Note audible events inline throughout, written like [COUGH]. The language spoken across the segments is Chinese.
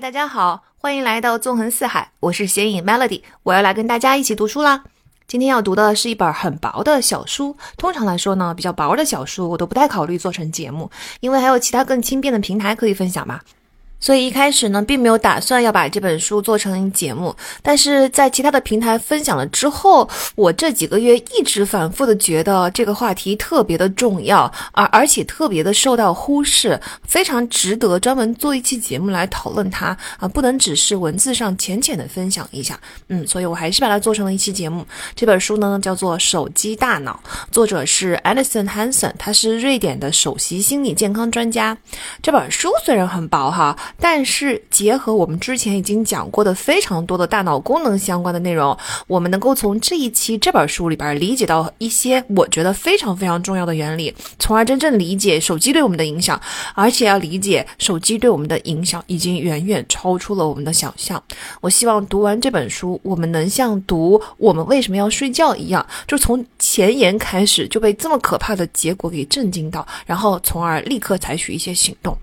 大家好，欢迎来到纵横四海，我是显影 Melody，我要来跟大家一起读书啦。今天要读的是一本很薄的小书，通常来说呢，比较薄的小书我都不太考虑做成节目，因为还有其他更轻便的平台可以分享嘛。所以一开始呢，并没有打算要把这本书做成节目，但是在其他的平台分享了之后，我这几个月一直反复的觉得这个话题特别的重要，而而且特别的受到忽视，非常值得专门做一期节目来讨论它啊，不能只是文字上浅浅的分享一下，嗯，所以我还是把它做成了一期节目。这本书呢叫做《手机大脑》，作者是 Alison Hansen，他是瑞典的首席心理健康专家。这本书虽然很薄哈。但是结合我们之前已经讲过的非常多的大脑功能相关的内容，我们能够从这一期这本书里边理解到一些我觉得非常非常重要的原理，从而真正理解手机对我们的影响，而且要理解手机对我们的影响已经远远超出了我们的想象。我希望读完这本书，我们能像读我们为什么要睡觉一样，就从前言开始就被这么可怕的结果给震惊到，然后从而立刻采取一些行动。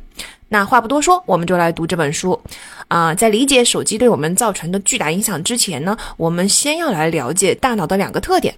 那话不多说，我们就来读这本书。啊，在理解手机对我们造成的巨大影响之前呢，我们先要来了解大脑的两个特点。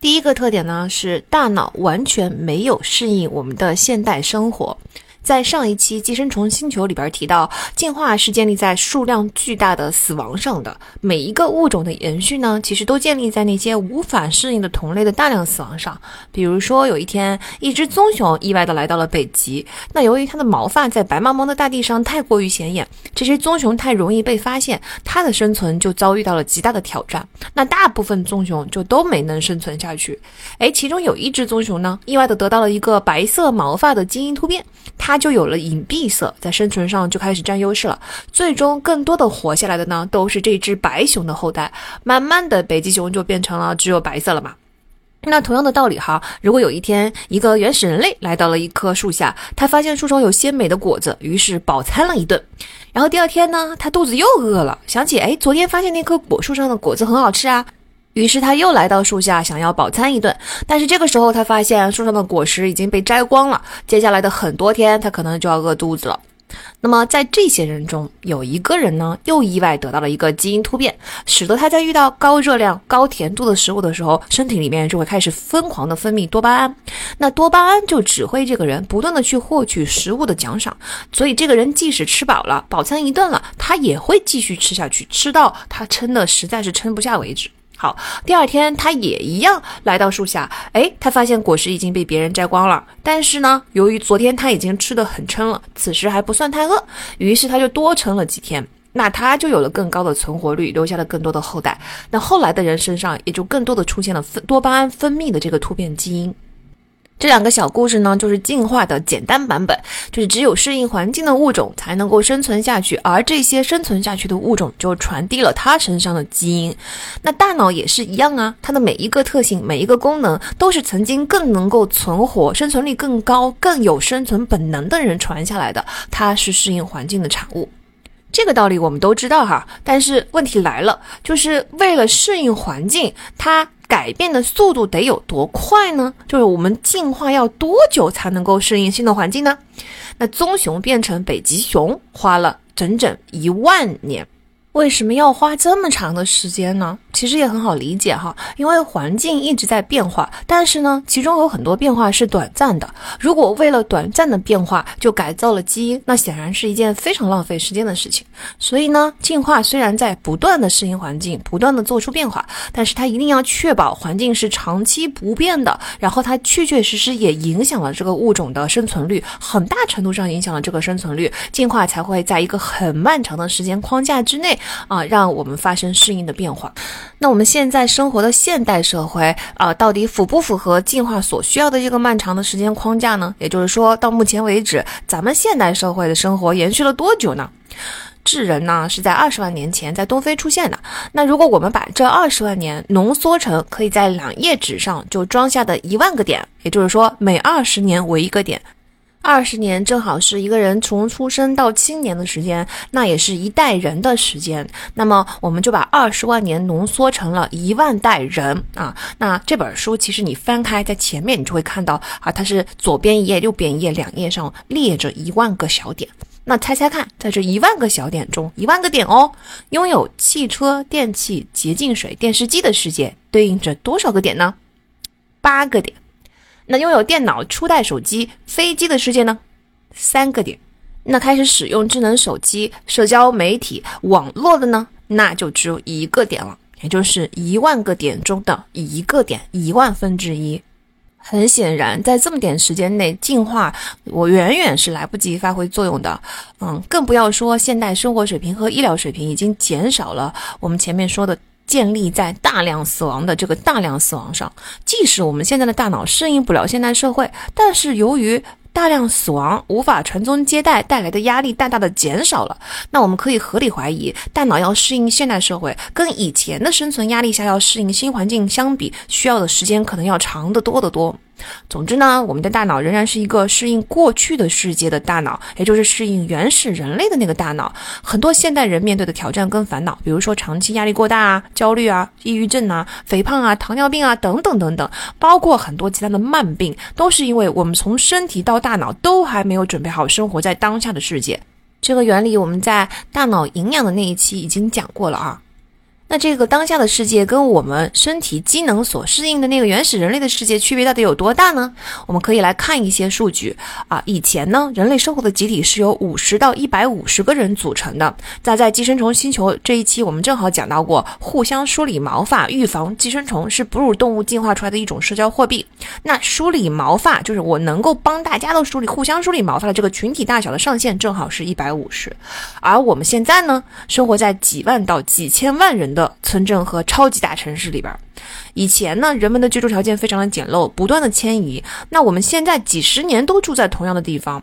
第一个特点呢，是大脑完全没有适应我们的现代生活。在上一期《寄生虫星球》里边提到，进化是建立在数量巨大的死亡上的。每一个物种的延续呢，其实都建立在那些无法适应的同类的大量死亡上。比如说，有一天，一只棕熊意外的来到了北极。那由于它的毛发在白茫茫的大地上太过于显眼，这只棕熊太容易被发现，它的生存就遭遇到了极大的挑战。那大部分棕熊就都没能生存下去。哎，其中有一只棕熊呢，意外的得到了一个白色毛发的基因突变。它它就有了隐蔽色，在生存上就开始占优势了。最终，更多的活下来的呢，都是这只白熊的后代。慢慢的，北极熊就变成了只有白色了嘛。那同样的道理哈，如果有一天一个原始人类来到了一棵树下，他发现树上有鲜美的果子，于是饱餐了一顿。然后第二天呢，他肚子又饿了，想起哎，昨天发现那棵果树上的果子很好吃啊。于是他又来到树下，想要饱餐一顿。但是这个时候，他发现树上的果实已经被摘光了。接下来的很多天，他可能就要饿肚子了。那么在这些人中，有一个人呢，又意外得到了一个基因突变，使得他在遇到高热量、高甜度的食物的时候，身体里面就会开始疯狂的分泌多巴胺。那多巴胺就指挥这个人不断的去获取食物的奖赏。所以这个人即使吃饱了，饱餐一顿了，他也会继续吃下去，吃到他撑的实在是撑不下为止。好，第二天他也一样来到树下，哎，他发现果实已经被别人摘光了。但是呢，由于昨天他已经吃得很撑了，此时还不算太饿，于是他就多撑了几天，那他就有了更高的存活率，留下了更多的后代。那后来的人身上也就更多的出现了分多巴胺分泌的这个突变基因。这两个小故事呢，就是进化的简单版本，就是只有适应环境的物种才能够生存下去，而这些生存下去的物种就传递了它身上的基因。那大脑也是一样啊，它的每一个特性、每一个功能，都是曾经更能够存活、生存力更高、更有生存本能的人传下来的，它是适应环境的产物。这个道理我们都知道哈，但是问题来了，就是为了适应环境，它。改变的速度得有多快呢？就是我们进化要多久才能够适应新的环境呢？那棕熊变成北极熊花了整整一万年。为什么要花这么长的时间呢？其实也很好理解哈，因为环境一直在变化，但是呢，其中有很多变化是短暂的。如果为了短暂的变化就改造了基因，那显然是一件非常浪费时间的事情。所以呢，进化虽然在不断的适应环境，不断的做出变化，但是它一定要确保环境是长期不变的，然后它确确实实也影响了这个物种的生存率，很大程度上影响了这个生存率，进化才会在一个很漫长的时间框架之内。啊，让我们发生适应的变化。那我们现在生活的现代社会啊，到底符不符合进化所需要的这个漫长的时间框架呢？也就是说，到目前为止，咱们现代社会的生活延续了多久呢？智人呢是在二十万年前在东非出现的。那如果我们把这二十万年浓缩成可以在两页纸上就装下的一万个点，也就是说，每二十年为一个点。二十年正好是一个人从出生到青年的时间，那也是一代人的时间。那么我们就把二十万年浓缩成了一万代人啊。那这本书其实你翻开在前面，你就会看到啊，它是左边一页、右边一页两页上列着一万个小点。那猜猜看，在这一万个小点中，一万个点哦，拥有汽车、电器、洁净水、电视机的世界对应着多少个点呢？八个点。那拥有电脑、初代手机、飞机的世界呢？三个点。那开始使用智能手机、社交媒体、网络的呢？那就只有一个点了，也就是一万个点中的一个点，一万分之一。很显然，在这么点时间内进化，我远远是来不及发挥作用的。嗯，更不要说现代生活水平和医疗水平已经减少了。我们前面说的。建立在大量死亡的这个大量死亡上，即使我们现在的大脑适应不了现代社会，但是由于大量死亡无法传宗接代带来的压力大大的减少了，那我们可以合理怀疑，大脑要适应现代社会，跟以前的生存压力下要适应新环境相比，需要的时间可能要长得多得多。总之呢，我们的大脑仍然是一个适应过去的世界的大脑，也就是适应原始人类的那个大脑。很多现代人面对的挑战跟烦恼，比如说长期压力过大啊、焦虑啊、抑郁症啊、肥胖啊、糖尿病啊等等等等，包括很多其他的慢病，都是因为我们从身体到大脑都还没有准备好生活在当下的世界。这个原理我们在大脑营养的那一期已经讲过了啊。那这个当下的世界跟我们身体机能所适应的那个原始人类的世界区别到底有多大呢？我们可以来看一些数据啊。以前呢，人类生活的集体是由五十到一百五十个人组成的。在在寄生虫星球这一期，我们正好讲到过互相梳理毛发，预防寄生虫是哺乳动物进化出来的一种社交货币。那梳理毛发就是我能够帮大家都梳理，互相梳理毛发的这个群体大小的上限正好是一百五十。而我们现在呢，生活在几万到几千万人的。的村镇和超级大城市里边，以前呢，人们的居住条件非常的简陋，不断的迁移。那我们现在几十年都住在同样的地方。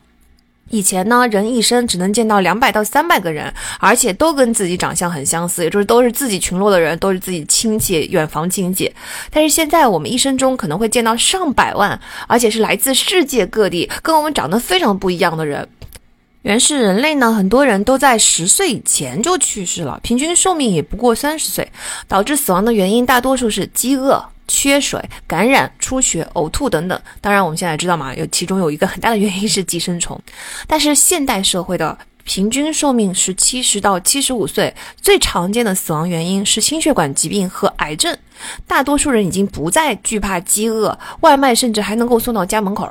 以前呢，人一生只能见到两百到三百个人，而且都跟自己长相很相似，也就是都是自己群落的人，都是自己亲戚、远房亲戚。但是现在我们一生中可能会见到上百万，而且是来自世界各地，跟我们长得非常不一样的人。原始人类呢，很多人都在十岁以前就去世了，平均寿命也不过三十岁。导致死亡的原因大多数是饥饿、缺水、感染、出血、呕吐等等。当然，我们现在知道嘛，有其中有一个很大的原因是寄生虫。但是现代社会的平均寿命是七十到七十五岁，最常见的死亡原因是心血管疾病和癌症。大多数人已经不再惧怕饥饿，外卖甚至还能够送到家门口。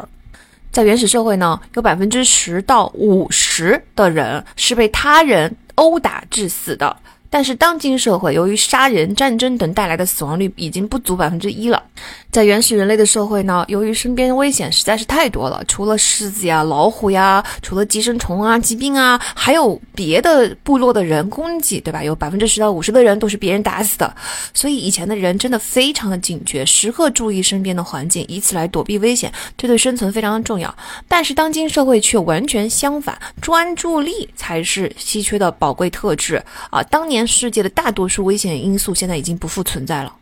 在原始社会呢，有百分之十到五十的人是被他人殴打致死的。但是当今社会，由于杀人、战争等带来的死亡率已经不足百分之一了。在原始人类的社会呢，由于身边危险实在是太多了，除了狮子呀、老虎呀，除了寄生虫啊、疾病啊，还有别的部落的人攻击，对吧？有百分之十到五十的人都是别人打死的。所以以前的人真的非常的警觉，时刻注意身边的环境，以此来躲避危险，这对生存非常的重要。但是当今社会却完全相反，专注力才是稀缺的宝贵特质啊！当年。世界的大多数危险因素现在已经不复存在了。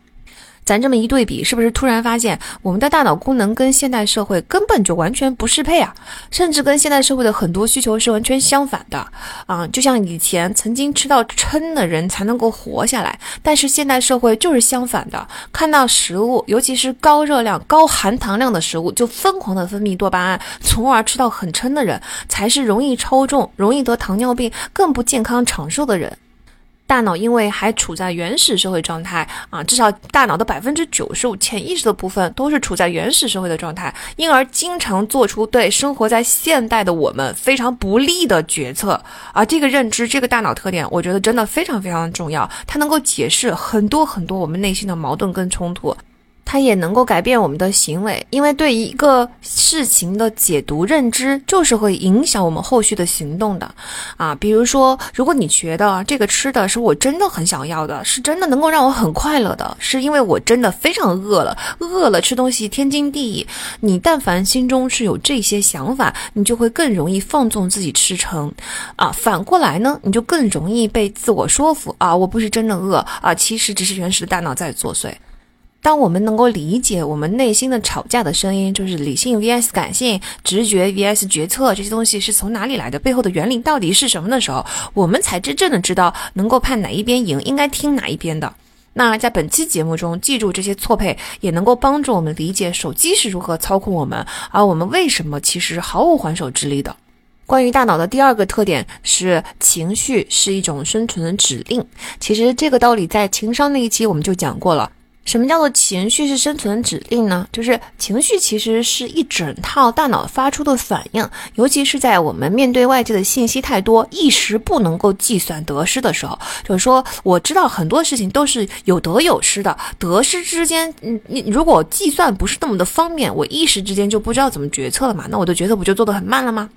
咱这么一对比，是不是突然发现我们的大脑功能跟现代社会根本就完全不适配啊？甚至跟现代社会的很多需求是完全相反的啊！就像以前曾经吃到撑的人才能够活下来，但是现代社会就是相反的，看到食物，尤其是高热量、高含糖量的食物，就疯狂的分泌多巴胺，从而吃到很撑的人才是容易超重、容易得糖尿病、更不健康长寿的人。大脑因为还处在原始社会状态啊，至少大脑的百分之九十五潜意识的部分都是处在原始社会的状态，因而经常做出对生活在现代的我们非常不利的决策。啊这个认知，这个大脑特点，我觉得真的非常非常重要，它能够解释很多很多我们内心的矛盾跟冲突。它也能够改变我们的行为，因为对一个事情的解读认知，就是会影响我们后续的行动的，啊，比如说，如果你觉得这个吃的是我真的很想要的，是真的能够让我很快乐的，是因为我真的非常饿了，饿了吃东西天经地义。你但凡心中是有这些想法，你就会更容易放纵自己吃撑，啊，反过来呢，你就更容易被自我说服，啊，我不是真的饿，啊，其实只是原始的大脑在作祟。当我们能够理解我们内心的吵架的声音，就是理性 vs 感性、直觉 vs 决策这些东西是从哪里来的，背后的原理到底是什么的时候，我们才真正的知道能够判哪一边赢，应该听哪一边的。那在本期节目中，记住这些错配，也能够帮助我们理解手机是如何操控我们，而我们为什么其实毫无还手之力的。关于大脑的第二个特点是，情绪是一种生存的指令。其实这个道理在情商那一期我们就讲过了。什么叫做情绪是生存指令呢？就是情绪其实是一整套大脑发出的反应，尤其是在我们面对外界的信息太多，一时不能够计算得失的时候。就是说，我知道很多事情都是有得有失的，得失之间，嗯，你如果计算不是那么的方便，我一时之间就不知道怎么决策了嘛？那我的决策不就做得很慢了吗？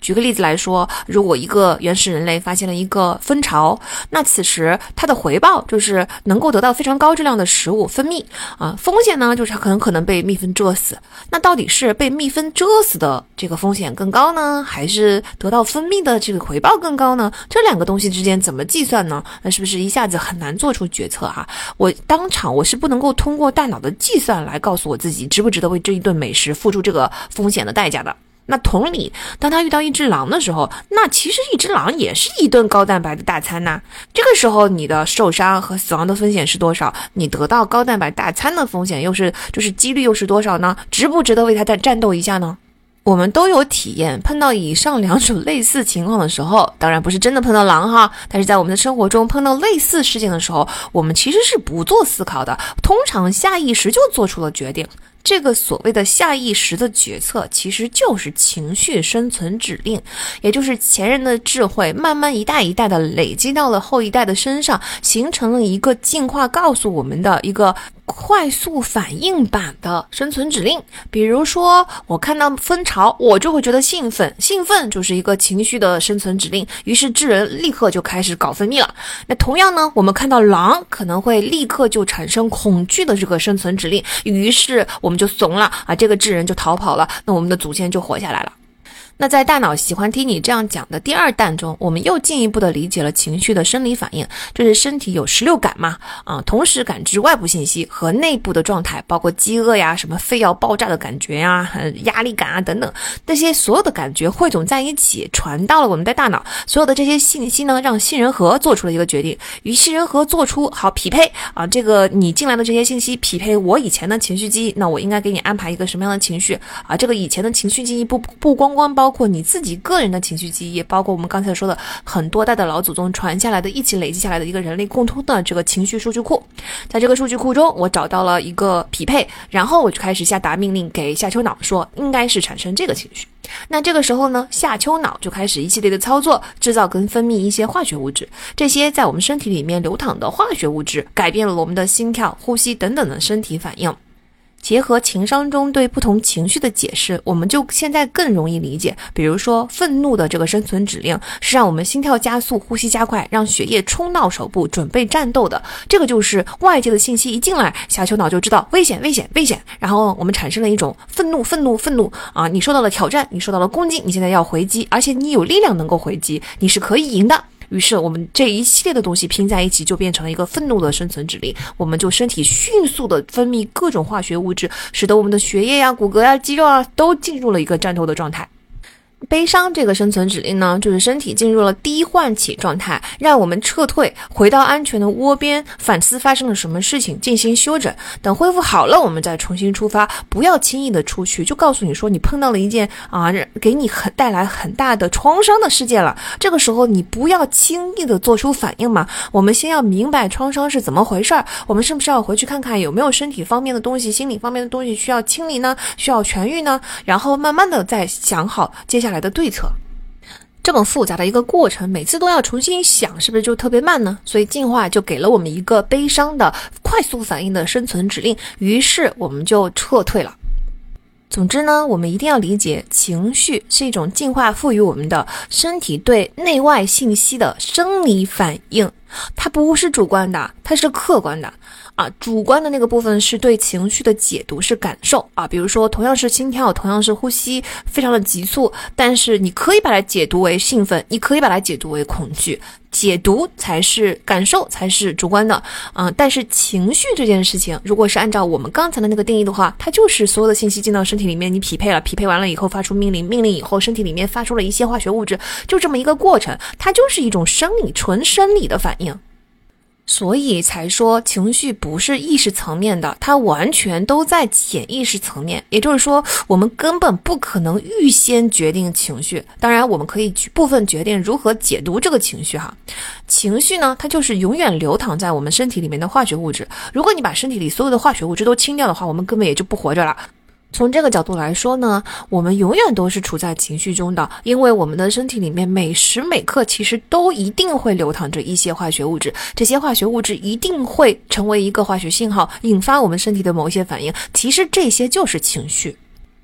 举个例子来说，如果一个原始人类发现了一个蜂巢，那此时它的回报就是能够得到非常高质量的食物。分泌啊，风险呢就是它很可能被蜜蜂蛰死。那到底是被蜜蜂蛰死的这个风险更高呢，还是得到分泌的这个回报更高呢？这两个东西之间怎么计算呢？那是不是一下子很难做出决策哈？我当场我是不能够通过大脑的计算来告诉我自己值不值得为这一顿美食付出这个风险的代价的。那同理，当他遇到一只狼的时候，那其实一只狼也是一顿高蛋白的大餐呐。这个时候，你的受伤和死亡的风险是多少？你得到高蛋白大餐的风险又是就是几率又是多少呢？值不值得为他再战斗一下呢？我们都有体验，碰到以上两种类似情况的时候，当然不是真的碰到狼哈，但是在我们的生活中碰到类似事件的时候，我们其实是不做思考的，通常下意识就做出了决定。这个所谓的下意识的决策，其实就是情绪生存指令，也就是前人的智慧慢慢一代一代的累积到了后一代的身上，形成了一个进化告诉我们的一个。快速反应版的生存指令，比如说我看到蜂巢，我就会觉得兴奋，兴奋就是一个情绪的生存指令，于是智人立刻就开始搞分泌了。那同样呢，我们看到狼可能会立刻就产生恐惧的这个生存指令，于是我们就怂了啊，这个智人就逃跑了，那我们的祖先就活下来了。那在大脑喜欢听你这样讲的第二弹中，我们又进一步的理解了情绪的生理反应，就是身体有十六感嘛，啊，同时感知外部信息和内部的状态，包括饥饿呀、什么肺要爆炸的感觉呀、压力感啊等等，这些所有的感觉汇总在一起，传到了我们的大脑。所有的这些信息呢，让杏仁核做出了一个决定，与杏仁核做出好匹配啊，这个你进来的这些信息匹配我以前的情绪记忆，那我应该给你安排一个什么样的情绪啊？这个以前的情绪记忆不不光光包。包括你自己个人的情绪记忆，包括我们刚才说的很多代的老祖宗传下来的一起累积下来的一个人类共通的这个情绪数据库，在这个数据库中，我找到了一个匹配，然后我就开始下达命令给下丘脑，说应该是产生这个情绪。那这个时候呢，下丘脑就开始一系列的操作，制造跟分泌一些化学物质，这些在我们身体里面流淌的化学物质，改变了我们的心跳、呼吸等等的身体反应。结合情商中对不同情绪的解释，我们就现在更容易理解。比如说，愤怒的这个生存指令是让我们心跳加速、呼吸加快，让血液冲到手部，准备战斗的。这个就是外界的信息一进来，下丘脑就知道危险、危险、危险。然后我们产生了一种愤怒、愤怒、愤怒啊！你受到了挑战，你受到了攻击，你现在要回击，而且你有力量能够回击，你是可以赢的。于是，我们这一系列的东西拼在一起，就变成了一个愤怒的生存指令。我们就身体迅速的分泌各种化学物质，使得我们的血液呀、骨骼呀、肌肉啊，都进入了一个战斗的状态。悲伤这个生存指令呢，就是身体进入了低唤起状态，让我们撤退，回到安全的窝边，反思发生了什么事情，进行休整。等恢复好了，我们再重新出发。不要轻易的出去，就告诉你说你碰到了一件啊，给你很带来很大的创伤的事件了。这个时候你不要轻易的做出反应嘛。我们先要明白创伤是怎么回事儿。我们是不是要回去看看有没有身体方面的东西、心理方面的东西需要清理呢？需要痊愈呢？然后慢慢的再想好接下来。来的对策，这么复杂的一个过程，每次都要重新想，是不是就特别慢呢？所以进化就给了我们一个悲伤的快速反应的生存指令，于是我们就撤退了。总之呢，我们一定要理解，情绪是一种进化赋予我们的身体对内外信息的生理反应，它不是主观的，它是客观的。啊，主观的那个部分是对情绪的解读，是感受啊。比如说，同样是心跳，同样是呼吸，非常的急促，但是你可以把它解读为兴奋，你可以把它解读为恐惧，解读才是感受，才是主观的啊。但是情绪这件事情，如果是按照我们刚才的那个定义的话，它就是所有的信息进到身体里面，你匹配了，匹配完了以后发出命令，命令以后身体里面发出了一些化学物质，就这么一个过程，它就是一种生理，纯生理的反应。所以才说情绪不是意识层面的，它完全都在潜意识层面。也就是说，我们根本不可能预先决定情绪。当然，我们可以部分决定如何解读这个情绪哈。情绪呢，它就是永远流淌在我们身体里面的化学物质。如果你把身体里所有的化学物质都清掉的话，我们根本也就不活着了。从这个角度来说呢，我们永远都是处在情绪中的，因为我们的身体里面每时每刻其实都一定会流淌着一些化学物质，这些化学物质一定会成为一个化学信号，引发我们身体的某一些反应。其实这些就是情绪，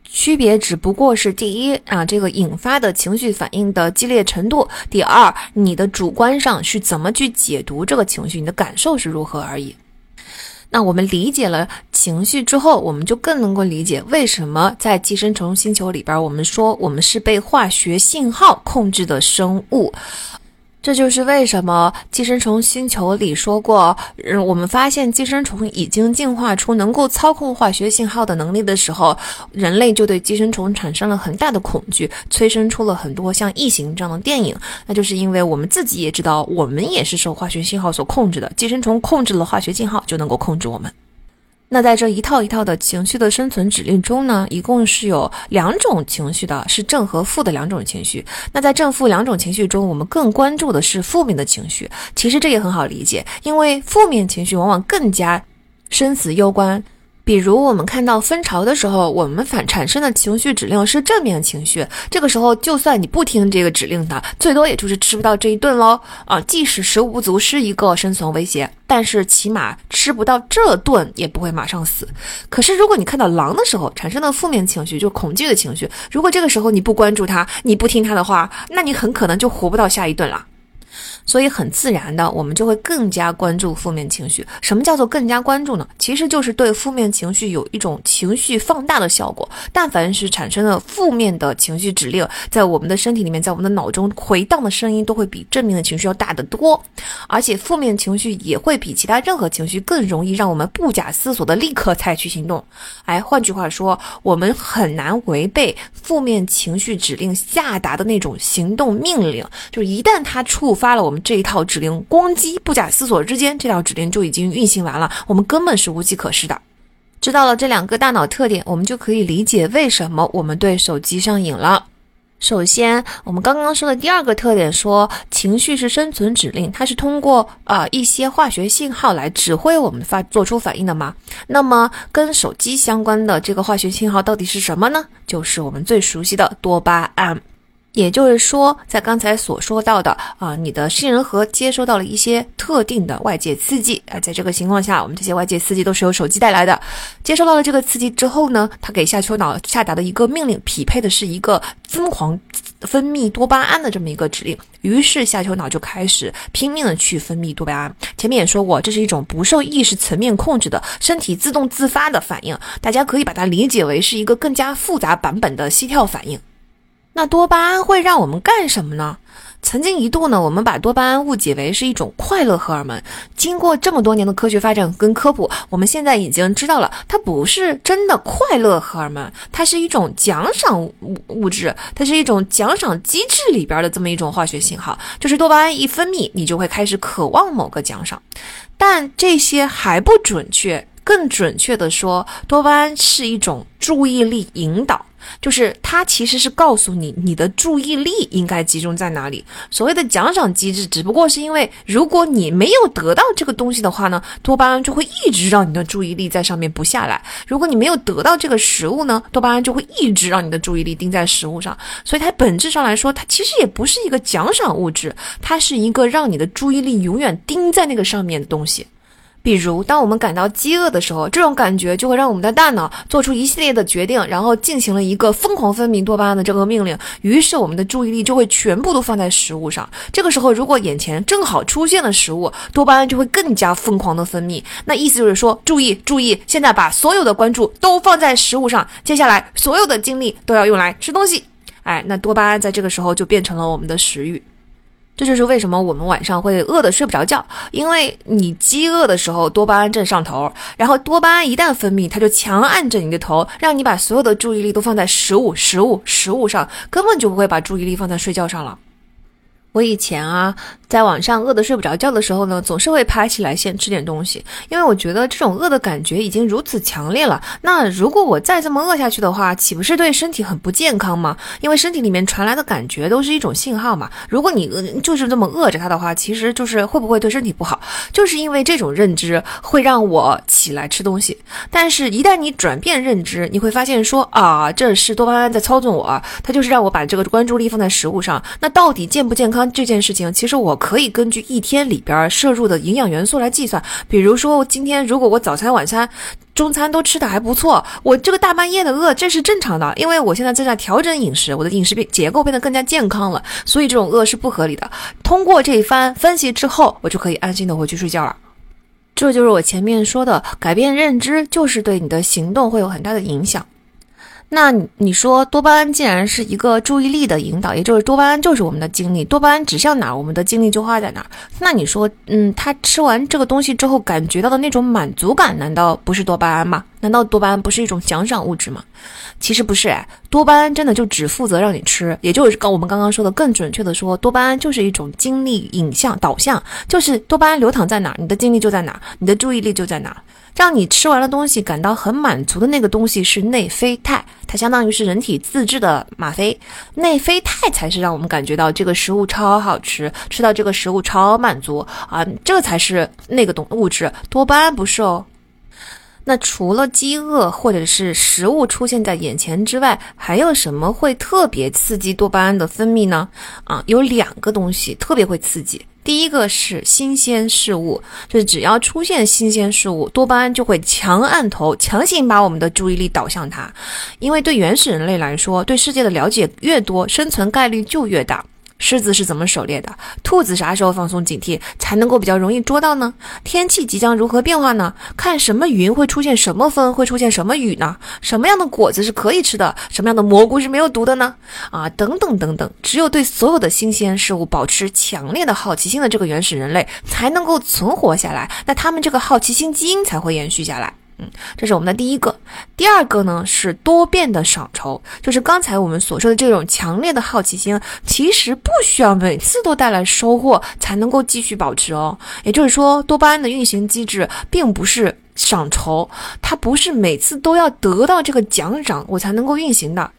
区别只不过是第一啊，这个引发的情绪反应的激烈程度；第二，你的主观上是怎么去解读这个情绪，你的感受是如何而已。那我们理解了情绪之后，我们就更能够理解为什么在寄生虫星球里边，我们说我们是被化学信号控制的生物。这就是为什么寄生虫星球里说过，嗯，我们发现寄生虫已经进化出能够操控化学信号的能力的时候，人类就对寄生虫产生了很大的恐惧，催生出了很多像《异形》这样的电影。那就是因为我们自己也知道，我们也是受化学信号所控制的，寄生虫控制了化学信号，就能够控制我们。那在这一套一套的情绪的生存指令中呢，一共是有两种情绪的，是正和负的两种情绪。那在正负两种情绪中，我们更关注的是负面的情绪。其实这也很好理解，因为负面情绪往往更加生死攸关。比如我们看到蜂巢的时候，我们反产生的情绪指令是正面情绪。这个时候，就算你不听这个指令的，最多也就是吃不到这一顿喽。啊，即使食物不足是一个生存威胁，但是起码吃不到这顿也不会马上死。可是如果你看到狼的时候产生的负面情绪，就是恐惧的情绪，如果这个时候你不关注它，你不听它的话，那你很可能就活不到下一顿了。所以很自然的，我们就会更加关注负面情绪。什么叫做更加关注呢？其实就是对负面情绪有一种情绪放大的效果。但凡是产生了负面的情绪指令，在我们的身体里面，在我们的脑中回荡的声音都会比正面的情绪要大得多。而且负面情绪也会比其他任何情绪更容易让我们不假思索的立刻采取行动。哎，换句话说，我们很难违背负面情绪指令下达的那种行动命令。就是一旦它触发了我。们这一套指令，咣叽，不假思索之间，这套指令就已经运行完了，我们根本是无计可施的。知道了这两个大脑特点，我们就可以理解为什么我们对手机上瘾了。首先，我们刚刚说的第二个特点，说情绪是生存指令，它是通过啊一些化学信号来指挥我们发做出反应的嘛？那么跟手机相关的这个化学信号到底是什么呢？就是我们最熟悉的多巴胺。也就是说，在刚才所说到的啊，你的杏仁核接收到了一些特定的外界刺激啊，在这个情况下，我们这些外界刺激都是由手机带来的。接收到了这个刺激之后呢，它给下丘脑下达的一个命令，匹配的是一个疯狂分泌多巴胺的这么一个指令。于是下丘脑就开始拼命的去分泌多巴胺。前面也说过，这是一种不受意识层面控制的身体自动自发的反应，大家可以把它理解为是一个更加复杂版本的膝跳反应。那多巴胺会让我们干什么呢？曾经一度呢，我们把多巴胺误解为是一种快乐荷尔蒙。经过这么多年的科学发展跟科普，我们现在已经知道了，它不是真的快乐荷尔蒙，它是一种奖赏物物质，它是一种奖赏机制里边的这么一种化学信号。就是多巴胺一分泌，你就会开始渴望某个奖赏。但这些还不准确，更准确的说，多巴胺是一种注意力引导。就是它其实是告诉你，你的注意力应该集中在哪里。所谓的奖赏机制，只不过是因为如果你没有得到这个东西的话呢，多巴胺就会一直让你的注意力在上面不下来。如果你没有得到这个食物呢，多巴胺就会一直让你的注意力盯在食物上。所以它本质上来说，它其实也不是一个奖赏物质，它是一个让你的注意力永远盯在那个上面的东西。比如，当我们感到饥饿的时候，这种感觉就会让我们的大脑做出一系列的决定，然后进行了一个疯狂分泌多巴胺的这个命令。于是，我们的注意力就会全部都放在食物上。这个时候，如果眼前正好出现了食物，多巴胺就会更加疯狂的分泌。那意思就是说，注意，注意，现在把所有的关注都放在食物上，接下来所有的精力都要用来吃东西。哎，那多巴胺在这个时候就变成了我们的食欲。这就是为什么我们晚上会饿的睡不着觉，因为你饥饿的时候多巴胺正上头，然后多巴胺一旦分泌，它就强按着你的头，让你把所有的注意力都放在食物、食物、食物上，根本就不会把注意力放在睡觉上了。我以前啊，在晚上饿得睡不着觉的时候呢，总是会爬起来先吃点东西，因为我觉得这种饿的感觉已经如此强烈了。那如果我再这么饿下去的话，岂不是对身体很不健康吗？因为身体里面传来的感觉都是一种信号嘛。如果你饿就是这么饿着它的话，其实就是会不会对身体不好？就是因为这种认知会让我起来吃东西。但是，一旦你转变认知，你会发现说啊，这是多巴胺在操纵我，它就是让我把这个关注力放在食物上。那到底健不健康？这件事情，其实我可以根据一天里边摄入的营养元素来计算。比如说，今天如果我早餐、晚餐、中餐都吃的还不错，我这个大半夜的饿，这是正常的，因为我现在正在调整饮食，我的饮食变结构变得更加健康了，所以这种饿是不合理的。通过这一番分析之后，我就可以安心的回去睡觉了。这就是我前面说的，改变认知就是对你的行动会有很大的影响。那你说多巴胺既然是一个注意力的引导，也就是多巴胺就是我们的精力，多巴胺指向哪，我们的精力就花在哪。那你说，嗯，他吃完这个东西之后感觉到的那种满足感，难道不是多巴胺吗？难道多巴胺不是一种奖赏物质吗？其实不是，哎，多巴胺真的就只负责让你吃，也就是刚我们刚刚说的更准确的说，多巴胺就是一种精力影像导向，就是多巴胺流淌在哪，你的精力就在哪，你的注意力就在哪。让你吃完了东西感到很满足的那个东西是内啡肽，它相当于是人体自制的吗啡。内啡肽才是让我们感觉到这个食物超好吃，吃到这个食物超满足啊，这才是那个东物质。多巴胺不是哦。那除了饥饿或者是食物出现在眼前之外，还有什么会特别刺激多巴胺的分泌呢？啊，有两个东西特别会刺激。第一个是新鲜事物，就是只要出现新鲜事物，多巴胺就会强按头，强行把我们的注意力导向它。因为对原始人类来说，对世界的了解越多，生存概率就越大。狮子是怎么狩猎的？兔子啥时候放松警惕才能够比较容易捉到呢？天气即将如何变化呢？看什么云会出现什么风，会出现什么雨呢？什么样的果子是可以吃的？什么样的蘑菇是没有毒的呢？啊，等等等等，只有对所有的新鲜事物保持强烈的好奇心的这个原始人类，才能够存活下来。那他们这个好奇心基因才会延续下来。嗯，这是我们的第一个。第二个呢是多变的赏酬，就是刚才我们所说的这种强烈的好奇心，其实不需要每次都带来收获才能够继续保持哦。也就是说，多巴胺的运行机制并不是赏酬，它不是每次都要得到这个奖赏我才能够运行的。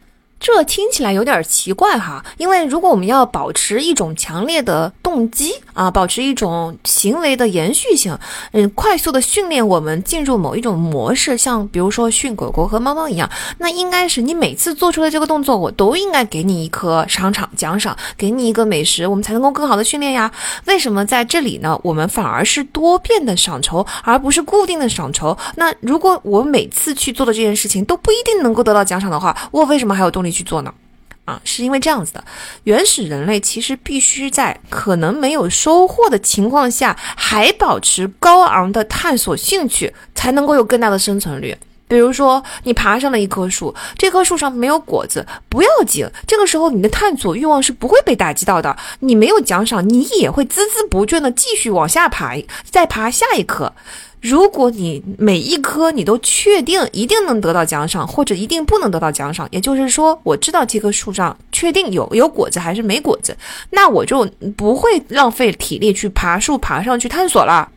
这听起来有点奇怪哈，因为如果我们要保持一种强烈的动机啊，保持一种行为的延续性，嗯，快速的训练我们进入某一种模式，像比如说训狗狗和猫猫一样，那应该是你每次做出的这个动作，我都应该给你一颗商场奖赏，给你一个美食，我们才能够更好的训练呀。为什么在这里呢？我们反而是多变的赏酬，而不是固定的赏酬？那如果我每次去做的这件事情都不一定能够得到奖赏的话，我为什么还有动力？去做呢？啊，是因为这样子的，原始人类其实必须在可能没有收获的情况下，还保持高昂的探索兴趣，才能够有更大的生存率。比如说，你爬上了一棵树，这棵树上没有果子，不要紧，这个时候你的探索欲望是不会被打击到的。你没有奖赏，你也会孜孜不倦的继续往下爬，再爬下一棵。如果你每一颗你都确定一定能得到奖赏，或者一定不能得到奖赏，也就是说，我知道这棵树上确定有有果子还是没果子，那我就不会浪费体力去爬树爬上去探索了。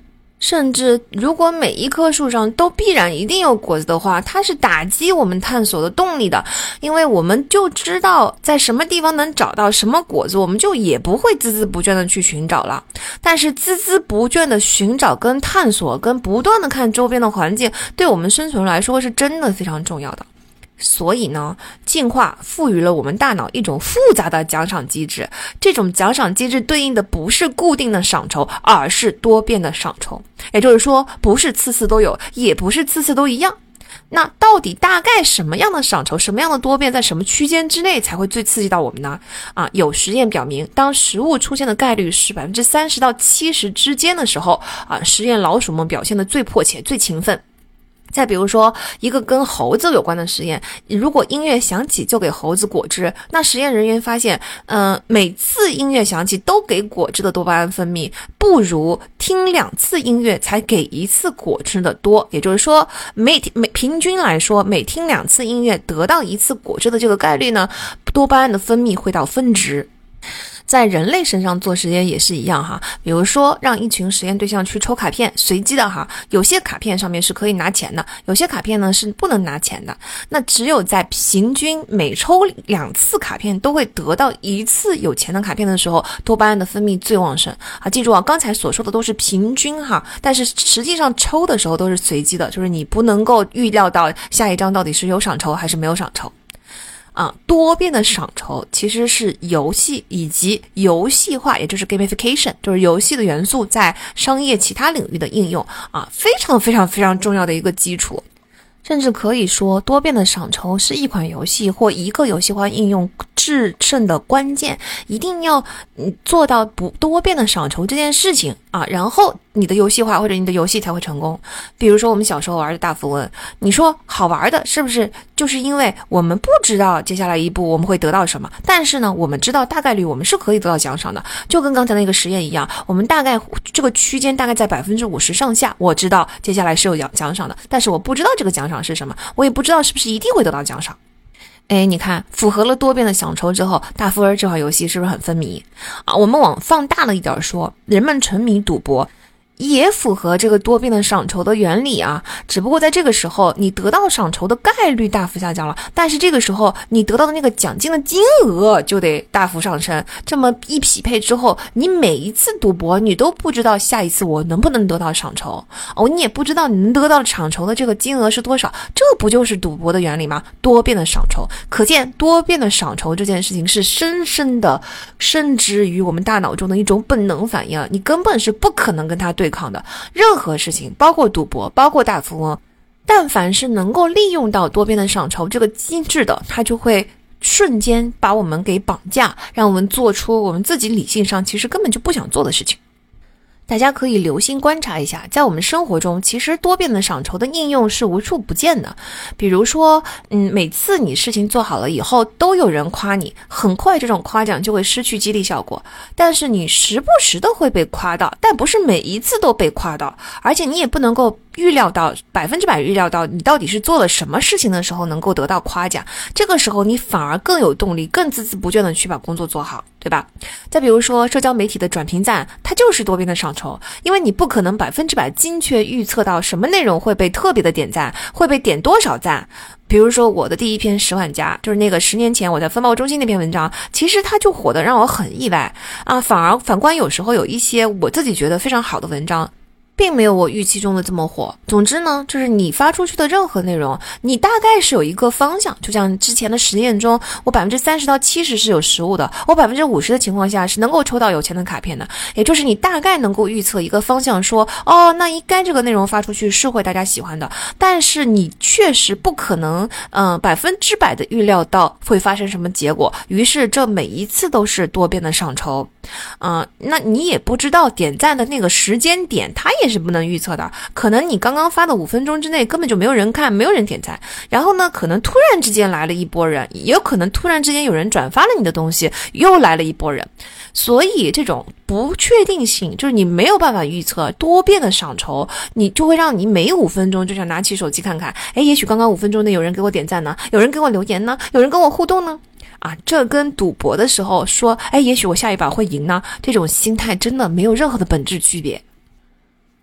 甚至，如果每一棵树上都必然一定有果子的话，它是打击我们探索的动力的，因为我们就知道在什么地方能找到什么果子，我们就也不会孜孜不倦的去寻找了。但是，孜孜不倦的寻找、跟探索、跟不断的看周边的环境，对我们生存来说是真的非常重要的。所以呢，进化赋予了我们大脑一种复杂的奖赏机制。这种奖赏机制对应的不是固定的赏酬，而是多变的赏酬。也就是说，不是次次都有，也不是次次都一样。那到底大概什么样的赏酬，什么样的多变，在什么区间之内才会最刺激到我们呢？啊，有实验表明，当食物出现的概率是百分之三十到七十之间的时候，啊，实验老鼠们表现的最迫切、最勤奋。再比如说一个跟猴子有关的实验，如果音乐响起就给猴子果汁，那实验人员发现，嗯，每次音乐响起都给果汁的多巴胺分泌，不如听两次音乐才给一次果汁的多。也就是说，每每平均来说，每听两次音乐得到一次果汁的这个概率呢，多巴胺的分泌会到分值。在人类身上做实验也是一样哈，比如说让一群实验对象去抽卡片，随机的哈，有些卡片上面是可以拿钱的，有些卡片呢是不能拿钱的。那只有在平均每抽两次卡片都会得到一次有钱的卡片的时候，多巴胺的分泌最旺盛啊！记住啊，刚才所说的都是平均哈，但是实际上抽的时候都是随机的，就是你不能够预料到下一张到底是有赏抽还是没有赏抽。啊，多变的赏筹其实是游戏以及游戏化，也就是 gamification，就是游戏的元素在商业其他领域的应用啊，非常非常非常重要的一个基础，甚至可以说，多变的赏筹是一款游戏或一个游戏化应用制胜的关键，一定要嗯做到不多变的赏筹这件事情啊，然后。你的游戏化或者你的游戏才会成功。比如说我们小时候玩的大富翁，你说好玩的，是不是就是因为我们不知道接下来一步我们会得到什么？但是呢，我们知道大概率我们是可以得到奖赏的，就跟刚才那个实验一样，我们大概这个区间大概在百分之五十上下，我知道接下来是有奖奖赏的，但是我不知道这个奖赏是什么，我也不知道是不是一定会得到奖赏。哎，你看，符合了多变的享酬之后，大富翁这款游戏是不是很分迷啊？我们往放大了一点说，人们沉迷赌博。也符合这个多变的赏酬的原理啊，只不过在这个时候，你得到赏酬的概率大幅下降了，但是这个时候你得到的那个奖金的金额就得大幅上升。这么一匹配之后，你每一次赌博，你都不知道下一次我能不能得到赏筹哦，你也不知道你能得到赏筹的这个金额是多少，这不就是赌博的原理吗？多变的赏筹，可见多变的赏筹这件事情是深深的深植于我们大脑中的一种本能反应，你根本是不可能跟他对。对抗的任何事情，包括赌博，包括大富翁，但凡是能够利用到多边的赏筹这个机制的，它就会瞬间把我们给绑架，让我们做出我们自己理性上其实根本就不想做的事情。大家可以留心观察一下，在我们生活中，其实多变的赏酬的应用是无处不见的。比如说，嗯，每次你事情做好了以后，都有人夸你，很快这种夸奖就会失去激励效果。但是你时不时的会被夸到，但不是每一次都被夸到，而且你也不能够。预料到百分之百预料到你到底是做了什么事情的时候能够得到夸奖，这个时候你反而更有动力，更孜孜不倦的去把工作做好，对吧？再比如说社交媒体的转评赞，它就是多边的赏筹，因为你不可能百分之百精确预测到什么内容会被特别的点赞，会被点多少赞。比如说我的第一篇十万加，就是那个十年前我在风暴中心那篇文章，其实它就火的让我很意外啊。反而反观有时候有一些我自己觉得非常好的文章。并没有我预期中的这么火。总之呢，就是你发出去的任何内容，你大概是有一个方向。就像之前的实验中，我百分之三十到七十是有实物的，我百分之五十的情况下是能够抽到有钱的卡片的。也就是你大概能够预测一个方向，说哦，那应该这个内容发出去是会大家喜欢的。但是你确实不可能，嗯，百分之百的预料到会发生什么结果。于是这每一次都是多变的上抽，嗯，那你也不知道点赞的那个时间点，它也。是不能预测的，可能你刚刚发的五分钟之内根本就没有人看，没有人点赞，然后呢，可能突然之间来了一波人，也有可能突然之间有人转发了你的东西，又来了一波人，所以这种不确定性就是你没有办法预测，多变的赏筹，你就会让你每五分钟就想拿起手机看看，哎，也许刚刚五分钟内有人给我点赞呢，有人给我留言呢，有人跟我互动呢，啊，这跟赌博的时候说，哎，也许我下一把会赢呢，这种心态真的没有任何的本质区别。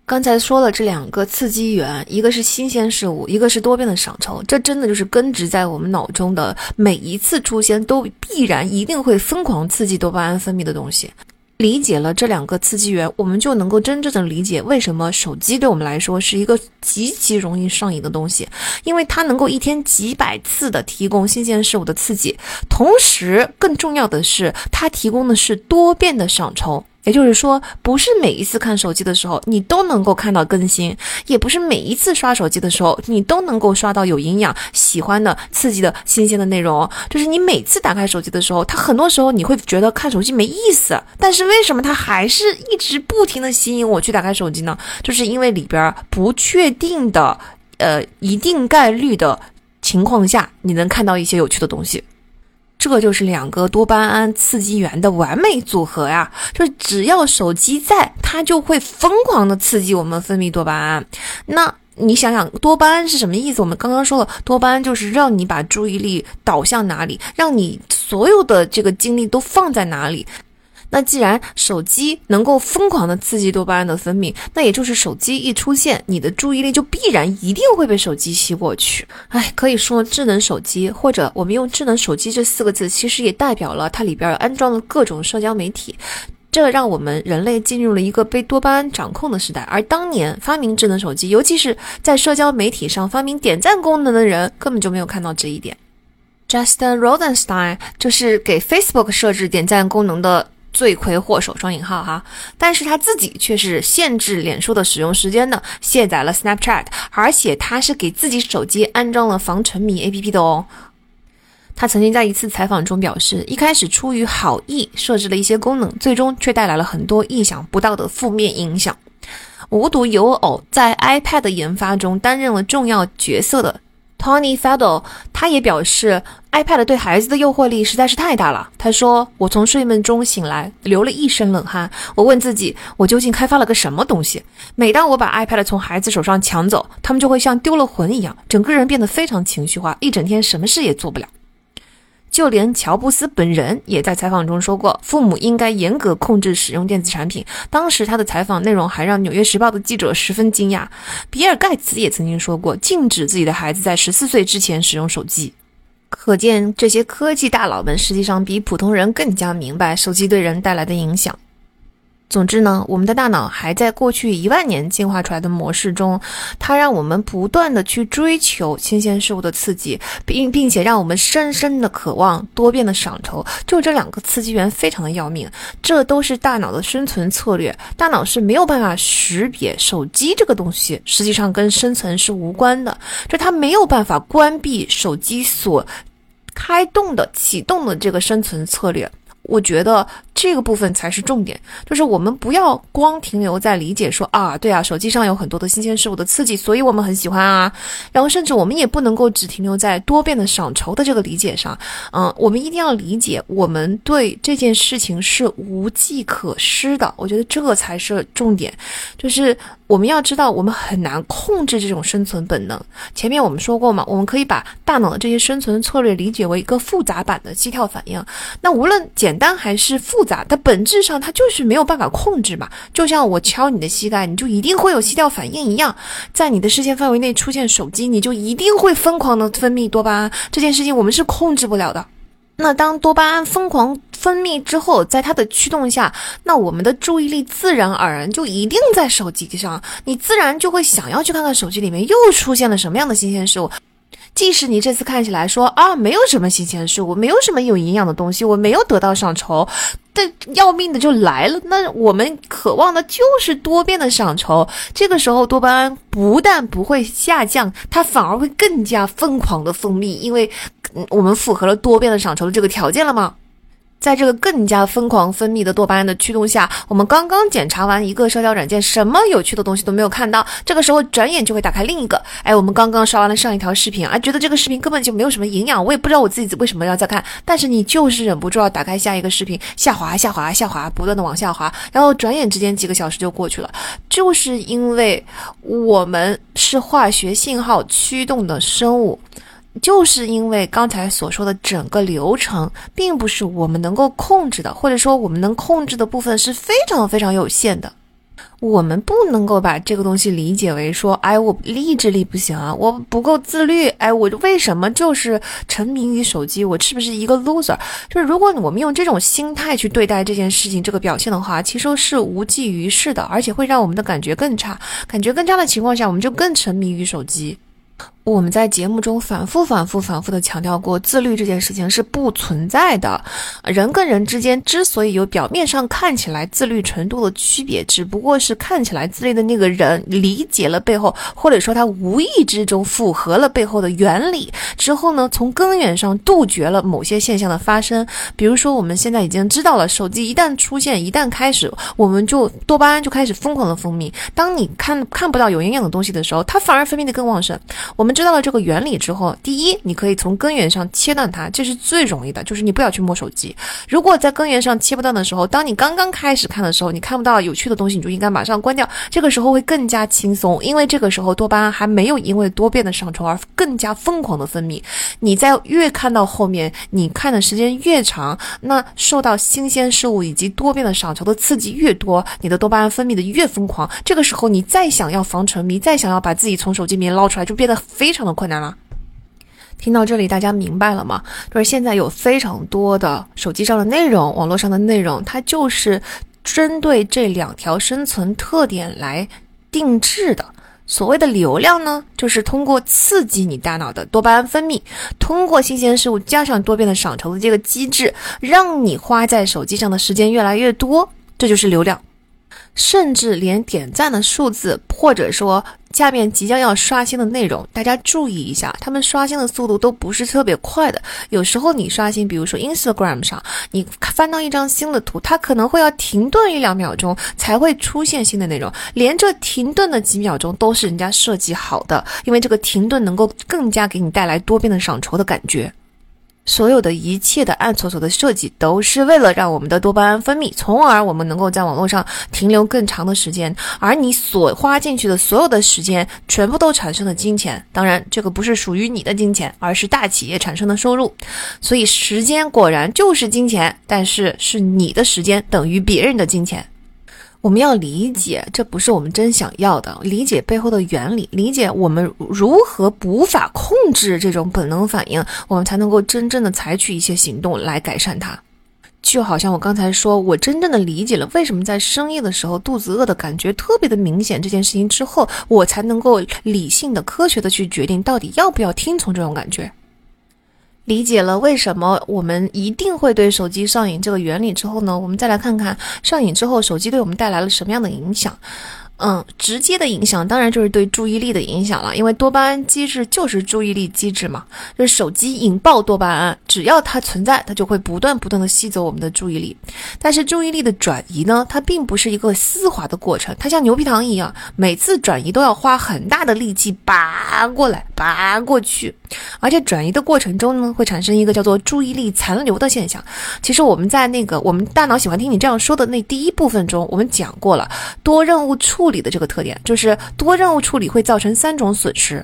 刚才说了这两个刺激源，一个是新鲜事物，一个是多变的赏筹，这真的就是根植在我们脑中的，每一次出现都必然一定会疯狂刺激多巴胺分泌的东西。理解了这两个刺激源，我们就能够真正的理解为什么手机对我们来说是一个极其容易上瘾的东西，因为它能够一天几百次的提供新鲜事物的刺激，同时更重要的是，它提供的是多变的赏筹。也就是说，不是每一次看手机的时候你都能够看到更新，也不是每一次刷手机的时候你都能够刷到有营养、喜欢的、刺激的新鲜的内容。就是你每次打开手机的时候，它很多时候你会觉得看手机没意思，但是为什么它还是一直不停的吸引我去打开手机呢？就是因为里边不确定的，呃，一定概率的情况下，你能看到一些有趣的东西。这就是两个多巴胺刺激源的完美组合呀！就是只要手机在，它就会疯狂的刺激我们分泌多巴胺。那你想想，多巴胺是什么意思？我们刚刚说了，多巴胺就是让你把注意力导向哪里，让你所有的这个精力都放在哪里。那既然手机能够疯狂的刺激多巴胺的分泌，那也就是手机一出现，你的注意力就必然一定会被手机吸过去。哎，可以说智能手机，或者我们用智能手机这四个字，其实也代表了它里边安装了各种社交媒体。这让我们人类进入了一个被多巴胺掌控的时代，而当年发明智能手机，尤其是在社交媒体上发明点赞功能的人，根本就没有看到这一点。Justin Rosenstein 就是给 Facebook 设置点赞功能的罪魁祸首（双引号哈），但是他自己却是限制脸书的使用时间的，卸载了 Snapchat，而且他是给自己手机安装了防沉迷 APP 的哦。他曾经在一次采访中表示，一开始出于好意设置了一些功能，最终却带来了很多意想不到的负面影响。无独有偶，在 iPad 研发中担任了重要角色的 Tony Fadell，他也表示，iPad 对孩子的诱惑力实在是太大了。他说：“我从睡梦中醒来，流了一身冷汗。我问自己，我究竟开发了个什么东西？每当我把 iPad 从孩子手上抢走，他们就会像丢了魂一样，整个人变得非常情绪化，一整天什么事也做不了。”就连乔布斯本人也在采访中说过，父母应该严格控制使用电子产品。当时他的采访内容还让《纽约时报》的记者十分惊讶。比尔·盖茨也曾经说过，禁止自己的孩子在十四岁之前使用手机。可见，这些科技大佬们实际上比普通人更加明白手机对人带来的影响。总之呢，我们的大脑还在过去一万年进化出来的模式中，它让我们不断的去追求新鲜事物的刺激，并并且让我们深深的渴望多变的赏酬。就这两个刺激源非常的要命，这都是大脑的生存策略。大脑是没有办法识别手机这个东西，实际上跟生存是无关的，就它没有办法关闭手机所开动的启动的这个生存策略。我觉得这个部分才是重点，就是我们不要光停留在理解说啊，对啊，手机上有很多的新鲜事物的刺激，所以我们很喜欢啊。然后甚至我们也不能够只停留在多变的赏酬的这个理解上，嗯，我们一定要理解我们对这件事情是无计可施的。我觉得这个才是重点，就是我们要知道我们很难控制这种生存本能。前面我们说过嘛，我们可以把大脑的这些生存策略理解为一个复杂版的机跳反应。那无论简简单还是复杂，它本质上它就是没有办法控制嘛。就像我敲你的膝盖，你就一定会有膝跳反应一样。在你的视线范围内出现手机，你就一定会疯狂的分泌多巴胺。这件事情我们是控制不了的。那当多巴胺疯狂分泌之后，在它的驱动下，那我们的注意力自然而然就一定在手机上，你自然就会想要去看看手机里面又出现了什么样的新鲜事物。即使你这次看起来说啊，没有什么新鲜事物，没有什么有营养的东西，我没有得到赏酬，但要命的就来了。那我们渴望的就是多变的赏酬。这个时候，多巴胺不但不会下降，它反而会更加疯狂的分泌，因为我们符合了多变的赏酬的这个条件了吗？在这个更加疯狂分泌的多巴胺的驱动下，我们刚刚检查完一个社交软件，什么有趣的东西都没有看到。这个时候转眼就会打开另一个。哎，我们刚刚刷完了上一条视频，啊，觉得这个视频根本就没有什么营养，我也不知道我自己为什么要再看。但是你就是忍不住要打开下一个视频，下滑下滑下滑，不断的往下滑，然后转眼之间几个小时就过去了。就是因为我们是化学信号驱动的生物。就是因为刚才所说的整个流程，并不是我们能够控制的，或者说我们能控制的部分是非常非常有限的。我们不能够把这个东西理解为说，哎，我意志力不行啊，我不够自律，哎，我为什么就是沉迷于手机？我是不是一个 loser？就是如果我们用这种心态去对待这件事情、这个表现的话，其实是无济于事的，而且会让我们的感觉更差。感觉更差的情况下，我们就更沉迷于手机。我们在节目中反复、反复、反复的强调过，自律这件事情是不存在的。人跟人之间之所以有表面上看起来自律程度的区别，只不过是看起来自律的那个人理解了背后，或者说他无意之中符合了背后的原理之后呢，从根源上杜绝了某些现象的发生。比如说，我们现在已经知道了，手机一旦出现，一旦开始，我们就多巴胺就开始疯狂的分泌。当你看看不到有营养的东西的时候，它反而分泌的更旺盛。我们。知道了这个原理之后，第一，你可以从根源上切断它，这是最容易的，就是你不要去摸手机。如果在根源上切不断的时候，当你刚刚开始看的时候，你看不到有趣的东西，你就应该马上关掉。这个时候会更加轻松，因为这个时候多巴胺还没有因为多变的上抽而更加疯狂的分泌。你在越看到后面，你看的时间越长，那受到新鲜事物以及多变的上抽的刺激越多，你的多巴胺分泌的越疯狂。这个时候你再想要防沉迷，再想要把自己从手机里面捞出来，就变得非非常的困难了。听到这里，大家明白了吗？就是现在有非常多的手机上的内容、网络上的内容，它就是针对这两条生存特点来定制的。所谓的流量呢，就是通过刺激你大脑的多巴胺分泌，通过新鲜事物加上多变的赏酬的这个机制，让你花在手机上的时间越来越多，这就是流量。甚至连点赞的数字，或者说下面即将要刷新的内容，大家注意一下，他们刷新的速度都不是特别快的。有时候你刷新，比如说 Instagram 上，你翻到一张新的图，它可能会要停顿一两秒钟才会出现新的内容，连这停顿的几秒钟都是人家设计好的，因为这个停顿能够更加给你带来多变的赏酬的感觉。所有的一切的暗搓搓的设计，都是为了让我们的多巴胺分泌，从而我们能够在网络上停留更长的时间。而你所花进去的所有的时间，全部都产生了金钱。当然，这个不是属于你的金钱，而是大企业产生的收入。所以，时间果然就是金钱，但是是你的时间等于别人的金钱。我们要理解，这不是我们真想要的。理解背后的原理，理解我们如何无法控制这种本能反应，我们才能够真正的采取一些行动来改善它。就好像我刚才说，我真正的理解了为什么在深夜的时候肚子饿的感觉特别的明显这件事情之后，我才能够理性的、科学的去决定到底要不要听从这种感觉。理解了为什么我们一定会对手机上瘾这个原理之后呢，我们再来看看上瘾之后手机对我们带来了什么样的影响。嗯，直接的影响当然就是对注意力的影响了，因为多巴胺机制就是注意力机制嘛，就是手机引爆多巴胺，只要它存在，它就会不断不断的吸走我们的注意力。但是注意力的转移呢，它并不是一个丝滑的过程，它像牛皮糖一样，每次转移都要花很大的力气拔过来、拔过去，而且转移的过程中呢，会产生一个叫做注意力残留的现象。其实我们在那个我们大脑喜欢听你这样说的那第一部分中，我们讲过了，多任务处。理的这个特点，就是多任务处理会造成三种损失。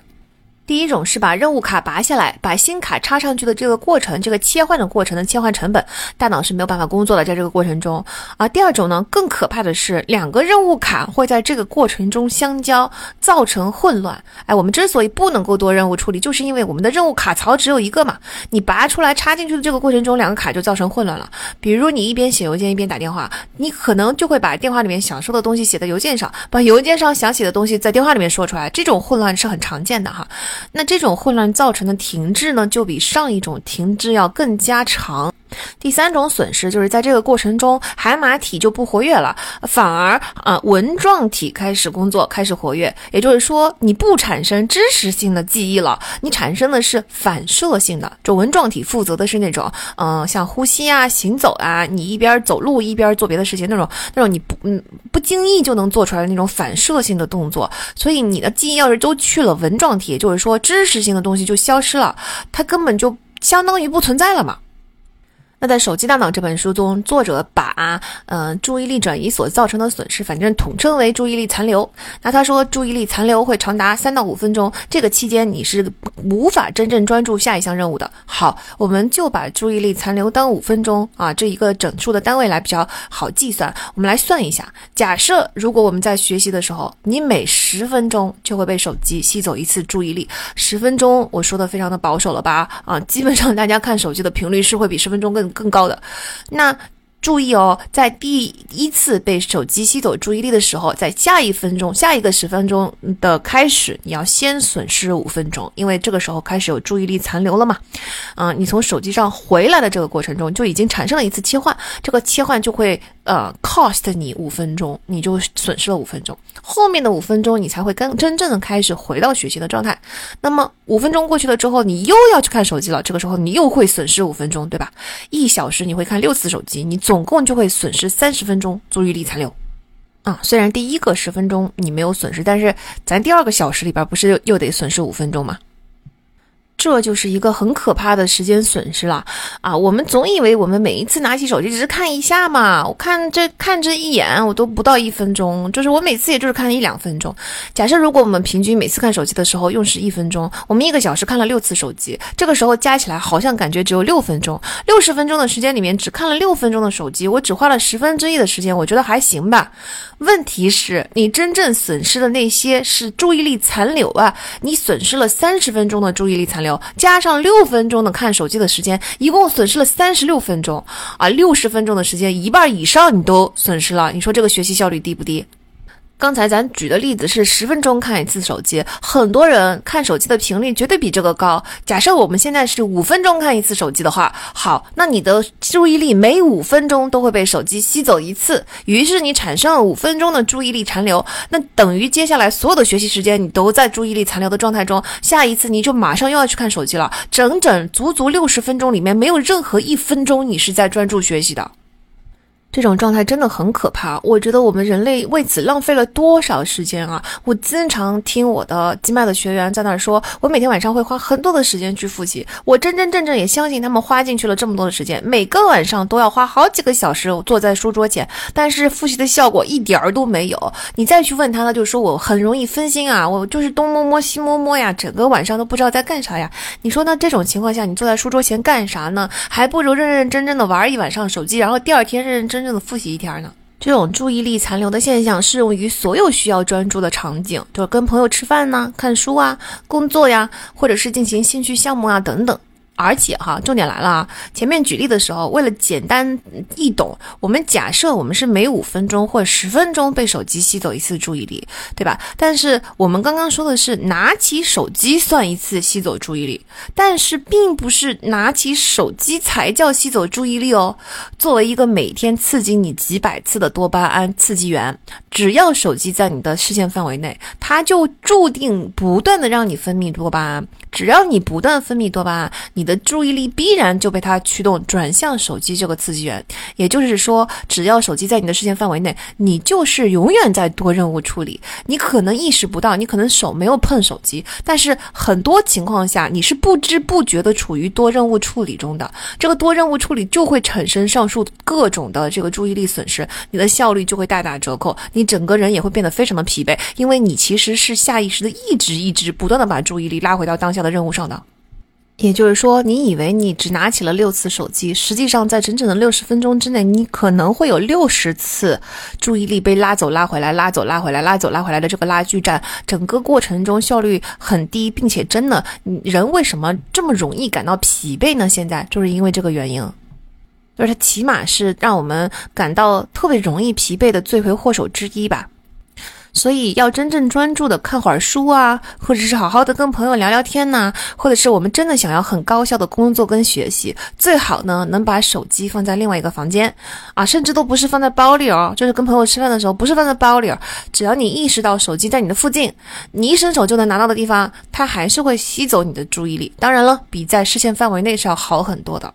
第一种是把任务卡拔下来，把新卡插上去的这个过程，这个切换的过程的切换成本，大脑是没有办法工作的，在这个过程中。而第二种呢，更可怕的是，两个任务卡会在这个过程中相交，造成混乱。哎，我们之所以不能够多任务处理，就是因为我们的任务卡槽只有一个嘛。你拔出来插进去的这个过程中，两个卡就造成混乱了。比如你一边写邮件一边打电话，你可能就会把电话里面想说的东西写在邮件上，把邮件上想写的东西在电话里面说出来，这种混乱是很常见的哈。那这种混乱造成的停滞呢，就比上一种停滞要更加长。第三种损失就是在这个过程中，海马体就不活跃了，反而啊纹状体开始工作，开始活跃。也就是说，你不产生知识性的记忆了，你产生的是反射性的。就纹状体负责的是那种，嗯，像呼吸啊、行走啊，你一边走路一边做别的事情那种，那种你不嗯不经意就能做出来的那种反射性的动作。所以你的记忆要是都去了纹状体，就是说知识性的东西就消失了，它根本就相当于不存在了嘛。那在《手机大脑》这本书中，作者把嗯注意力转移所造成的损失，反正统称为注意力残留。那他说，注意力残留会长达三到五分钟，这个期间你是无法真正专注下一项任务的。好，我们就把注意力残留当五分钟啊这一个整数的单位来比较好计算。我们来算一下，假设如果我们在学习的时候，你每十分钟就会被手机吸走一次注意力，十分钟我说的非常的保守了吧？啊，基本上大家看手机的频率是会比十分钟更。更高的，那。注意哦，在第一次被手机吸走注意力的时候，在下一分钟、下一个十分钟的开始，你要先损失五分钟，因为这个时候开始有注意力残留了嘛。嗯，你从手机上回来的这个过程中，就已经产生了一次切换，这个切换就会呃 cost 你五分钟，你就损失了五分钟。后面的五分钟，你才会跟真正的开始回到学习的状态。那么五分钟过去了之后，你又要去看手机了，这个时候你又会损失五分钟，对吧？一小时你会看六次手机，你。总共就会损失三十分钟注意力残留，啊，虽然第一个十分钟你没有损失，但是咱第二个小时里边不是又又得损失五分钟吗？这就是一个很可怕的时间损失了啊！我们总以为我们每一次拿起手机只是看一下嘛，我看这看这一眼，我都不到一分钟，就是我每次也就是看一两分钟。假设如果我们平均每次看手机的时候用时一分钟，我们一个小时看了六次手机，这个时候加起来好像感觉只有六分钟。六十分钟的时间里面只看了六分钟的手机，我只花了十分之一的时间，我觉得还行吧。问题是，你真正损失的那些是注意力残留啊！你损失了三十分钟的注意力残留。加上六分钟的看手机的时间，一共损失了三十六分钟啊！六十分钟的时间，一半以上你都损失了。你说这个学习效率低不低？刚才咱举的例子是十分钟看一次手机，很多人看手机的频率绝对比这个高。假设我们现在是五分钟看一次手机的话，好，那你的注意力每五分钟都会被手机吸走一次，于是你产生了五分钟的注意力残留，那等于接下来所有的学习时间你都在注意力残留的状态中，下一次你就马上又要去看手机了，整整足足六十分钟里面没有任何一分钟你是在专注学习的。这种状态真的很可怕，我觉得我们人类为此浪费了多少时间啊！我经常听我的机麦的学员在那儿说，我每天晚上会花很多的时间去复习，我真真正正也相信他们花进去了这么多的时间，每个晚上都要花好几个小时坐在书桌前，但是复习的效果一点儿都没有。你再去问他，他就说我很容易分心啊，我就是东摸摸西摸摸呀，整个晚上都不知道在干啥呀。你说那这种情况下，你坐在书桌前干啥呢？还不如认认真真的玩一晚上手机，然后第二天认认真。真正的复习一天呢？这种注意力残留的现象适用于所有需要专注的场景，就是跟朋友吃饭呢、看书啊、工作呀，或者是进行兴趣项目啊等等。而且哈，重点来了啊！前面举例的时候，为了简单易懂，我们假设我们是每五分钟或十分钟被手机吸走一次注意力，对吧？但是我们刚刚说的是拿起手机算一次吸走注意力，但是并不是拿起手机才叫吸走注意力哦。作为一个每天刺激你几百次的多巴胺刺激源，只要手机在你的视线范围内，它就注定不断的让你分泌多巴胺。只要你不断分泌多巴胺，你的注意力必然就被它驱动转向手机这个刺激源。也就是说，只要手机在你的视线范围内，你就是永远在多任务处理。你可能意识不到，你可能手没有碰手机，但是很多情况下你是不知不觉的处于多任务处理中的。这个多任务处理就会产生上述各种的这个注意力损失，你的效率就会大打折扣，你整个人也会变得非常的疲惫，因为你其实是下意识的一直一直不断的把注意力拉回到当下。的任务上的，也就是说，你以为你只拿起了六次手机，实际上在整整的六十分钟之内，你可能会有六十次注意力被拉走、拉回来、拉走、拉回来、拉走、拉回来的这个拉锯战，整个过程中效率很低，并且真的，人为什么这么容易感到疲惫呢？现在就是因为这个原因，就是它起码是让我们感到特别容易疲惫的罪魁祸首之一吧。所以要真正专注的看会儿书啊，或者是好好的跟朋友聊聊天呐，或者是我们真的想要很高效的工作跟学习，最好呢能把手机放在另外一个房间啊，甚至都不是放在包里哦，就是跟朋友吃饭的时候不是放在包里，只要你意识到手机在你的附近，你一伸手就能拿到的地方，它还是会吸走你的注意力。当然了，比在视线范围内是要好很多的。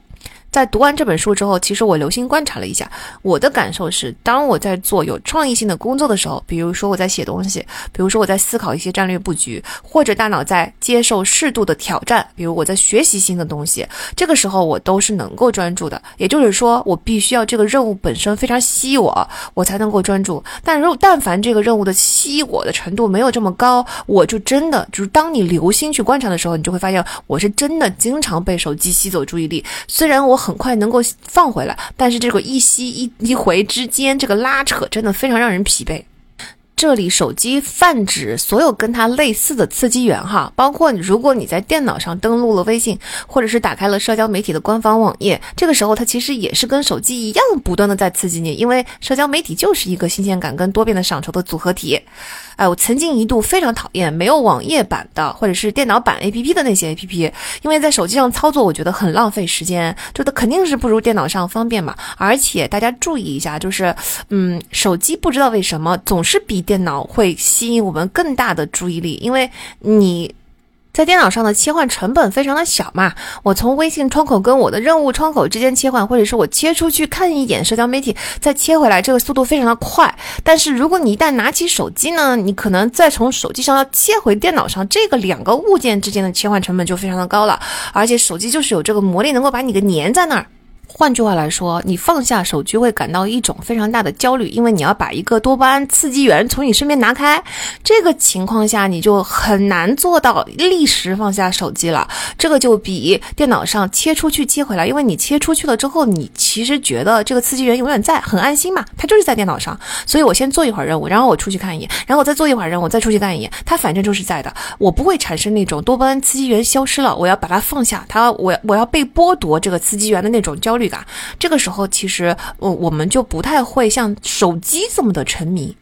在读完这本书之后，其实我留心观察了一下，我的感受是，当我在做有创意性的工作的时候，比如说我在写东西，比如说我在思考一些战略布局，或者大脑在接受适度的挑战，比如我在学习新的东西，这个时候我都是能够专注的。也就是说，我必须要这个任务本身非常吸引我，我才能够专注。但如但凡这个任务的吸引我的程度没有这么高，我就真的就是当你留心去观察的时候，你就会发现我是真的经常被手机吸走注意力。虽然我。很快能够放回来，但是这个一吸一一回之间，这个拉扯真的非常让人疲惫。这里手机泛指所有跟它类似的刺激源哈，包括如果你在电脑上登录了微信，或者是打开了社交媒体的官方网页，这个时候它其实也是跟手机一样，不断的在刺激你，因为社交媒体就是一个新鲜感跟多变的赏酬的组合体。哎，我曾经一度非常讨厌没有网页版的或者是电脑版 APP 的那些 APP，因为在手机上操作，我觉得很浪费时间，就它肯定是不如电脑上方便嘛。而且大家注意一下，就是，嗯，手机不知道为什么总是比电电脑会吸引我们更大的注意力，因为你。在电脑上的切换成本非常的小嘛，我从微信窗口跟我的任务窗口之间切换，或者是我切出去看一眼社交媒体，再切回来，这个速度非常的快。但是如果你一旦拿起手机呢，你可能再从手机上要切回电脑上，这个两个物件之间的切换成本就非常的高了，而且手机就是有这个魔力，能够把你给粘在那儿。换句话来说，你放下手机会感到一种非常大的焦虑，因为你要把一个多巴胺刺激源从你身边拿开。这个情况下，你就很难做到立时放下手机了。这个就比电脑上切出去切回来，因为你切出去了之后，你其实觉得这个刺激源永远在，很安心嘛。它就是在电脑上，所以我先做一会儿任务，然后我出去看一眼，然后我再做一会儿任务，再出去看一眼，它反正就是在的。我不会产生那种多巴胺刺激源消失了，我要把它放下，它我我要被剥夺这个刺激源的那种焦焦虑。感，这个时候其实，我，我们就不太会像手机这么的沉迷，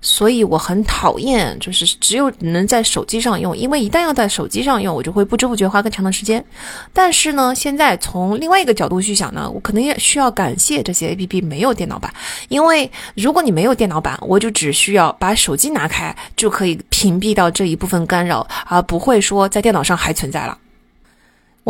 所以我很讨厌，就是只有能在手机上用，因为一旦要在手机上用，我就会不知不觉花更长的时间。但是呢，现在从另外一个角度去想呢，我可能也需要感谢这些 APP 没有电脑版，因为如果你没有电脑版，我就只需要把手机拿开，就可以屏蔽到这一部分干扰，而不会说在电脑上还存在了。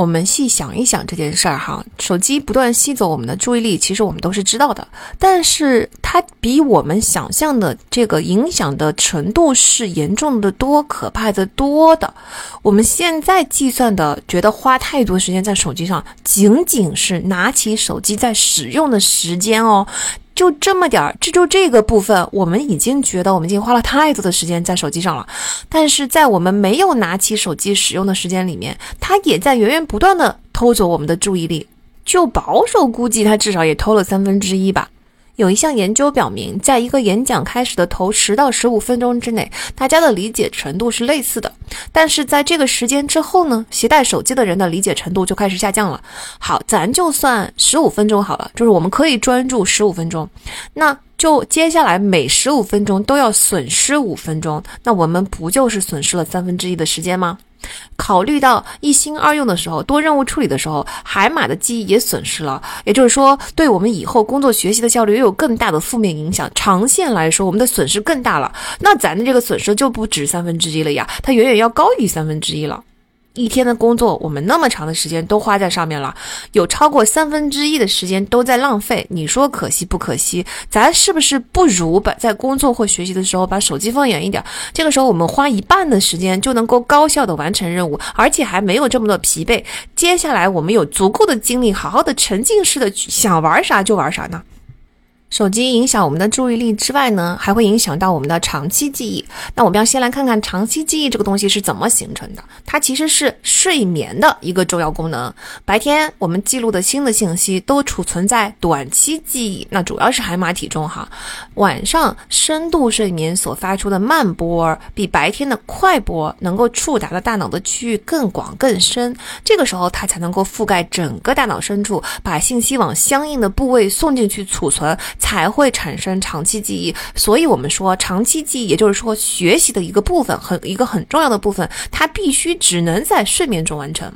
我们细想一想这件事儿哈，手机不断吸走我们的注意力，其实我们都是知道的，但是它比我们想象的这个影响的程度是严重的多、可怕的多的。我们现在计算的，觉得花太多时间在手机上，仅仅是拿起手机在使用的时间哦。就这么点儿，这就这个部分，我们已经觉得我们已经花了太多的时间在手机上了。但是在我们没有拿起手机使用的时间里面，它也在源源不断的偷走我们的注意力。就保守估计，它至少也偷了三分之一吧。有一项研究表明，在一个演讲开始的头十到十五分钟之内，大家的理解程度是类似的。但是在这个时间之后呢，携带手机的人的理解程度就开始下降了。好，咱就算十五分钟好了，就是我们可以专注十五分钟，那就接下来每十五分钟都要损失五分钟，那我们不就是损失了三分之一的时间吗？考虑到一心二用的时候，多任务处理的时候，海马的记忆也损失了，也就是说，对我们以后工作学习的效率又有更大的负面影响。长线来说，我们的损失更大了。那咱的这个损失就不止三分之一了呀，它远远要高于三分之一了。一天的工作，我们那么长的时间都花在上面了，有超过三分之一的时间都在浪费。你说可惜不可惜？咱是不是不如把在工作或学习的时候把手机放远一点？这个时候我们花一半的时间就能够高效的完成任务，而且还没有这么多疲惫。接下来我们有足够的精力，好好的沉浸式的想玩啥就玩啥呢？手机影响我们的注意力之外呢，还会影响到我们的长期记忆。那我们要先来看看长期记忆这个东西是怎么形成的。它其实是睡眠的一个重要功能。白天我们记录的新的信息都储存在短期记忆，那主要是海马体中哈。晚上深度睡眠所发出的慢波比白天的快波能够触达的大脑的区域更广更深，这个时候它才能够覆盖整个大脑深处，把信息往相应的部位送进去储存。才会产生长期记忆，所以我们说长期记忆，也就是说学习的一个部分，很一个很重要的部分，它必须只能在睡眠中完成。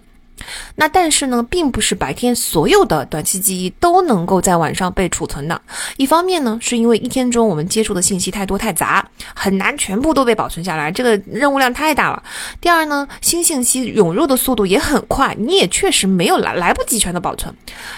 那但是呢，并不是白天所有的短期记忆都能够在晚上被储存的。一方面呢，是因为一天中我们接触的信息太多太杂，很难全部都被保存下来，这个任务量太大了。第二呢，新信息涌入的速度也很快，你也确实没有来来不及全的保存。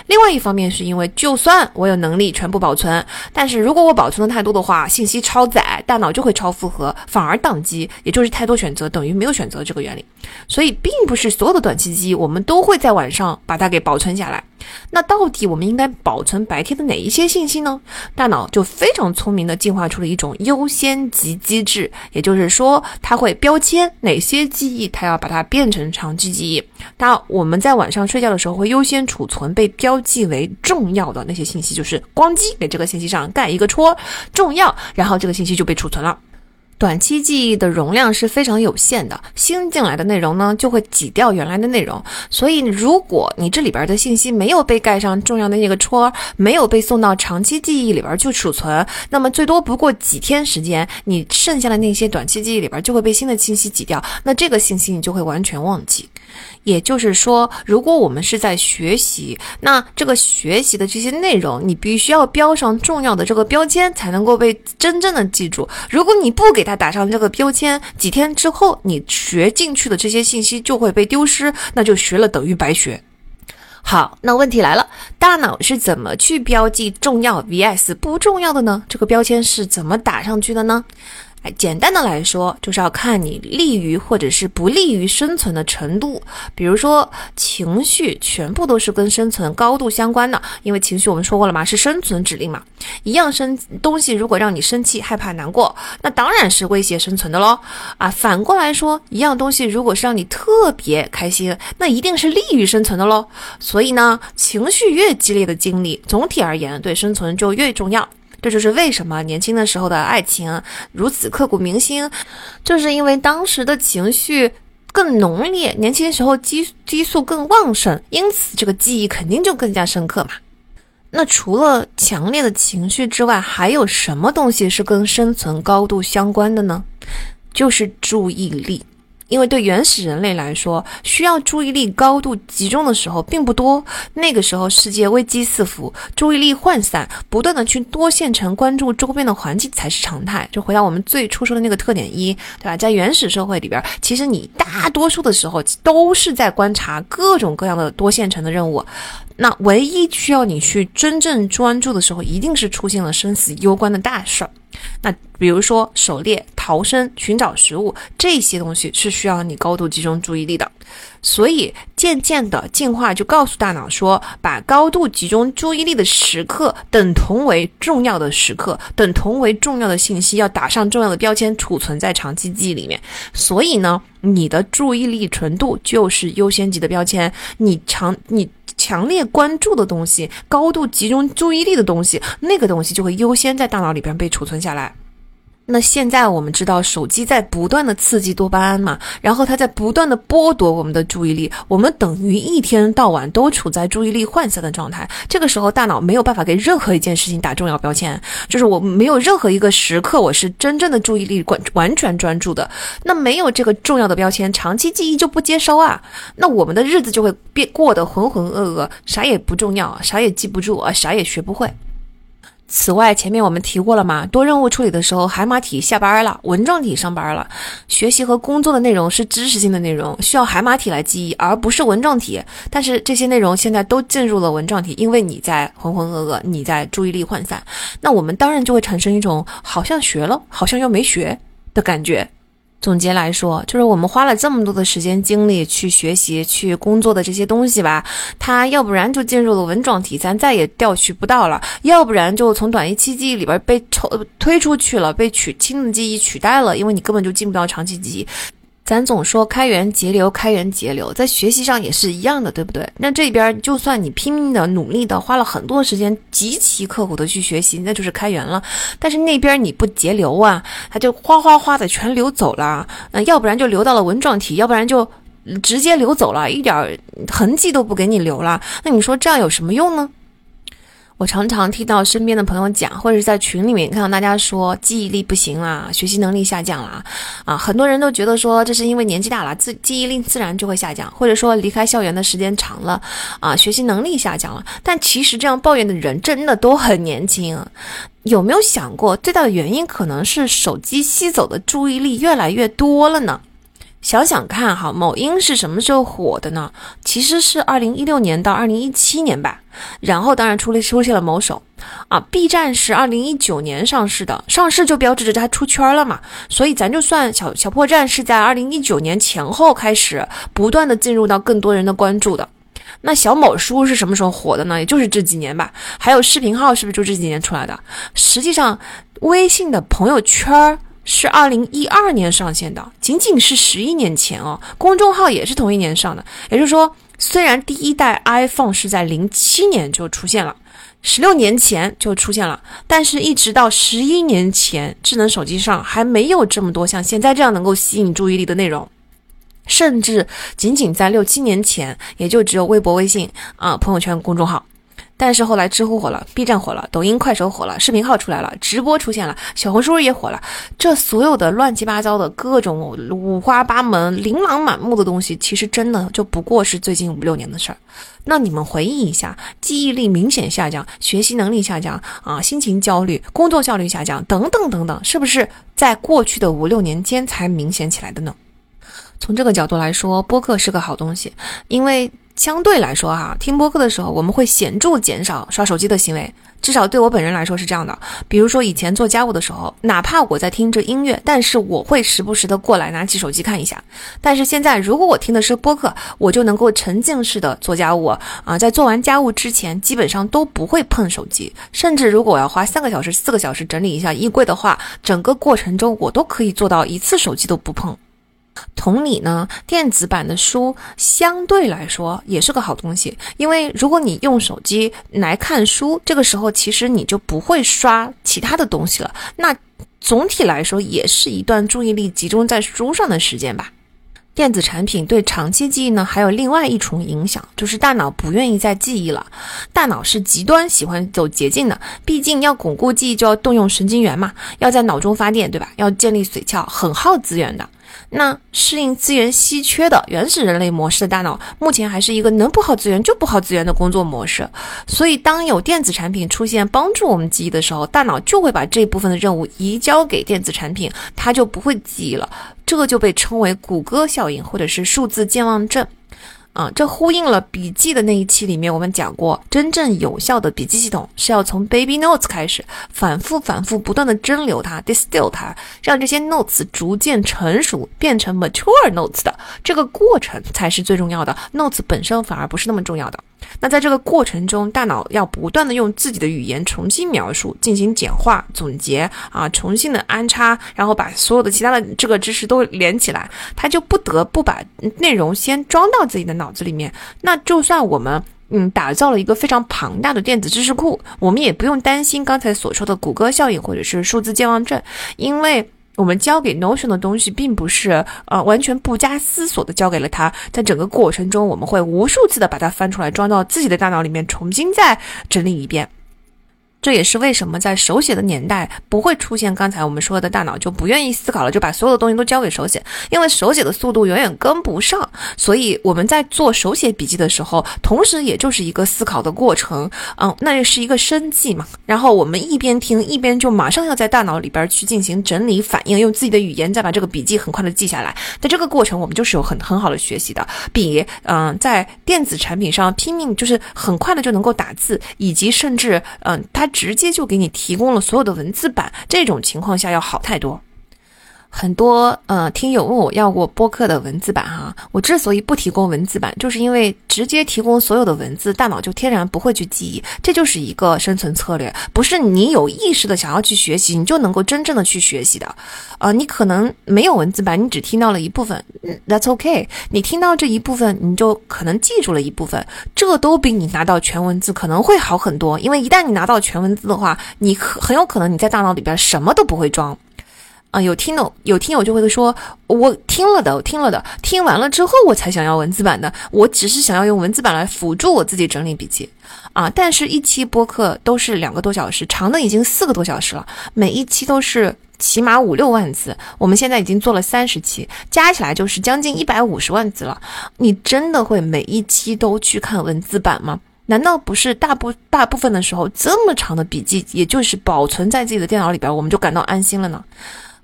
另外一方面是因为，就算我有能力全部保存，但是如果我保存的太多的话，信息超载，大脑就会超负荷，反而宕机，也就是太多选择等于没有选择这个原理。所以，并不是所有的短期记忆我们。都会在晚上把它给保存下来。那到底我们应该保存白天的哪一些信息呢？大脑就非常聪明的进化出了一种优先级机制，也就是说，它会标签哪些记忆，它要把它变成长期记忆。那我们在晚上睡觉的时候会优先储存被标记为重要的那些信息，就是咣叽给这个信息上盖一个戳，重要，然后这个信息就被储存了。短期记忆的容量是非常有限的，新进来的内容呢就会挤掉原来的内容。所以，如果你这里边的信息没有被盖上重要的那个戳，没有被送到长期记忆里边去储存，那么最多不过几天时间，你剩下的那些短期记忆里边就会被新的信息挤掉，那这个信息你就会完全忘记。也就是说，如果我们是在学习，那这个学习的这些内容，你必须要标上重要的这个标签，才能够被真正的记住。如果你不给它打上这个标签，几天之后你学进去的这些信息就会被丢失，那就学了等于白学。好，那问题来了，大脑是怎么去标记重要 vs 不重要的呢？这个标签是怎么打上去的呢？简单的来说，就是要看你利于或者是不利于生存的程度。比如说，情绪全部都是跟生存高度相关的，因为情绪我们说过了嘛，是生存指令嘛。一样生东西如果让你生气、害怕、难过，那当然是威胁生存的喽。啊，反过来说，一样东西如果是让你特别开心，那一定是利于生存的喽。所以呢，情绪越激烈的经历，总体而言对生存就越重要。这就是为什么年轻的时候的爱情如此刻骨铭心，就是因为当时的情绪更浓烈，年轻时候激激素更旺盛，因此这个记忆肯定就更加深刻嘛。那除了强烈的情绪之外，还有什么东西是跟生存高度相关的呢？就是注意力。因为对原始人类来说，需要注意力高度集中的时候并不多。那个时候世界危机四伏，注意力涣散，不断的去多线程关注周边的环境才是常态。就回到我们最初说的那个特点一，对吧？在原始社会里边，其实你大多数的时候都是在观察各种各样的多线程的任务。那唯一需要你去真正专注的时候，一定是出现了生死攸关的大事儿。那比如说狩猎、逃生、寻找食物这些东西是需要你高度集中注意力的。所以渐渐的进化就告诉大脑说，把高度集中注意力的时刻等同为重要的时刻，等同为重要的信息，要打上重要的标签，储存在长期记忆里面。所以呢，你的注意力纯度就是优先级的标签，你长你。强烈关注的东西，高度集中注意力的东西，那个东西就会优先在大脑里边被储存下来。那现在我们知道，手机在不断的刺激多巴胺嘛，然后它在不断的剥夺我们的注意力，我们等于一天到晚都处在注意力涣散的状态。这个时候，大脑没有办法给任何一件事情打重要标签，就是我没有任何一个时刻我是真正的注意力完完全专注的。那没有这个重要的标签，长期记忆就不接收啊，那我们的日子就会变过得浑浑噩噩，啥也不重要，啥也记不住啊，啥也学不会。此外，前面我们提过了嘛，多任务处理的时候，海马体下班了，纹状体上班了。学习和工作的内容是知识性的内容，需要海马体来记忆，而不是纹状体。但是这些内容现在都进入了纹状体，因为你在浑浑噩噩，你在注意力涣散，那我们当然就会产生一种好像学了，好像又没学的感觉。总结来说，就是我们花了这么多的时间精力去学习、去工作的这些东西吧，它要不然就进入了文状体，咱再也调取不到了；要不然就从短一期记忆里边被抽推出去了，被取轻的记忆取代了，因为你根本就进不到长期记忆。咱总说开源节流，开源节流，在学习上也是一样的，对不对？那这边就算你拼命的、努力的，花了很多时间，极其刻苦的去学习，那就是开源了。但是那边你不节流啊，它就哗哗哗的全流走了。嗯，要不然就流到了纹状体，要不然就直接流走了，一点痕迹都不给你留了。那你说这样有什么用呢？我常常听到身边的朋友讲，或者是在群里面看到大家说记忆力不行啦，学习能力下降啦，啊，很多人都觉得说这是因为年纪大了，自记忆力自然就会下降，或者说离开校园的时间长了，啊，学习能力下降了。但其实这样抱怨的人真的都很年轻，有没有想过最大的原因可能是手机吸走的注意力越来越多了呢？想想看哈，某音是什么时候火的呢？其实是二零一六年到二零一七年吧。然后当然出了出现了某手，啊，B 站是二零一九年上市的，上市就标志着它出圈了嘛。所以咱就算小小破站是在二零一九年前后开始不断的进入到更多人的关注的。那小某书是什么时候火的呢？也就是这几年吧。还有视频号是不是就这几年出来的？实际上，微信的朋友圈儿。是二零一二年上线的，仅仅是十一年前哦。公众号也是同一年上的，也就是说，虽然第一代 iPhone 是在零七年就出现了，十六年前就出现了，但是一直到十一年前，智能手机上还没有这么多像现在这样能够吸引注意力的内容，甚至仅仅在六七年前，也就只有微博、微信啊、朋友圈、公众号。但是后来知乎火了，B 站火了，抖音、快手火了，视频号出来了，直播出现了，小红书也火了。这所有的乱七八糟的各种五花八门、琳琅满目的东西，其实真的就不过是最近五六年的事儿。那你们回忆一下，记忆力明显下降，学习能力下降啊，心情焦虑，工作效率下降，等等等等，是不是在过去的五六年间才明显起来的呢？从这个角度来说，播客是个好东西，因为。相对来说，哈，听播客的时候，我们会显著减少刷手机的行为，至少对我本人来说是这样的。比如说，以前做家务的时候，哪怕我在听着音乐，但是我会时不时的过来拿起手机看一下。但是现在，如果我听的是播客，我就能够沉浸式的做家务啊，在做完家务之前，基本上都不会碰手机。甚至如果我要花三个小时、四个小时整理一下衣柜的话，整个过程中我都可以做到一次手机都不碰。同理呢，电子版的书相对来说也是个好东西，因为如果你用手机来看书，这个时候其实你就不会刷其他的东西了。那总体来说也是一段注意力集中在书上的时间吧。电子产品对长期记忆呢，还有另外一重影响，就是大脑不愿意再记忆了。大脑是极端喜欢走捷径的，毕竟要巩固记忆就要动用神经元嘛，要在脑中发电，对吧？要建立髓鞘，很耗资源的。那适应资源稀缺的原始人类模式的大脑，目前还是一个能不耗资源就不耗资源的工作模式。所以，当有电子产品出现帮助我们记忆的时候，大脑就会把这部分的任务移交给电子产品，它就不会记忆了。这个就被称为谷歌效应，或者是数字健忘症。啊，这呼应了笔记的那一期里面，我们讲过，真正有效的笔记系统是要从 baby notes 开始，反复、反复、不断的蒸馏它，distill 它，让这些 notes 逐渐成熟，变成 mature notes 的这个过程才是最重要的，notes 本身反而不是那么重要的。那在这个过程中，大脑要不断的用自己的语言重新描述，进行简化、总结啊，重新的安插，然后把所有的其他的这个知识都连起来，它就不得不把内容先装到自己的脑子里面。那就算我们嗯打造了一个非常庞大的电子知识库，我们也不用担心刚才所说的谷歌效应或者是数字健忘症，因为。我们交给 Notion 的东西，并不是呃完全不加思索的交给了他，在整个过程中，我们会无数次的把它翻出来，装到自己的大脑里面，重新再整理一遍。这也是为什么在手写的年代不会出现刚才我们说的大脑就不愿意思考了，就把所有的东西都交给手写，因为手写的速度远远跟不上。所以我们在做手写笔记的时候，同时也就是一个思考的过程，嗯，那也是一个生计嘛。然后我们一边听一边就马上要在大脑里边去进行整理反应，用自己的语言再把这个笔记很快的记下来。在这个过程，我们就是有很很好的学习的，比嗯在电子产品上拼命就是很快的就能够打字，以及甚至嗯它。直接就给你提供了所有的文字版，这种情况下要好太多。很多呃听友问我要过播客的文字版哈，我之所以不提供文字版，就是因为直接提供所有的文字，大脑就天然不会去记忆，这就是一个生存策略，不是你有意识的想要去学习，你就能够真正的去学习的。呃，你可能没有文字版，你只听到了一部分，That's OK。你听到这一部分，你就可能记住了一部分，这都比你拿到全文字可能会好很多。因为一旦你拿到全文字的话，你很有可能你在大脑里边什么都不会装。啊，有听的有听友就会说，我听了的，我听了的，听完了之后我才想要文字版的，我只是想要用文字版来辅助我自己整理笔记啊。但是，一期播客都是两个多小时，长的已经四个多小时了，每一期都是起码五六万字。我们现在已经做了三十期，加起来就是将近一百五十万字了。你真的会每一期都去看文字版吗？难道不是大部大部分的时候，这么长的笔记，也就是保存在自己的电脑里边，我们就感到安心了呢？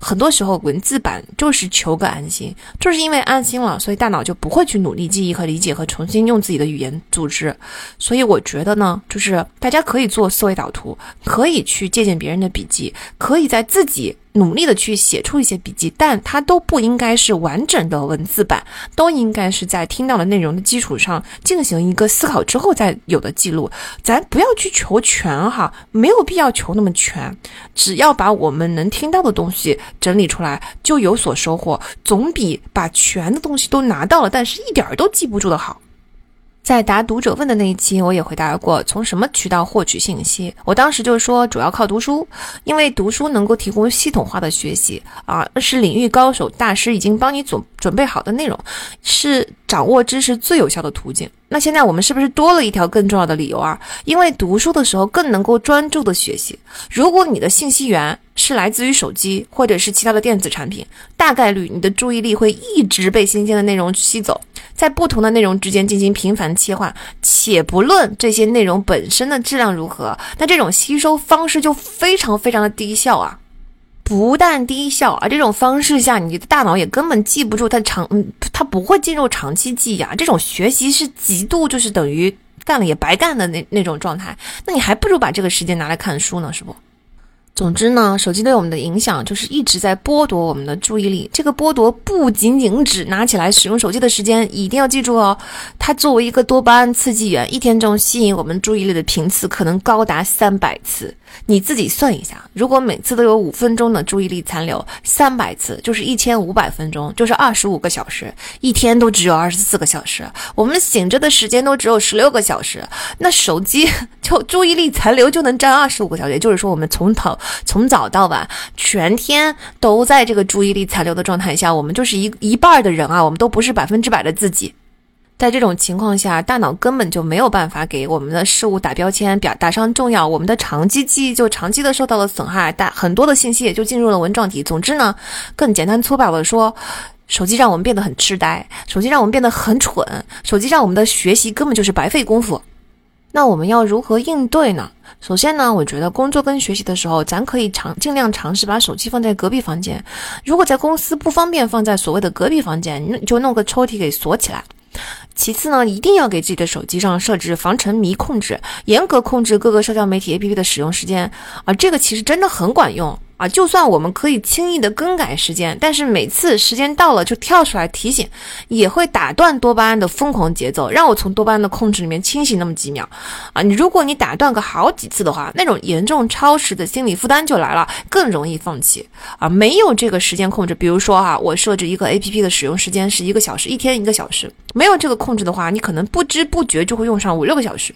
很多时候，文字版就是求个安心，就是因为安心了，所以大脑就不会去努力记忆和理解和重新用自己的语言组织。所以我觉得呢，就是大家可以做思维导图，可以去借鉴别人的笔记，可以在自己。努力的去写出一些笔记，但它都不应该是完整的文字版，都应该是在听到的内容的基础上进行一个思考之后再有的记录。咱不要去求全哈，没有必要求那么全，只要把我们能听到的东西整理出来，就有所收获，总比把全的东西都拿到了，但是一点儿都记不住的好。在答读者问的那一期，我也回答过，从什么渠道获取信息？我当时就说，主要靠读书，因为读书能够提供系统化的学习啊，是领域高手大师已经帮你准准备好的内容，是。掌握知识最有效的途径。那现在我们是不是多了一条更重要的理由啊？因为读书的时候更能够专注的学习。如果你的信息源是来自于手机或者是其他的电子产品，大概率你的注意力会一直被新鲜的内容吸走，在不同的内容之间进行频繁切换。且不论这些内容本身的质量如何，那这种吸收方式就非常非常的低效啊！不但低效，而这种方式下，你的大脑也根本记不住，它长，嗯，它不会进入长期记忆啊。这种学习是极度就是等于干了也白干的那那种状态。那你还不如把这个时间拿来看书呢，是不？总之呢，手机对我们的影响就是一直在剥夺我们的注意力。这个剥夺不仅仅指拿起来使用手机的时间，一定要记住哦。它作为一个多巴胺刺激源，一天中吸引我们注意力的频次可能高达三百次。你自己算一下，如果每次都有五分钟的注意力残留，三百次就是一千五百分钟，就是二十五个小时，一天都只有二十四个小时，我们醒着的时间都只有十六个小时，那手机就注意力残留就能占二十五个小时，也就是说，我们从早从早到晚，全天都在这个注意力残留的状态下，我们就是一一半的人啊，我们都不是百分之百的自己。在这种情况下，大脑根本就没有办法给我们的事物打标签，表打上重要，我们的长期记忆就长期的受到了损害，大很多的信息也就进入了纹状体。总之呢，更简单粗暴的说，手机让我们变得很痴呆，手机让我们变得很蠢，手机让我们的学习根本就是白费功夫。那我们要如何应对呢？首先呢，我觉得工作跟学习的时候，咱可以尝尽量尝试把手机放在隔壁房间。如果在公司不方便放在所谓的隔壁房间，那就弄个抽屉给锁起来。其次呢，一定要给自己的手机上设置防沉迷控制，严格控制各个社交媒体 APP 的使用时间啊，这个其实真的很管用。啊，就算我们可以轻易的更改时间，但是每次时间到了就跳出来提醒，也会打断多巴胺的疯狂节奏，让我从多巴胺的控制里面清醒那么几秒。啊，你如果你打断个好几次的话，那种严重超时的心理负担就来了，更容易放弃。啊，没有这个时间控制，比如说哈，我设置一个 APP 的使用时间是一个小时，一天一个小时，没有这个控制的话，你可能不知不觉就会用上五六个小时。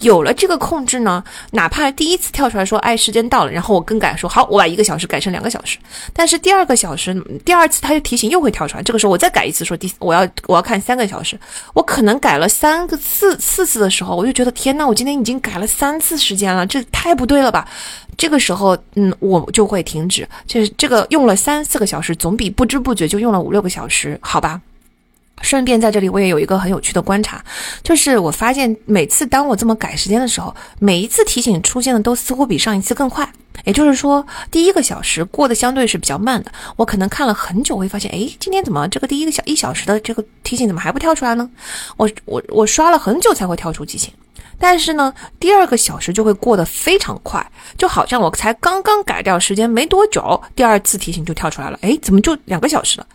有了这个控制呢，哪怕第一次跳出来说，哎，时间到了，然后我更改说，好，我把一个小时改成两个小时，但是第二个小时，第二次他就提醒又会跳出来，这个时候我再改一次说第我要我要看三个小时，我可能改了三个四四次的时候，我就觉得天呐，我今天已经改了三次时间了，这太不对了吧？这个时候，嗯，我就会停止，就是这个用了三四个小时，总比不知不觉就用了五六个小时好吧？顺便在这里，我也有一个很有趣的观察，就是我发现每次当我这么改时间的时候，每一次提醒出现的都似乎比上一次更快。也就是说，第一个小时过得相对是比较慢的。我可能看了很久，会发现，哎，今天怎么这个第一个小一小时的这个提醒怎么还不跳出来呢？我我我刷了很久才会跳出提醒，但是呢，第二个小时就会过得非常快，就好像我才刚刚改掉时间没多久，第二次提醒就跳出来了。哎，怎么就两个小时了？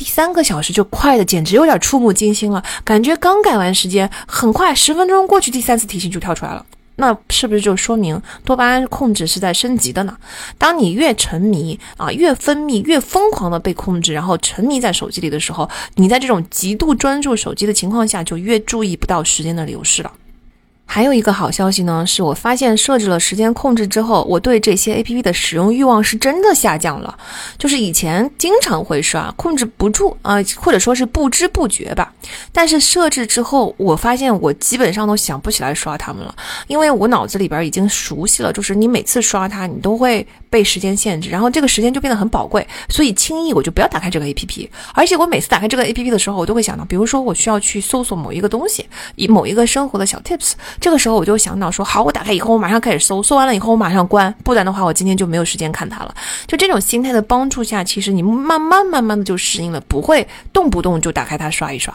第三个小时就快的简直有点触目惊心了，感觉刚改完时间，很快十分钟过去，第三次提醒就跳出来了。那是不是就说明多巴胺控制是在升级的呢？当你越沉迷啊，越分泌，越疯狂的被控制，然后沉迷在手机里的时候，你在这种极度专注手机的情况下，就越注意不到时间的流逝了。还有一个好消息呢，是我发现设置了时间控制之后，我对这些 A P P 的使用欲望是真的下降了。就是以前经常会刷，控制不住啊，或者说是不知不觉吧。但是设置之后，我发现我基本上都想不起来刷它们了，因为我脑子里边已经熟悉了，就是你每次刷它，你都会被时间限制，然后这个时间就变得很宝贵，所以轻易我就不要打开这个 A P P。而且我每次打开这个 A P P 的时候，我都会想到，比如说我需要去搜索某一个东西，以某一个生活的小 tips。这个时候我就想到说，好，我打开以后，我马上开始搜，搜完了以后我马上关，不然的话我今天就没有时间看它了。就这种心态的帮助下，其实你慢慢慢慢的就适应了，不会动不动就打开它刷一刷。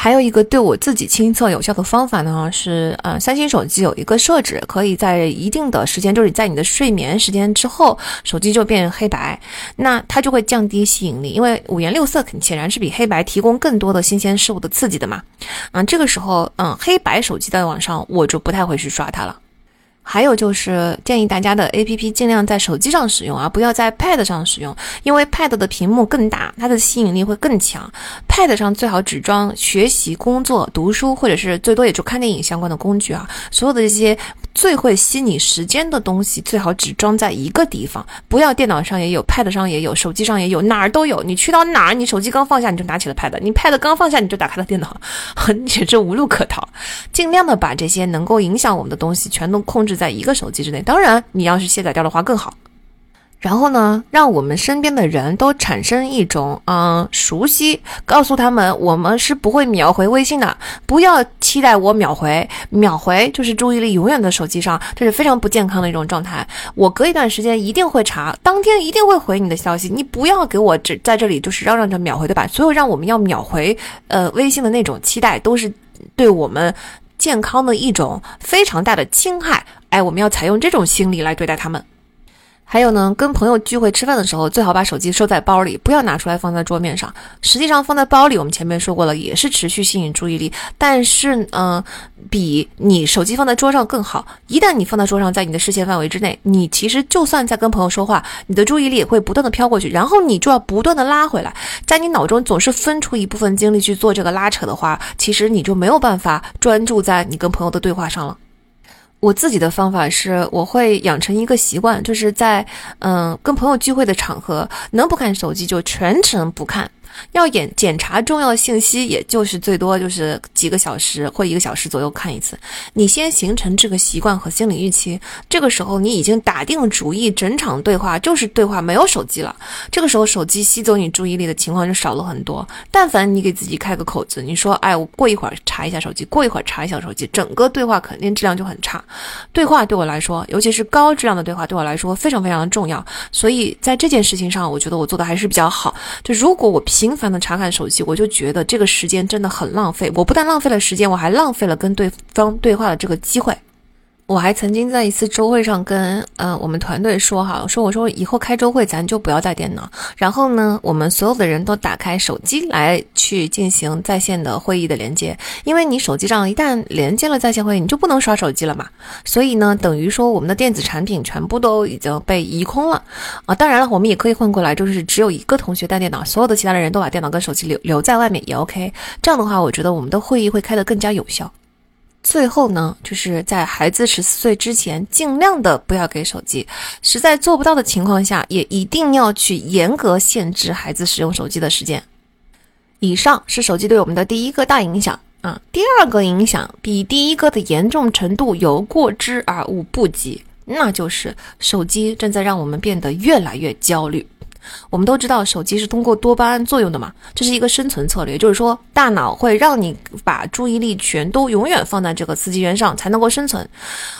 还有一个对我自己亲测有效的方法呢，是呃，三星手机有一个设置，可以在一定的时间，就是在你的睡眠时间之后，手机就变黑白，那它就会降低吸引力，因为五颜六色肯显然是比黑白提供更多的新鲜事物的刺激的嘛。嗯，这个时候，嗯，黑白手机在网上我就不太会去刷它了。还有就是建议大家的 A P P 尽量在手机上使用啊，不要在 Pad 上使用，因为 Pad 的屏幕更大，它的吸引力会更强。Pad 上最好只装学习、工作、读书，或者是最多也就看电影相关的工具啊。所有的这些最会吸你时间的东西，最好只装在一个地方，不要电脑上也有，pad 上也有，手机上也有，哪儿都有。你去到哪儿，你手机刚放下你就拿起了 pad，你 pad 刚放下你就打开了电脑，简直无路可逃。尽量的把这些能够影响我们的东西全都控制在一个手机之内。当然，你要是卸载掉的话更好。然后呢，让我们身边的人都产生一种嗯熟悉，告诉他们我们是不会秒回微信的，不要期待我秒回，秒回就是注意力永远在手机上，这是非常不健康的一种状态。我隔一段时间一定会查，当天一定会回你的消息，你不要给我这在这里就是嚷嚷着秒回，对吧？所有让我们要秒回呃微信的那种期待，都是对我们健康的一种非常大的侵害。哎，我们要采用这种心理来对待他们。还有呢，跟朋友聚会吃饭的时候，最好把手机收在包里，不要拿出来放在桌面上。实际上，放在包里，我们前面说过了，也是持续吸引注意力，但是，嗯，比你手机放在桌上更好。一旦你放在桌上，在你的视线范围之内，你其实就算在跟朋友说话，你的注意力也会不断的飘过去，然后你就要不断的拉回来。在你脑中总是分出一部分精力去做这个拉扯的话，其实你就没有办法专注在你跟朋友的对话上了。我自己的方法是，我会养成一个习惯，就是在嗯跟朋友聚会的场合，能不看手机就全程不看。要检检查重要信息，也就是最多就是几个小时或一个小时左右看一次。你先形成这个习惯和心理预期，这个时候你已经打定主意，整场对话就是对话，没有手机了。这个时候手机吸走你注意力的情况就少了很多。但凡你给自己开个口子，你说，哎，我过一会儿查一下手机，过一会儿查一下手机，整个对话肯定质量就很差。对话对我来说，尤其是高质量的对话，对我来说非常非常的重要。所以在这件事情上，我觉得我做的还是比较好。就如果我频繁的查看手机，我就觉得这个时间真的很浪费。我不但浪费了时间，我还浪费了跟对方对话的这个机会。我还曾经在一次周会上跟呃我们团队说哈，说我说以后开周会咱就不要带电脑，然后呢，我们所有的人都打开手机来去进行在线的会议的连接，因为你手机上一旦连接了在线会议，你就不能刷手机了嘛。所以呢，等于说我们的电子产品全部都已经被移空了啊。当然了，我们也可以换过来，就是只有一个同学带电脑，所有的其他的人都把电脑跟手机留留在外面也 OK。这样的话，我觉得我们的会议会开得更加有效。最后呢，就是在孩子十四岁之前，尽量的不要给手机。实在做不到的情况下，也一定要去严格限制孩子使用手机的时间。以上是手机对我们的第一个大影响啊。第二个影响比第一个的严重程度有过之而无不及，那就是手机正在让我们变得越来越焦虑。我们都知道，手机是通过多巴胺作用的嘛，这是一个生存策略，就是说大脑会让你把注意力全都永远放在这个刺激源上才能够生存，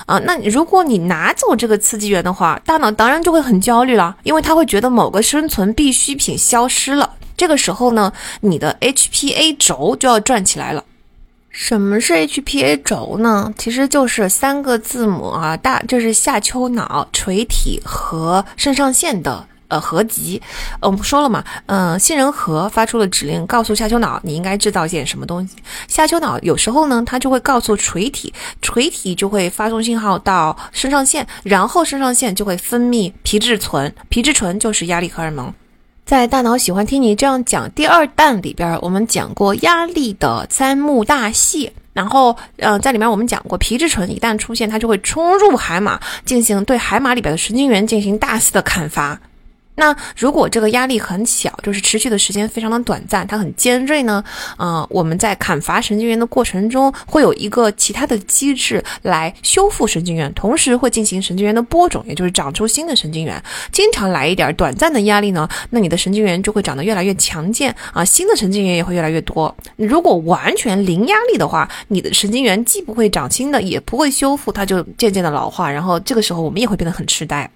啊，那如果你拿走这个刺激源的话，大脑当然就会很焦虑了，因为它会觉得某个生存必需品消失了，这个时候呢，你的 HPA 轴就要转起来了。什么是 HPA 轴呢？其实就是三个字母啊，大就是下丘脑、垂体和肾上腺的。呃，合集，我们说了嘛，嗯，杏仁核发出了指令，告诉下丘脑你应该制造一件什么东西。下丘脑有时候呢，它就会告诉垂体，垂体就会发送信号到肾上腺，然后肾上腺就会分泌皮质醇，皮质醇就是压力荷尔蒙。在大脑喜欢听你这样讲第二弹里边，我们讲过压力的三幕大戏，然后，呃，在里面我们讲过，皮质醇一旦出现，它就会冲入海马，进行对海马里边的神经元进行大肆的砍伐。那如果这个压力很小，就是持续的时间非常的短暂，它很尖锐呢？啊，我们在砍伐神经元的过程中，会有一个其他的机制来修复神经元，同时会进行神经元的播种，也就是长出新的神经元。经常来一点短暂的压力呢，那你的神经元就会长得越来越强健啊，新的神经元也会越来越多。如果完全零压力的话，你的神经元既不会长新的，也不会修复，它就渐渐的老化，然后这个时候我们也会变得很痴呆。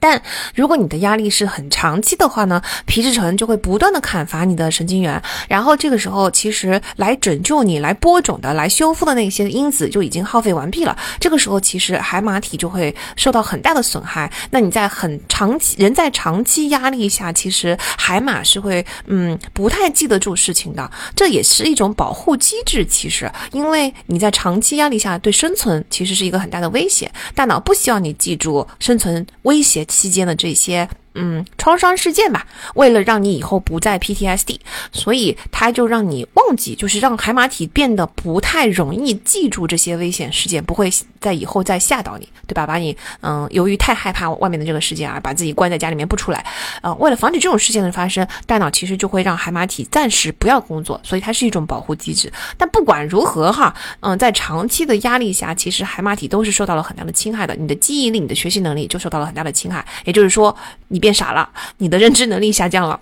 但如果你的压力是很长期的话呢，皮质醇就会不断的砍伐你的神经元，然后这个时候其实来拯救你、来播种的、来修复的那些因子就已经耗费完毕了。这个时候其实海马体就会受到很大的损害。那你在很长期人在长期压力下，其实海马是会嗯不太记得住事情的，这也是一种保护机制。其实因为你在长期压力下对生存其实是一个很大的威胁，大脑不希望你记住生存威胁。期间的这些嗯创伤事件吧，为了让你以后不再 PTSD，所以它就让你忘记，就是让海马体变得不太容易记住这些危险事件，不会在以后再吓到你，对吧？把你嗯，由于太害怕外面的这个世界而把自己关在家里面不出来，呃，为了防止这种事件的发生，大脑其实就会让海马体暂时不要工作，所以它是一种保护机制。但不管如何哈，嗯，在长期的压力下，其实海马体都是受到了很大的侵害的，你的记忆力、你的学习能力就受到了很大的侵害，也就是说，你变傻了，你的认知能力下降了。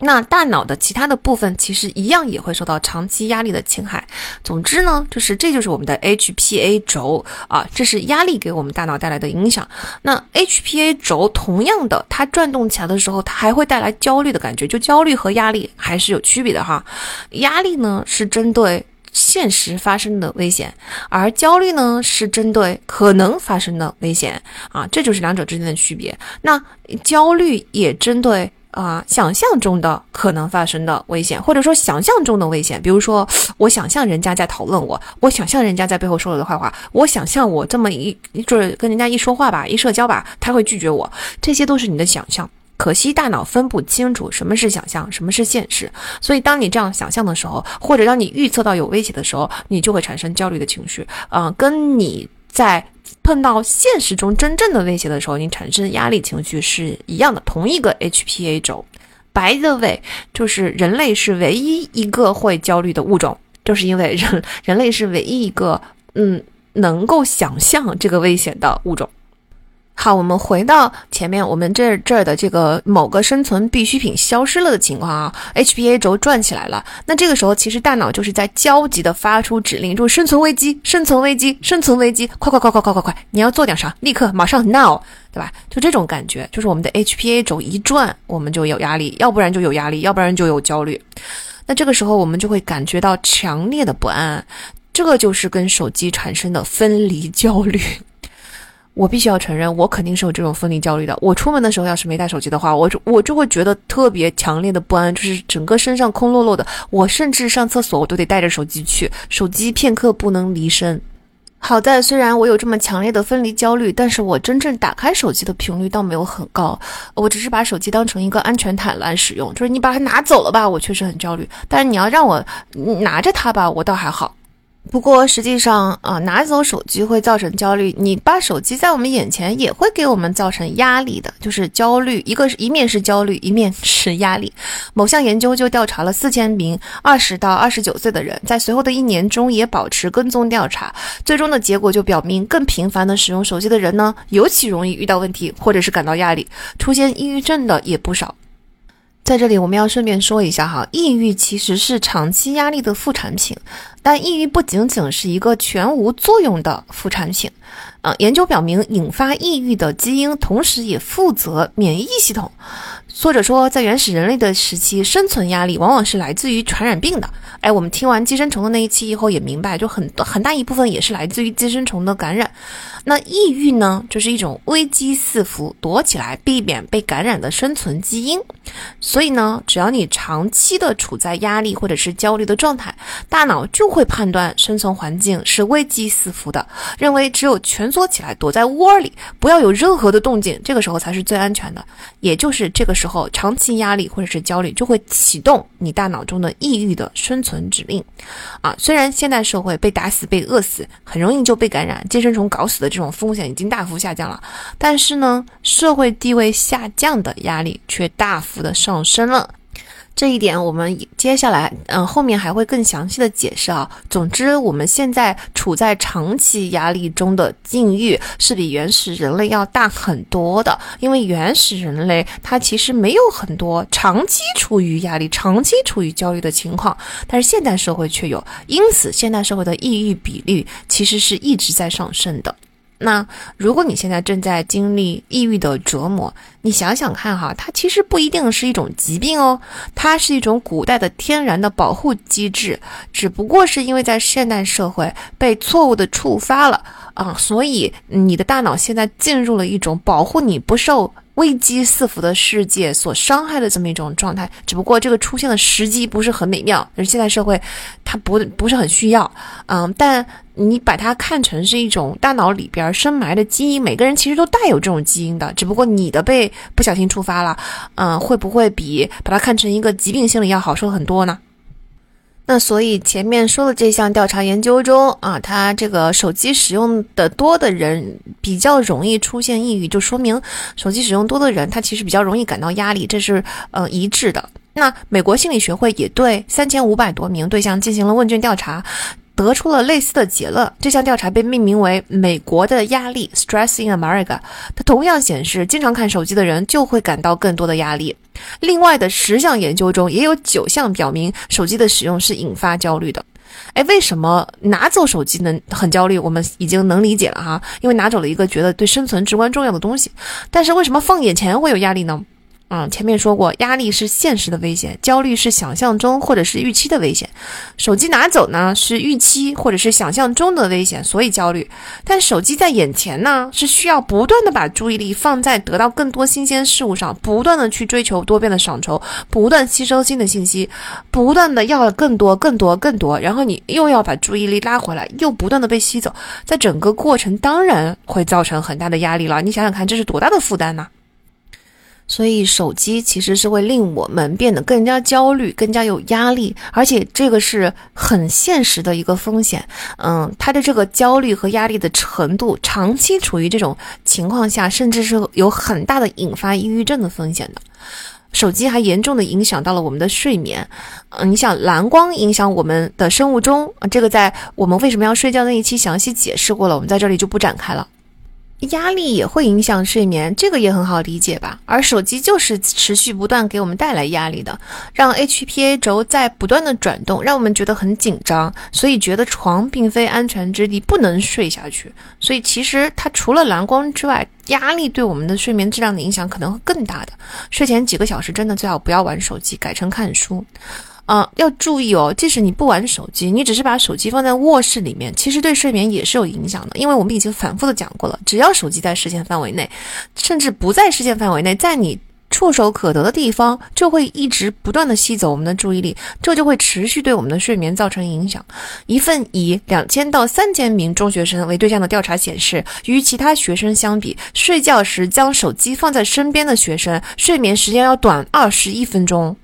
那大脑的其他的部分其实一样也会受到长期压力的侵害。总之呢，就是这就是我们的 HPA 轴啊，这是压力给我们大脑带来的影响。那 HPA 轴同样的，它转动起来的时候，它还会带来焦虑的感觉。就焦虑和压力还是有区别的哈。压力呢是针对现实发生的危险，而焦虑呢是针对可能发生的危险啊，这就是两者之间的区别。那焦虑也针对。啊，想象中的可能发生的危险，或者说想象中的危险，比如说，[SNIFFS] 我想象人家在讨论我，我想象人家在背后说我的坏话，我想象我这么一就是跟人家一说话吧，一社交吧，他会拒绝我，这些都是你的想象。可惜大脑分不清楚什么是想象，什么是现实，所以当你这样想象的时候，或者当你预测到有威胁的时候，你就会产生焦虑的情绪。啊，跟你在。碰到现实中真正的威胁的时候，你产生压力情绪是一样的，同一个 HPA 轴。By the way，就是人类是唯一一个会焦虑的物种，就是因为人人类是唯一一个嗯能够想象这个危险的物种。好，我们回到前面，我们这这儿的这个某个生存必需品消失了的情况啊，HPA 轴转起来了。那这个时候，其实大脑就是在焦急的发出指令，就是生存危机，生存危机，生存危机，快快快快快快快，你要做点啥？立刻马上 now，对吧？就这种感觉，就是我们的 HPA 轴一转，我们就有压力，要不然就有压力，要不然就有焦虑。那这个时候，我们就会感觉到强烈的不安，这就是跟手机产生的分离焦虑。我必须要承认，我肯定是有这种分离焦虑的。我出门的时候要是没带手机的话，我就我就会觉得特别强烈的不安，就是整个身上空落落的。我甚至上厕所我都得带着手机去，手机片刻不能离身。好在虽然我有这么强烈的分离焦虑，但是我真正打开手机的频率倒没有很高。我只是把手机当成一个安全毯来使用，就是你把它拿走了吧，我确实很焦虑；但是你要让我拿着它吧，我倒还好。不过实际上啊，拿走手机会造成焦虑。你把手机在我们眼前，也会给我们造成压力的，就是焦虑。一个是一面是焦虑，一面是压力。某项研究就调查了四千名二十到二十九岁的人，在随后的一年中也保持跟踪调查。最终的结果就表明，更频繁的使用手机的人呢，尤其容易遇到问题，或者是感到压力，出现抑郁症的也不少。在这里，我们要顺便说一下哈，抑郁其实是长期压力的副产品，但抑郁不仅仅是一个全无作用的副产品。啊，研究表明，引发抑郁的基因同时也负责免疫系统。作者说，在原始人类的时期，生存压力往往是来自于传染病的。哎，我们听完寄生虫的那一期以后也明白，就很很大一部分也是来自于寄生虫的感染。那抑郁呢，就是一种危机四伏、躲起来避免被感染的生存基因。所以呢，只要你长期的处在压力或者是焦虑的状态，大脑就会判断生存环境是危机四伏的，认为只有蜷缩起来躲在窝里，不要有任何的动静，这个时候才是最安全的。也就是这个时候。后长期压力或者是焦虑就会启动你大脑中的抑郁的生存指令，啊，虽然现代社会被打死、被饿死很容易就被感染、寄生虫搞死的这种风险已经大幅下降了，但是呢，社会地位下降的压力却大幅的上升了。这一点我们接下来，嗯，后面还会更详细的解释啊。总之，我们现在处在长期压力中的境遇是比原始人类要大很多的，因为原始人类他其实没有很多长期处于压力、长期处于焦虑的情况，但是现代社会却有，因此现代社会的抑郁比率其实是一直在上升的。那如果你现在正在经历抑郁的折磨，你想想看哈，它其实不一定是一种疾病哦，它是一种古代的天然的保护机制，只不过是因为在现代社会被错误的触发了啊，所以你的大脑现在进入了一种保护你不受危机四伏的世界所伤害的这么一种状态。只不过这个出现的时机不是很美妙，而现在社会它不不是很需要，嗯，但你把它看成是一种大脑里边深埋的基因，每个人其实都带有这种基因的，只不过你的被不小心触发了，嗯，会不会比把它看成一个疾病心理要好受很多呢？那所以前面说的这项调查研究中啊，他这个手机使用的多的人比较容易出现抑郁，就说明手机使用多的人他其实比较容易感到压力，这是呃一致的。那美国心理学会也对三千五百多名对象进行了问卷调查。得出了类似的结论。这项调查被命名为“美国的压力 ”（Stress in America）。它同样显示，经常看手机的人就会感到更多的压力。另外的十项研究中，也有九项表明手机的使用是引发焦虑的。哎，为什么拿走手机能很焦虑？我们已经能理解了哈，因为拿走了一个觉得对生存至关重要的东西。但是为什么放眼前会有压力呢？嗯，前面说过，压力是现实的危险，焦虑是想象中或者是预期的危险。手机拿走呢，是预期或者是想象中的危险，所以焦虑。但手机在眼前呢，是需要不断的把注意力放在得到更多新鲜事物上，不断的去追求多变的赏酬，不断吸收新的信息，不断的要更多、更多、更多，然后你又要把注意力拉回来，又不断的被吸走，在整个过程当然会造成很大的压力了。你想想看，这是多大的负担呢？所以，手机其实是会令我们变得更加焦虑、更加有压力，而且这个是很现实的一个风险。嗯，它的这个焦虑和压力的程度，长期处于这种情况下，甚至是有很大的引发抑郁症的风险的。手机还严重的影响到了我们的睡眠。嗯，你想蓝光影响我们的生物钟，这个在我们为什么要睡觉那一期详细解释过了，我们在这里就不展开了。压力也会影响睡眠，这个也很好理解吧？而手机就是持续不断给我们带来压力的，让 HPA 轴在不断的转动，让我们觉得很紧张，所以觉得床并非安全之地，不能睡下去。所以其实它除了蓝光之外，压力对我们的睡眠质量的影响可能会更大的。睡前几个小时真的最好不要玩手机，改成看书。啊，要注意哦！即使你不玩手机，你只是把手机放在卧室里面，其实对睡眠也是有影响的。因为我们已经反复的讲过了，只要手机在视线范围内，甚至不在视线范围内，在你触手可得的地方，就会一直不断的吸走我们的注意力，这就会持续对我们的睡眠造成影响。一份以两千到三千名中学生为对象的调查显示，与其他学生相比，睡觉时将手机放在身边的学生，睡眠时间要短二十一分钟。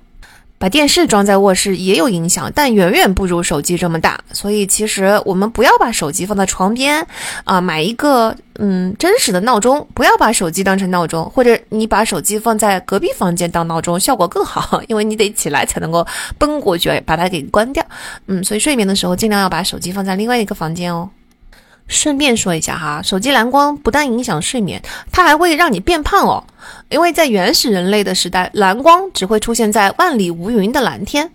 把电视装在卧室也有影响，但远远不如手机这么大。所以其实我们不要把手机放在床边，啊，买一个嗯真实的闹钟，不要把手机当成闹钟，或者你把手机放在隔壁房间当闹钟，效果更好，因为你得起来才能够奔过去把它给关掉。嗯，所以睡眠的时候尽量要把手机放在另外一个房间哦。顺便说一下哈，手机蓝光不但影响睡眠，它还会让你变胖哦。因为在原始人类的时代，蓝光只会出现在万里无云的蓝天。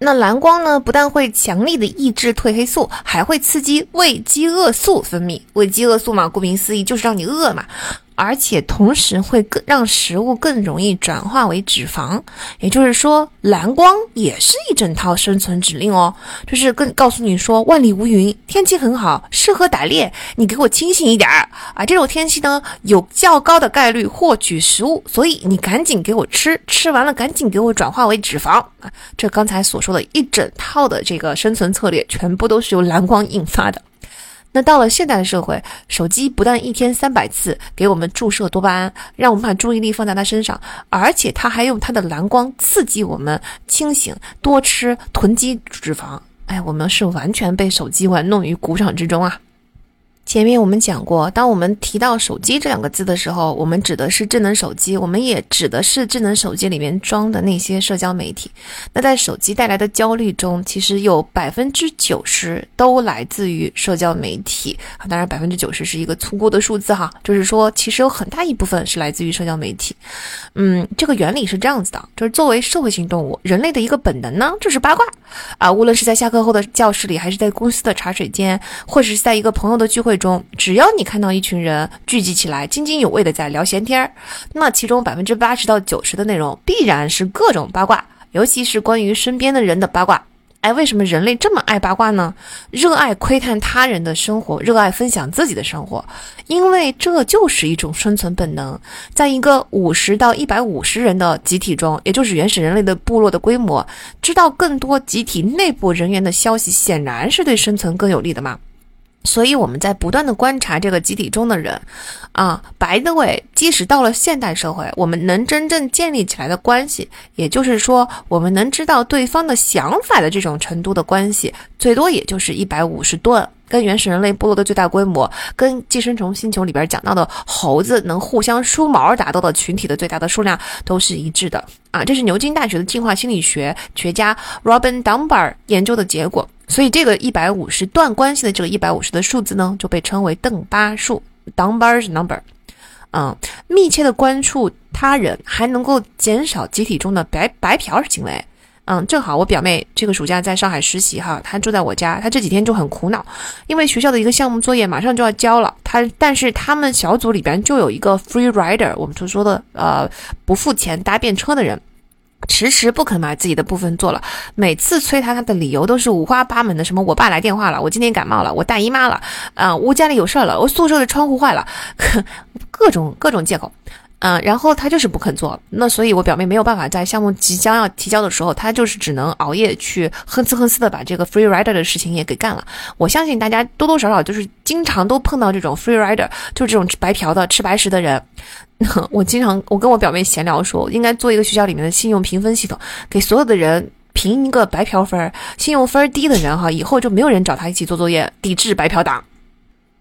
那蓝光呢，不但会强力的抑制褪黑素，还会刺激胃饥饿素分泌。胃饥饿素嘛，顾名思义就是让你饿嘛。而且同时会更让食物更容易转化为脂肪，也就是说，蓝光也是一整套生存指令哦，就是更告诉你说，万里无云，天气很好，适合打猎，你给我清醒一点儿啊！这种天气呢，有较高的概率获取食物，所以你赶紧给我吃，吃完了赶紧给我转化为脂肪啊！这刚才所说的一整套的这个生存策略，全部都是由蓝光引发的。那到了现代的社会，手机不但一天三百次给我们注射多巴胺，让我们把注意力放在它身上，而且它还用它的蓝光刺激我们清醒、多吃、囤积脂肪。哎，我们是完全被手机玩弄于股掌之中啊！前面我们讲过，当我们提到手机这两个字的时候，我们指的是智能手机，我们也指的是智能手机里面装的那些社交媒体。那在手机带来的焦虑中，其实有百分之九十都来自于社交媒体啊。当然，百分之九十是一个粗估的数字哈，就是说，其实有很大一部分是来自于社交媒体。嗯，这个原理是这样子的，就是作为社会性动物，人类的一个本能呢，就是八卦啊。无论是在下课后的教室里，还是在公司的茶水间，或者是在一个朋友的聚会。中，只要你看到一群人聚集起来，津津有味的在聊闲天儿，那其中百分之八十到九十的内容必然是各种八卦，尤其是关于身边的人的八卦。哎，为什么人类这么爱八卦呢？热爱窥探他人的生活，热爱分享自己的生活，因为这就是一种生存本能。在一个五十到一百五十人的集体中，也就是原始人类的部落的规模，知道更多集体内部人员的消息，显然是对生存更有利的嘛。所以我们在不断的观察这个集体中的人，啊，by the way，即使到了现代社会，我们能真正建立起来的关系，也就是说，我们能知道对方的想法的这种程度的关系，最多也就是一百五十吨，跟原始人类部落的最大规模，跟寄生虫星球里边讲到的猴子能互相梳毛达到的群体的最大的数量都是一致的啊！这是牛津大学的进化心理学学家 Robin Dunbar 研究的结果。所以这个一百五十段关系的这个一百五十的数字呢，就被称为邓巴数 （Dunbar's number）。嗯，密切的关注他人，还能够减少集体中的白白嫖行为。嗯，正好我表妹这个暑假在上海实习哈，她住在我家，她这几天就很苦恼，因为学校的一个项目作业马上就要交了，她但是他们小组里边就有一个 free rider，我们所说的呃不付钱搭便车的人。迟迟不肯把自己的部分做了，每次催他，他的理由都是五花八门的，什么我爸来电话了，我今天感冒了，我大姨妈了，啊，我家里有事儿了，我宿舍的窗户坏了，各种各种借口，嗯，然后他就是不肯做，那所以我表妹没有办法在项目即将要提交的时候，他就是只能熬夜去哼哧哼哧的把这个 free rider 的事情也给干了。我相信大家多多少少就是经常都碰到这种 free rider，就是这种白嫖的吃白食的人。[LAUGHS] 我经常，我跟我表妹闲聊说，应该做一个学校里面的信用评分系统，给所有的人评一个白嫖分，信用分低的人哈，以后就没有人找他一起做作业，抵制白嫖党。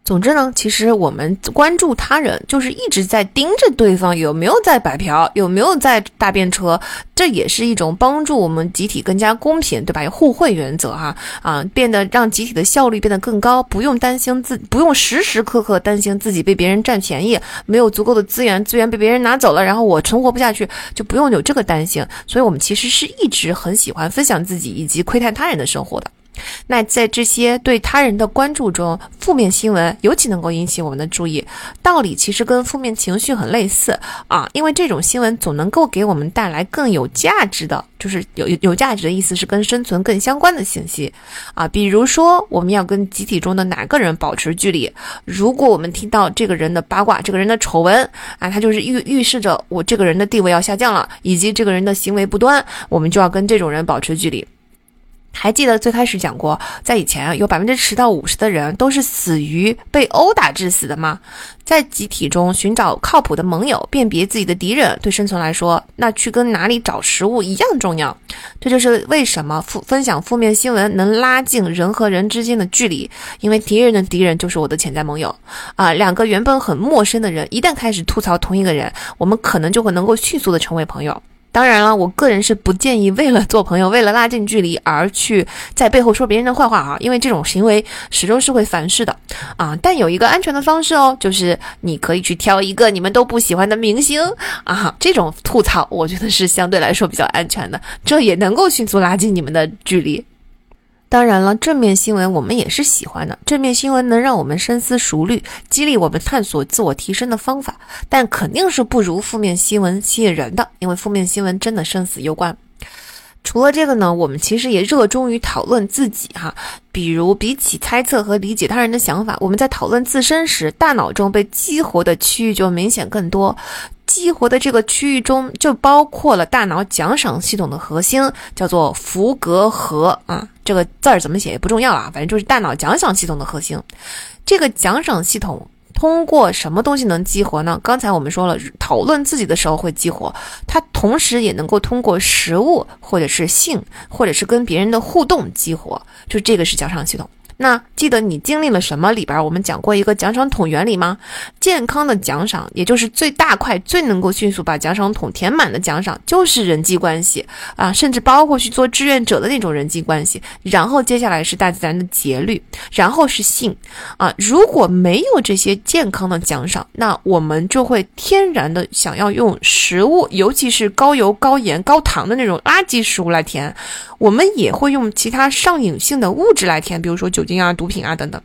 总之呢，其实我们关注他人，就是一直在盯着对方有没有在白嫖，有没有在搭便车，这也是一种帮助我们集体更加公平，对吧？有互惠原则哈啊，变得让集体的效率变得更高，不用担心自，不用时时刻刻担心自己被别人占便宜，没有足够的资源，资源被别人拿走了，然后我存活不下去，就不用有这个担心。所以，我们其实是一直很喜欢分享自己以及窥探他人的生活的。那在这些对他人的关注中，负面新闻尤其能够引起我们的注意。道理其实跟负面情绪很类似啊，因为这种新闻总能够给我们带来更有价值的，就是有有价值的意思是跟生存更相关的信息啊。比如说，我们要跟集体中的哪个人保持距离？如果我们听到这个人的八卦、这个人的丑闻啊，他就是预预示着我这个人的地位要下降了，以及这个人的行为不端，我们就要跟这种人保持距离。还记得最开始讲过，在以前有百分之十到五十的人都是死于被殴打致死的吗？在集体中寻找靠谱的盟友，辨别自己的敌人，对生存来说，那去跟哪里找食物一样重要。这就是为什么负分享负面新闻能拉近人和人之间的距离，因为敌人的敌人就是我的潜在盟友啊。两个原本很陌生的人，一旦开始吐槽同一个人，我们可能就会能够迅速的成为朋友。当然了，我个人是不建议为了做朋友、为了拉近距离而去在背后说别人的坏话啊，因为这种行为始终是会反噬的啊。但有一个安全的方式哦，就是你可以去挑一个你们都不喜欢的明星啊，这种吐槽我觉得是相对来说比较安全的，这也能够迅速拉近你们的距离。当然了，正面新闻我们也是喜欢的。正面新闻能让我们深思熟虑，激励我们探索自我提升的方法，但肯定是不如负面新闻吸引人的，因为负面新闻真的生死攸关。除了这个呢，我们其实也热衷于讨论自己哈，比如比起猜测和理解他人的想法，我们在讨论自身时，大脑中被激活的区域就明显更多。激活的这个区域中就包括了大脑奖赏系统的核心，叫做福格核啊，这个字儿怎么写也不重要啊，反正就是大脑奖赏系统的核心。这个奖赏系统通过什么东西能激活呢？刚才我们说了，讨论自己的时候会激活，它同时也能够通过食物或者是性或者是跟别人的互动激活，就这个是奖赏系统。那记得你经历了什么？里边我们讲过一个奖赏桶原理吗？健康的奖赏，也就是最大块、最能够迅速把奖赏桶填满的奖赏，就是人际关系啊，甚至包括去做志愿者的那种人际关系。然后接下来是大自然的节律，然后是性啊。如果没有这些健康的奖赏，那我们就会天然的想要用食物，尤其是高油、高盐、高糖的那种垃圾食物来填。我们也会用其他上瘾性的物质来填，比如说酒精啊、毒品啊等等。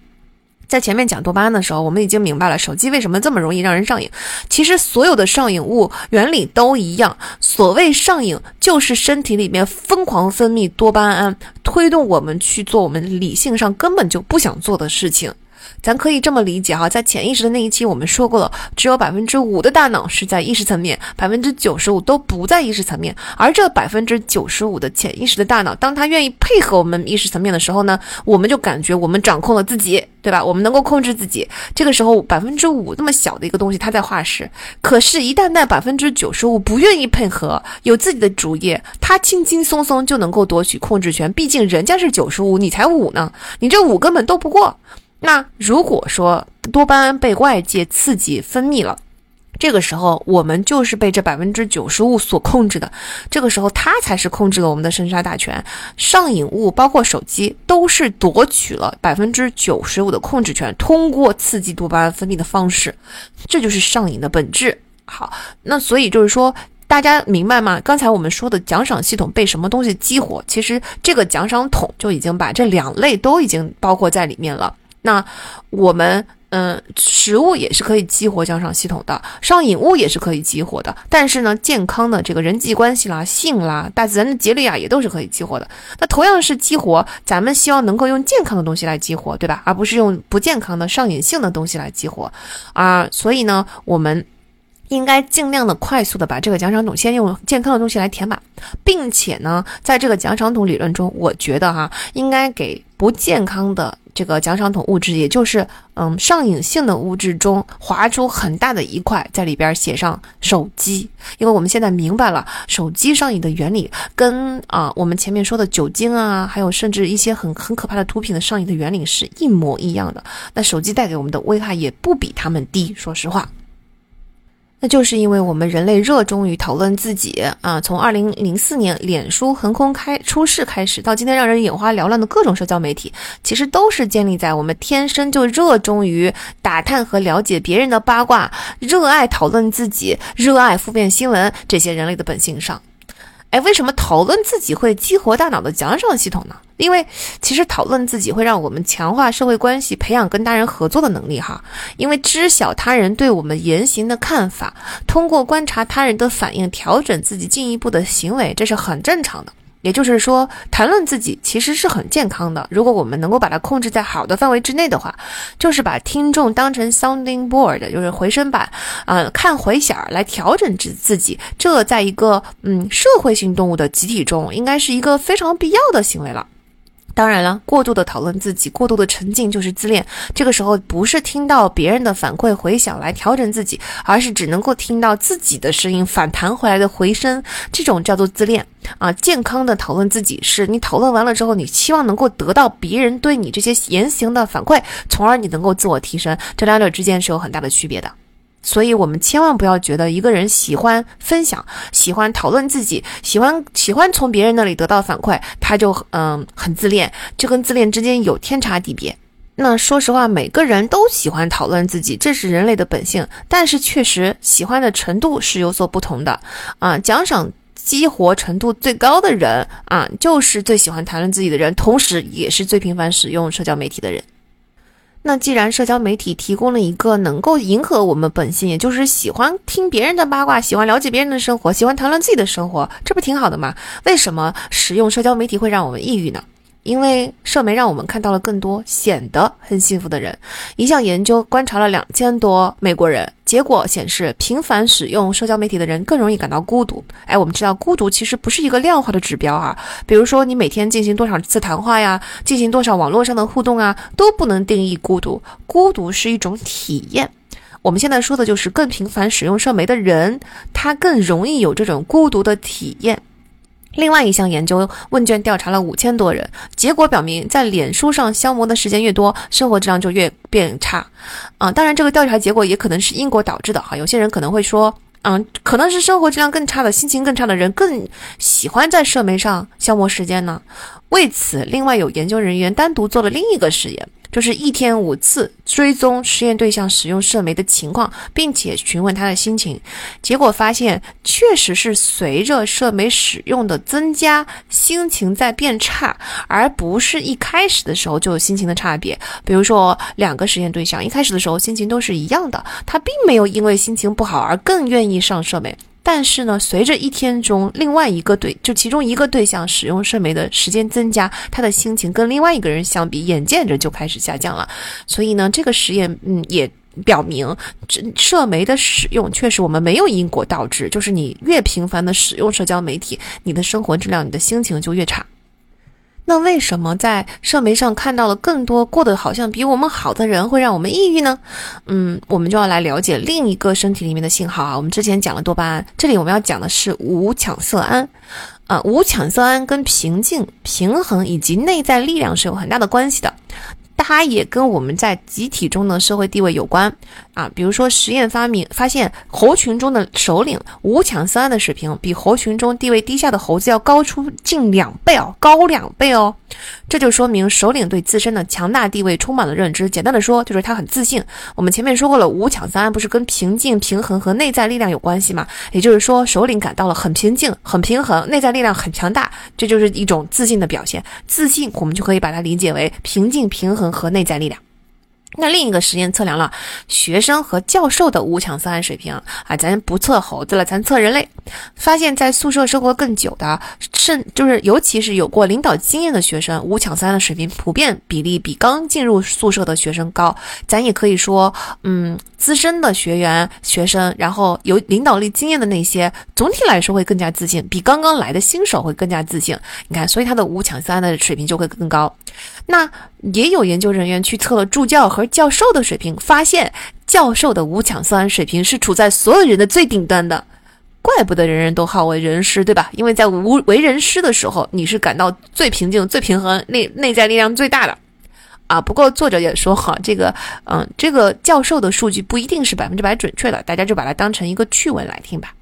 在前面讲多巴胺的时候，我们已经明白了手机为什么这么容易让人上瘾。其实所有的上瘾物原理都一样，所谓上瘾就是身体里面疯狂分泌多巴胺，推动我们去做我们理性上根本就不想做的事情。咱可以这么理解哈，在潜意识的那一期我们说过了，只有百分之五的大脑是在意识层面，百分之九十五都不在意识层面。而这百分之九十五的潜意识的大脑，当它愿意配合我们意识层面的时候呢，我们就感觉我们掌控了自己，对吧？我们能够控制自己。这个时候百分之五那么小的一个东西，它在画石。可是，一旦那百分之九十五不愿意配合，有自己的主业，它轻轻松松就能够夺取控制权。毕竟人家是九十五，你才五呢，你这五根本斗不过。那如果说多巴胺被外界刺激分泌了，这个时候我们就是被这百分之九十五所控制的。这个时候它才是控制了我们的生杀大权。上瘾物包括手机都是夺取了百分之九十五的控制权，通过刺激多巴胺分泌的方式，这就是上瘾的本质。好，那所以就是说，大家明白吗？刚才我们说的奖赏系统被什么东西激活？其实这个奖赏桶就已经把这两类都已经包括在里面了。那我们嗯，食物也是可以激活奖赏系统的，上瘾物也是可以激活的。但是呢，健康的这个人际关系啦、性啦、大自然的节律啊，也都是可以激活的。那同样是激活，咱们希望能够用健康的东西来激活，对吧？而不是用不健康的上瘾性的东西来激活啊。所以呢，我们应该尽量的快速的把这个奖赏桶先用健康的东西来填满，并且呢，在这个奖赏桶理论中，我觉得哈，应该给不健康的。这个奖赏桶物质，也就是嗯上瘾性的物质中划出很大的一块，在里边写上手机，因为我们现在明白了手机上瘾的原理，跟啊我们前面说的酒精啊，还有甚至一些很很可怕的毒品的上瘾的原理是一模一样的。那手机带给我们的危害也不比他们低，说实话。那就是因为我们人类热衷于讨论自己啊，从二零零四年脸书横空开出世开始，到今天让人眼花缭乱的各种社交媒体，其实都是建立在我们天生就热衷于打探和了解别人的八卦，热爱讨论自己，热爱负面新闻这些人类的本性上。哎，为什么讨论自己会激活大脑的奖赏系统呢？因为其实讨论自己会让我们强化社会关系，培养跟他人合作的能力哈。因为知晓他人对我们言行的看法，通过观察他人的反应，调整自己进一步的行为，这是很正常的。也就是说，谈论自己其实是很健康的。如果我们能够把它控制在好的范围之内的话，就是把听众当成 sounding board，就是回声板，啊，看回响来调整自自己。这在一个嗯社会性动物的集体中，应该是一个非常必要的行为了。当然了，过度的讨论自己，过度的沉浸就是自恋。这个时候不是听到别人的反馈回响来调整自己，而是只能够听到自己的声音反弹回来的回声，这种叫做自恋啊。健康的讨论自己，是你讨论完了之后，你希望能够得到别人对你这些言行的反馈，从而你能够自我提升。这两者之间是有很大的区别的。所以，我们千万不要觉得一个人喜欢分享、喜欢讨论自己、喜欢喜欢从别人那里得到反馈，他就嗯很自恋，这跟自恋之间有天差地别。那说实话，每个人都喜欢讨论自己，这是人类的本性。但是确实，喜欢的程度是有所不同的啊。奖赏激活程度最高的人啊，就是最喜欢谈论自己的人，同时也是最频繁使用社交媒体的人。那既然社交媒体提供了一个能够迎合我们本性，也就是喜欢听别人的八卦，喜欢了解别人的生活，喜欢谈论自己的生活，这不挺好的吗？为什么使用社交媒体会让我们抑郁呢？因为社媒让我们看到了更多显得很幸福的人。一项研究观察了两千多美国人，结果显示，频繁使用社交媒体的人更容易感到孤独。哎，我们知道孤独其实不是一个量化的指标啊。比如说，你每天进行多少次谈话呀，进行多少网络上的互动啊，都不能定义孤独。孤独是一种体验。我们现在说的就是更频繁使用社媒的人，他更容易有这种孤独的体验。另外一项研究问卷调查了五千多人，结果表明，在脸书上消磨的时间越多，生活质量就越变差。啊，当然这个调查结果也可能是因果导致的哈。有些人可能会说，嗯，可能是生活质量更差的、心情更差的人更喜欢在社媒上消磨时间呢。为此，另外有研究人员单独做了另一个实验。就是一天五次追踪实验对象使用社媒的情况，并且询问他的心情。结果发现，确实是随着社媒使用的增加，心情在变差，而不是一开始的时候就有心情的差别。比如说，两个实验对象一开始的时候心情都是一样的，他并没有因为心情不好而更愿意上社媒。但是呢，随着一天中另外一个对就其中一个对象使用社媒的时间增加，他的心情跟另外一个人相比，眼见着就开始下降了。所以呢，这个实验嗯也表明，这社媒的使用确实我们没有因果倒置，就是你越频繁的使用社交媒体，你的生活质量、你的心情就越差。那为什么在社媒上看到了更多过得好像比我们好的人，会让我们抑郁呢？嗯，我们就要来了解另一个身体里面的信号啊。我们之前讲了多巴胺，这里我们要讲的是五羟色胺。啊，五羟色胺跟平静、平衡以及内在力量是有很大的关系的。它也跟我们在集体中的社会地位有关。啊。比如说，实验发明发现，猴群中的首领五羟色胺的水平比猴群中地位低下的猴子要高出近两倍哦，高两倍哦。这就说明首领对自身的强大地位充满了认知。简单的说，就是他很自信。我们前面说过了，五羟色胺不是跟平静、平衡和内在力量有关系吗？也就是说，首领感到了很平静、很平衡，内在力量很强大，这就是一种自信的表现。自信，我们就可以把它理解为平静、平衡和内在力量。那另一个实验测量了学生和教授的五羟色胺水平啊，咱不测猴子了，咱测人类。发现，在宿舍生活更久的，甚就是尤其是有过领导经验的学生，五羟色胺的水平普遍比例比刚进入宿舍的学生高。咱也可以说，嗯，资深的学员、学生，然后有领导力经验的那些，总体来说会更加自信，比刚刚来的新手会更加自信。你看，所以他的五羟色胺的水平就会更高。那也有研究人员去测了助教和教授的水平，发现教授的五羟色胺水平是处在所有人的最顶端的。怪不得人人都好为人师，对吧？因为在无为人师的时候，你是感到最平静、最平衡、内内在力量最大的啊。不过作者也说，哈，这个，嗯，这个教授的数据不一定是百分之百准确的，大家就把它当成一个趣闻来听吧。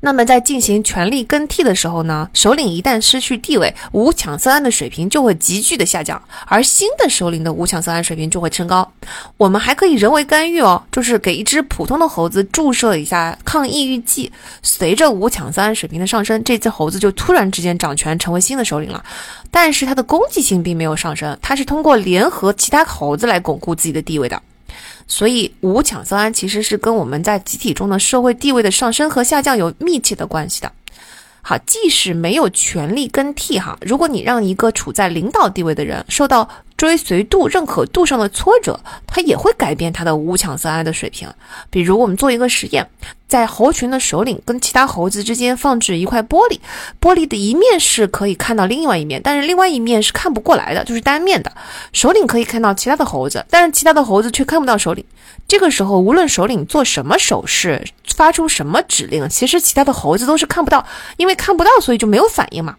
那么在进行权力更替的时候呢，首领一旦失去地位，五羟色胺的水平就会急剧的下降，而新的首领的五羟色胺水平就会升高。我们还可以人为干预哦，就是给一只普通的猴子注射一下抗抑郁剂，随着五羟色胺水平的上升，这只猴子就突然之间掌权，成为新的首领了。但是它的攻击性并没有上升，它是通过联合其他猴子来巩固自己的地位的。所以，五羟色胺其实是跟我们在集体中的社会地位的上升和下降有密切的关系的。好，即使没有权力更替，哈，如果你让一个处在领导地位的人受到追随度、认可度上的挫折，它也会改变它的五羟色胺的水平。比如，我们做一个实验。在猴群的首领跟其他猴子之间放置一块玻璃，玻璃的一面是可以看到另外一面，但是另外一面是看不过来的，就是单面的。首领可以看到其他的猴子，但是其他的猴子却看不到首领。这个时候，无论首领做什么手势，发出什么指令，其实其他的猴子都是看不到，因为看不到，所以就没有反应嘛。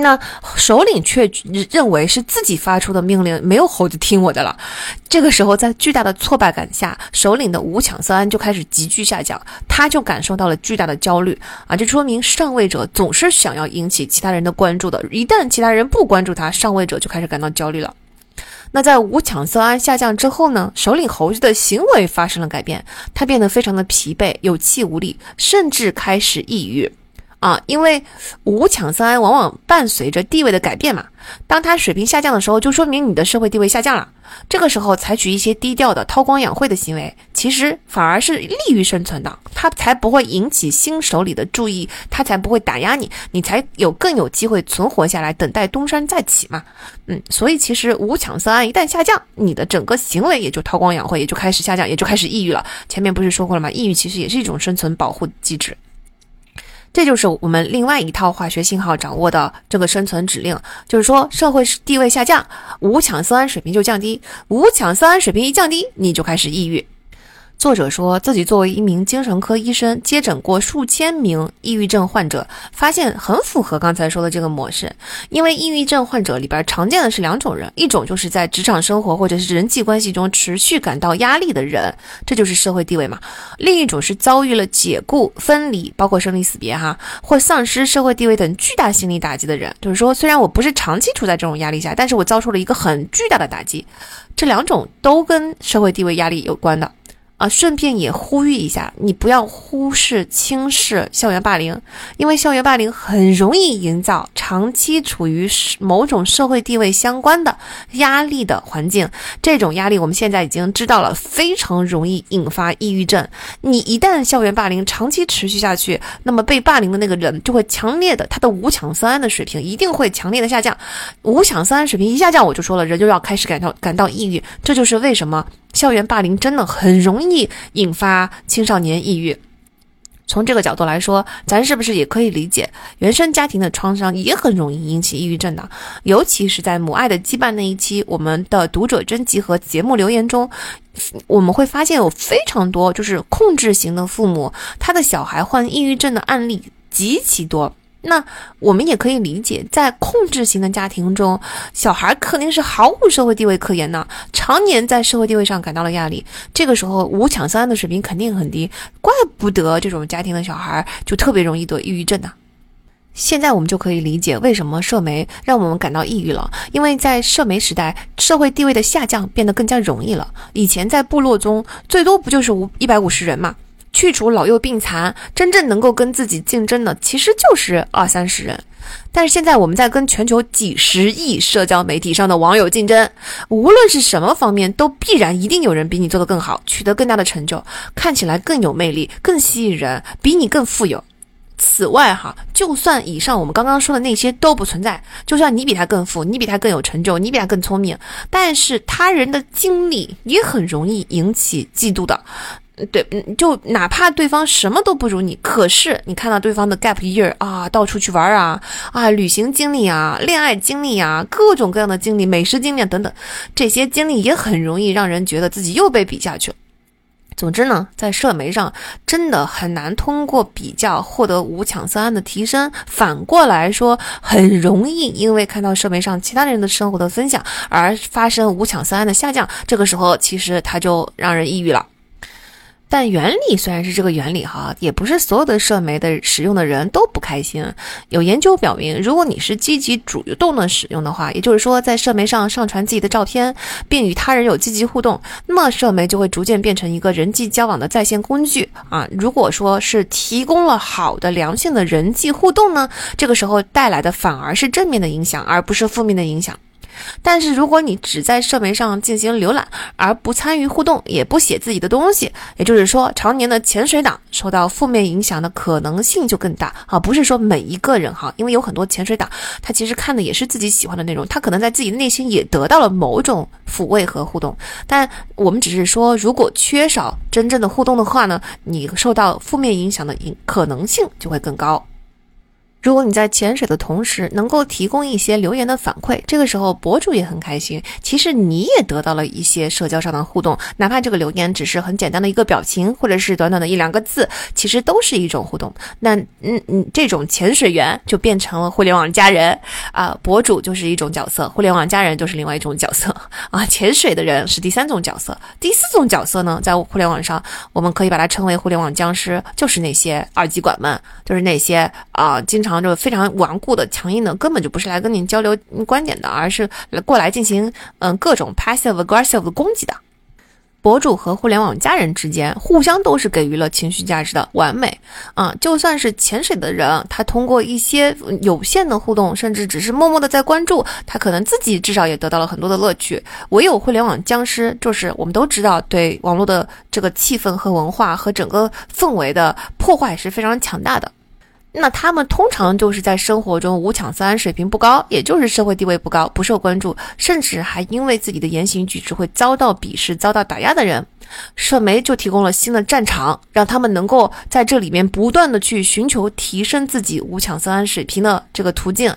那首领却认为是自己发出的命令，没有猴子听我的了。这个时候，在巨大的挫败感下，首领的五羟色胺就开始急剧下降，他就感受到了巨大的焦虑啊！这说明上位者总是想要引起其他人的关注的，一旦其他人不关注他，上位者就开始感到焦虑了。那在五羟色胺下降之后呢？首领猴子的行为发生了改变，他变得非常的疲惫、有气无力，甚至开始抑郁。啊，因为五羟色胺往往伴随着地位的改变嘛。当它水平下降的时候，就说明你的社会地位下降了。这个时候采取一些低调的韬光养晦的行为，其实反而是利于生存的。它才不会引起新手里的注意，它才不会打压你，你才有更有机会存活下来，等待东山再起嘛。嗯，所以其实五羟色胺一旦下降，你的整个行为也就韬光养晦，也就开始下降，也就开始抑郁了。前面不是说过了吗？抑郁其实也是一种生存保护机制。这就是我们另外一套化学信号掌握的这个生存指令，就是说社会地位下降，五羟色胺水平就降低，五羟色胺水平一降低，你就开始抑郁。作者说自己作为一名精神科医生，接诊过数千名抑郁症患者，发现很符合刚才说的这个模式。因为抑郁症患者里边常见的是两种人，一种就是在职场生活或者是人际关系中持续感到压力的人，这就是社会地位嘛；另一种是遭遇了解雇、分离，包括生离死别哈，或丧失社会地位等巨大心理打击的人。就是说，虽然我不是长期处在这种压力下，但是我遭受了一个很巨大的打击。这两种都跟社会地位压力有关的。啊，顺便也呼吁一下，你不要忽视、轻视校园霸凌，因为校园霸凌很容易营造长期处于某种社会地位相关的压力的环境。这种压力我们现在已经知道了，非常容易引发抑郁症。你一旦校园霸凌长期持续下去，那么被霸凌的那个人就会强烈的，他的五羟色胺的水平一定会强烈的下降。五羟色胺水平一下降，我就说了，人就要开始感到感到抑郁。这就是为什么。校园霸凌真的很容易引发青少年抑郁。从这个角度来说，咱是不是也可以理解，原生家庭的创伤也很容易引起抑郁症的？尤其是在母爱的羁绊那一期，我们的读者征集和节目留言中，我们会发现有非常多就是控制型的父母，他的小孩患抑郁症的案例极其多。那我们也可以理解，在控制型的家庭中，小孩肯定是毫无社会地位可言的，常年在社会地位上感到了压力。这个时候，五羟色胺的水平肯定很低，怪不得这种家庭的小孩就特别容易得抑郁症呢。现在我们就可以理解为什么社媒让我们感到抑郁了，因为在社媒时代，社会地位的下降变得更加容易了。以前在部落中，最多不就是五一百五十人嘛？去除老幼病残，真正能够跟自己竞争的，其实就是二三十人。但是现在我们在跟全球几十亿社交媒体上的网友竞争，无论是什么方面，都必然一定有人比你做得更好，取得更大的成就，看起来更有魅力、更吸引人，比你更富有。此外，哈，就算以上我们刚刚说的那些都不存在，就算你比他更富，你比他更有成就，你比他更聪明，但是他人的经历也很容易引起嫉妒的。对，嗯，就哪怕对方什么都不如你，可是你看到对方的 gap year 啊，到处去玩啊，啊，旅行经历啊，恋爱经历啊，各种各样的经历，美食经历等等，这些经历也很容易让人觉得自己又被比下去了。总之呢，在社媒上真的很难通过比较获得五羟色胺的提升，反过来说，很容易因为看到社媒上其他人的生活的分享而发生五羟色胺的下降。这个时候，其实它就让人抑郁了。但原理虽然是这个原理哈，也不是所有的社媒的使用的人都不开心。有研究表明，如果你是积极主动的使用的话，也就是说在社媒上上传自己的照片，并与他人有积极互动，那么社媒就会逐渐变成一个人际交往的在线工具啊。如果说是提供了好的良性的人际互动呢，这个时候带来的反而是正面的影响，而不是负面的影响。但是，如果你只在社媒上进行浏览，而不参与互动，也不写自己的东西，也就是说，常年的潜水党受到负面影响的可能性就更大啊！不是说每一个人哈，因为有很多潜水党，他其实看的也是自己喜欢的内容，他可能在自己的内心也得到了某种抚慰和互动。但我们只是说，如果缺少真正的互动的话呢，你受到负面影响的影可能性就会更高。如果你在潜水的同时能够提供一些留言的反馈，这个时候博主也很开心。其实你也得到了一些社交上的互动，哪怕这个留言只是很简单的一个表情，或者是短短的一两个字，其实都是一种互动。那嗯嗯，这种潜水员就变成了互联网家人啊，博主就是一种角色，互联网家人就是另外一种角色啊。潜水的人是第三种角色，第四种角色呢，在互联网上我们可以把它称为互联网僵尸，就是那些二极管们，就是那些啊经常。就非常顽固的、强硬的，根本就不是来跟你交流观点的，而是来过来进行嗯各种 passive aggressive 的攻击的。博主和互联网家人之间互相都是给予了情绪价值的完美啊！就算是潜水的人，他通过一些有限的互动，甚至只是默默的在关注，他可能自己至少也得到了很多的乐趣。唯有互联网僵尸，就是我们都知道，对网络的这个气氛和文化和整个氛围的破坏是非常强大的。那他们通常就是在生活中无抢三水平不高，也就是社会地位不高，不受关注，甚至还因为自己的言行举止会遭到鄙视、遭到打压的人。社媒就提供了新的战场，让他们能够在这里面不断的去寻求提升自己五羟色胺水平的这个途径。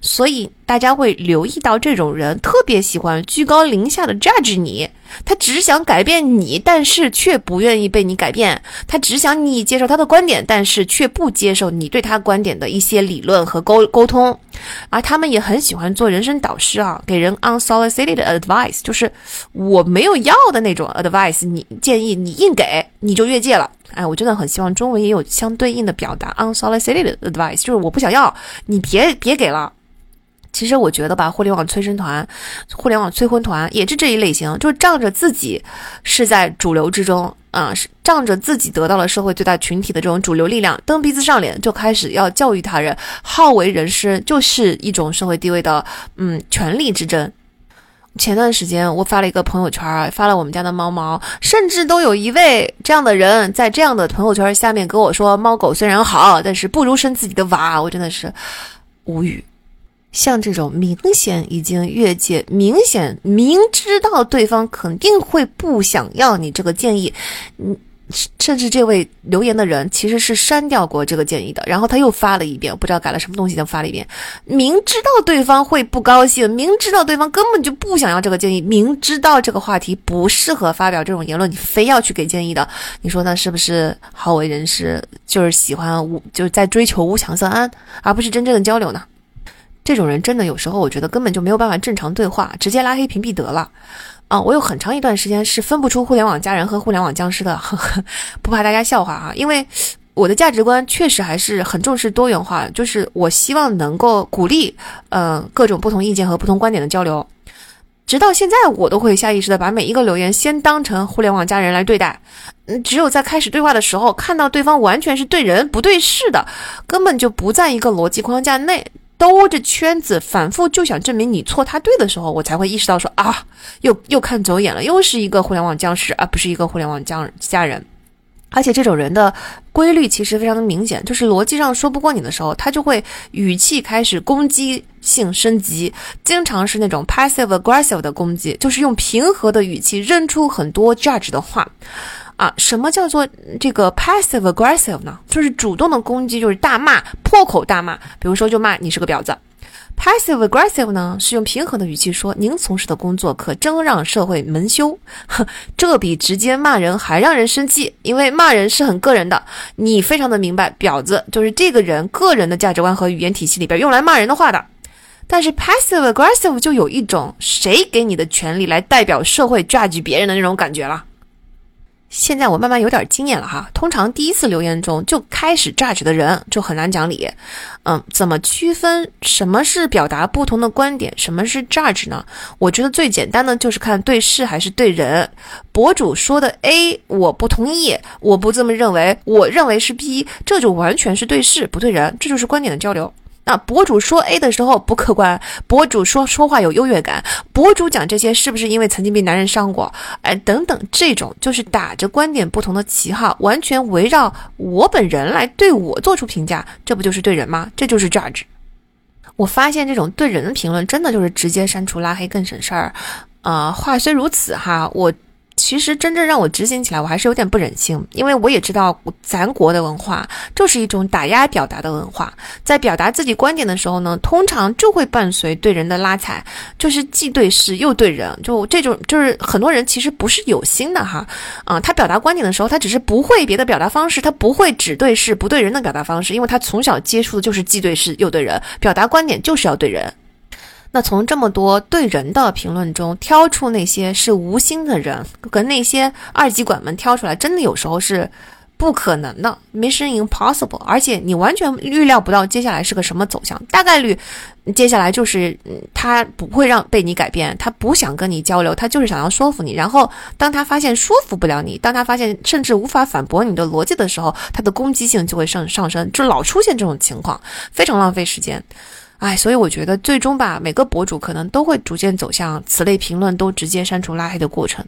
所以大家会留意到，这种人特别喜欢居高临下的 judge 你。他只想改变你，但是却不愿意被你改变。他只想你接受他的观点，但是却不接受你对他观点的一些理论和沟沟通。而他们也很喜欢做人生导师啊，给人 unsolicited advice，就是我没有要的那种 advice，你建议你硬给，你就越界了。哎，我真的很希望中文也有相对应的表达 unsolicited advice，就是我不想要，你别别给了。其实我觉得吧，互联网催生团、互联网催婚团也是这一类型，就是仗着自己是在主流之中啊，是仗着自己得到了社会最大群体的这种主流力量，蹬鼻子上脸，就开始要教育他人，好为人师，就是一种社会地位的嗯权力之争。前段时间我发了一个朋友圈，发了我们家的猫猫，甚至都有一位这样的人在这样的朋友圈下面跟我说：“猫狗虽然好，但是不如生自己的娃。”我真的是无语。像这种明显已经越界、明显明知道对方肯定会不想要你这个建议，嗯，甚至这位留言的人其实是删掉过这个建议的，然后他又发了一遍，不知道改了什么东西，又发了一遍。明知道对方会不高兴，明知道对方根本就不想要这个建议，明知道这个话题不适合发表这种言论，你非要去给建议的，你说那是不是好为人师？就是喜欢无，就是在追求无强色安，而不是真正的交流呢？这种人真的有时候，我觉得根本就没有办法正常对话，直接拉黑屏蔽得了。啊，我有很长一段时间是分不出互联网家人和互联网僵尸的，呵 [LAUGHS] 呵不怕大家笑话哈，因为我的价值观确实还是很重视多元化，就是我希望能够鼓励，呃，各种不同意见和不同观点的交流。直到现在，我都会下意识的把每一个留言先当成互联网家人来对待。嗯，只有在开始对话的时候，看到对方完全是对人不对事的，根本就不在一个逻辑框架内。兜着圈子，反复就想证明你错他对的时候，我才会意识到说啊，又又看走眼了，又是一个互联网僵尸，而不是一个互联网僵家人。而且这种人的规律其实非常的明显，就是逻辑上说不过你的时候，他就会语气开始攻击性升级，经常是那种 passive aggressive 的攻击，就是用平和的语气扔出很多 judge 的话。啊，什么叫做这个 passive aggressive 呢？就是主动的攻击，就是大骂，破口大骂。比如说，就骂你是个婊子。passive aggressive 呢，是用平和的语气说，您从事的工作可真让社会蒙羞。哼，[LAUGHS] 这比直接骂人还让人生气，因为骂人是很个人的。你非常的明白，婊子就是这个人个人的价值观和语言体系里边用来骂人的话的。但是 passive aggressive 就有一种谁给你的权利来代表社会 judge 别人的那种感觉了。现在我慢慢有点经验了哈，通常第一次留言中就开始 judge 的人就很难讲理。嗯，怎么区分什么是表达不同的观点，什么是 judge 呢？我觉得最简单的就是看对事还是对人。博主说的 A 我不同意，我不这么认为，我认为是 B，这就完全是对事不对人，这就是观点的交流。那博主说 A 的时候不客观，博主说说话有优越感，博主讲这些是不是因为曾经被男人伤过？哎，等等，这种就是打着观点不同的旗号，完全围绕我本人来对我做出评价，这不就是对人吗？这就是 judge。我发现这种对人的评论，真的就是直接删除拉黑更省事儿。啊，话虽如此哈，我。其实真正让我执行起来，我还是有点不忍心，因为我也知道咱国的文化就是一种打压表达的文化，在表达自己观点的时候呢，通常就会伴随对人的拉踩，就是既对事又对人，就这种就是很多人其实不是有心的哈，啊，他表达观点的时候，他只是不会别的表达方式，他不会只对事不对人的表达方式，因为他从小接触的就是既对事又对人，表达观点就是要对人。那从这么多对人的评论中挑出那些是无心的人，跟那些二极管们挑出来，真的有时候是不可能的，mission impossible。而且你完全预料不到接下来是个什么走向，大概率接下来就是他不会让被你改变，他不想跟你交流，他就是想要说服你。然后当他发现说服不了你，当他发现甚至无法反驳你的逻辑的时候，他的攻击性就会上上升，就老出现这种情况，非常浪费时间。哎，所以我觉得最终吧，每个博主可能都会逐渐走向此类评论都直接删除拉黑的过程。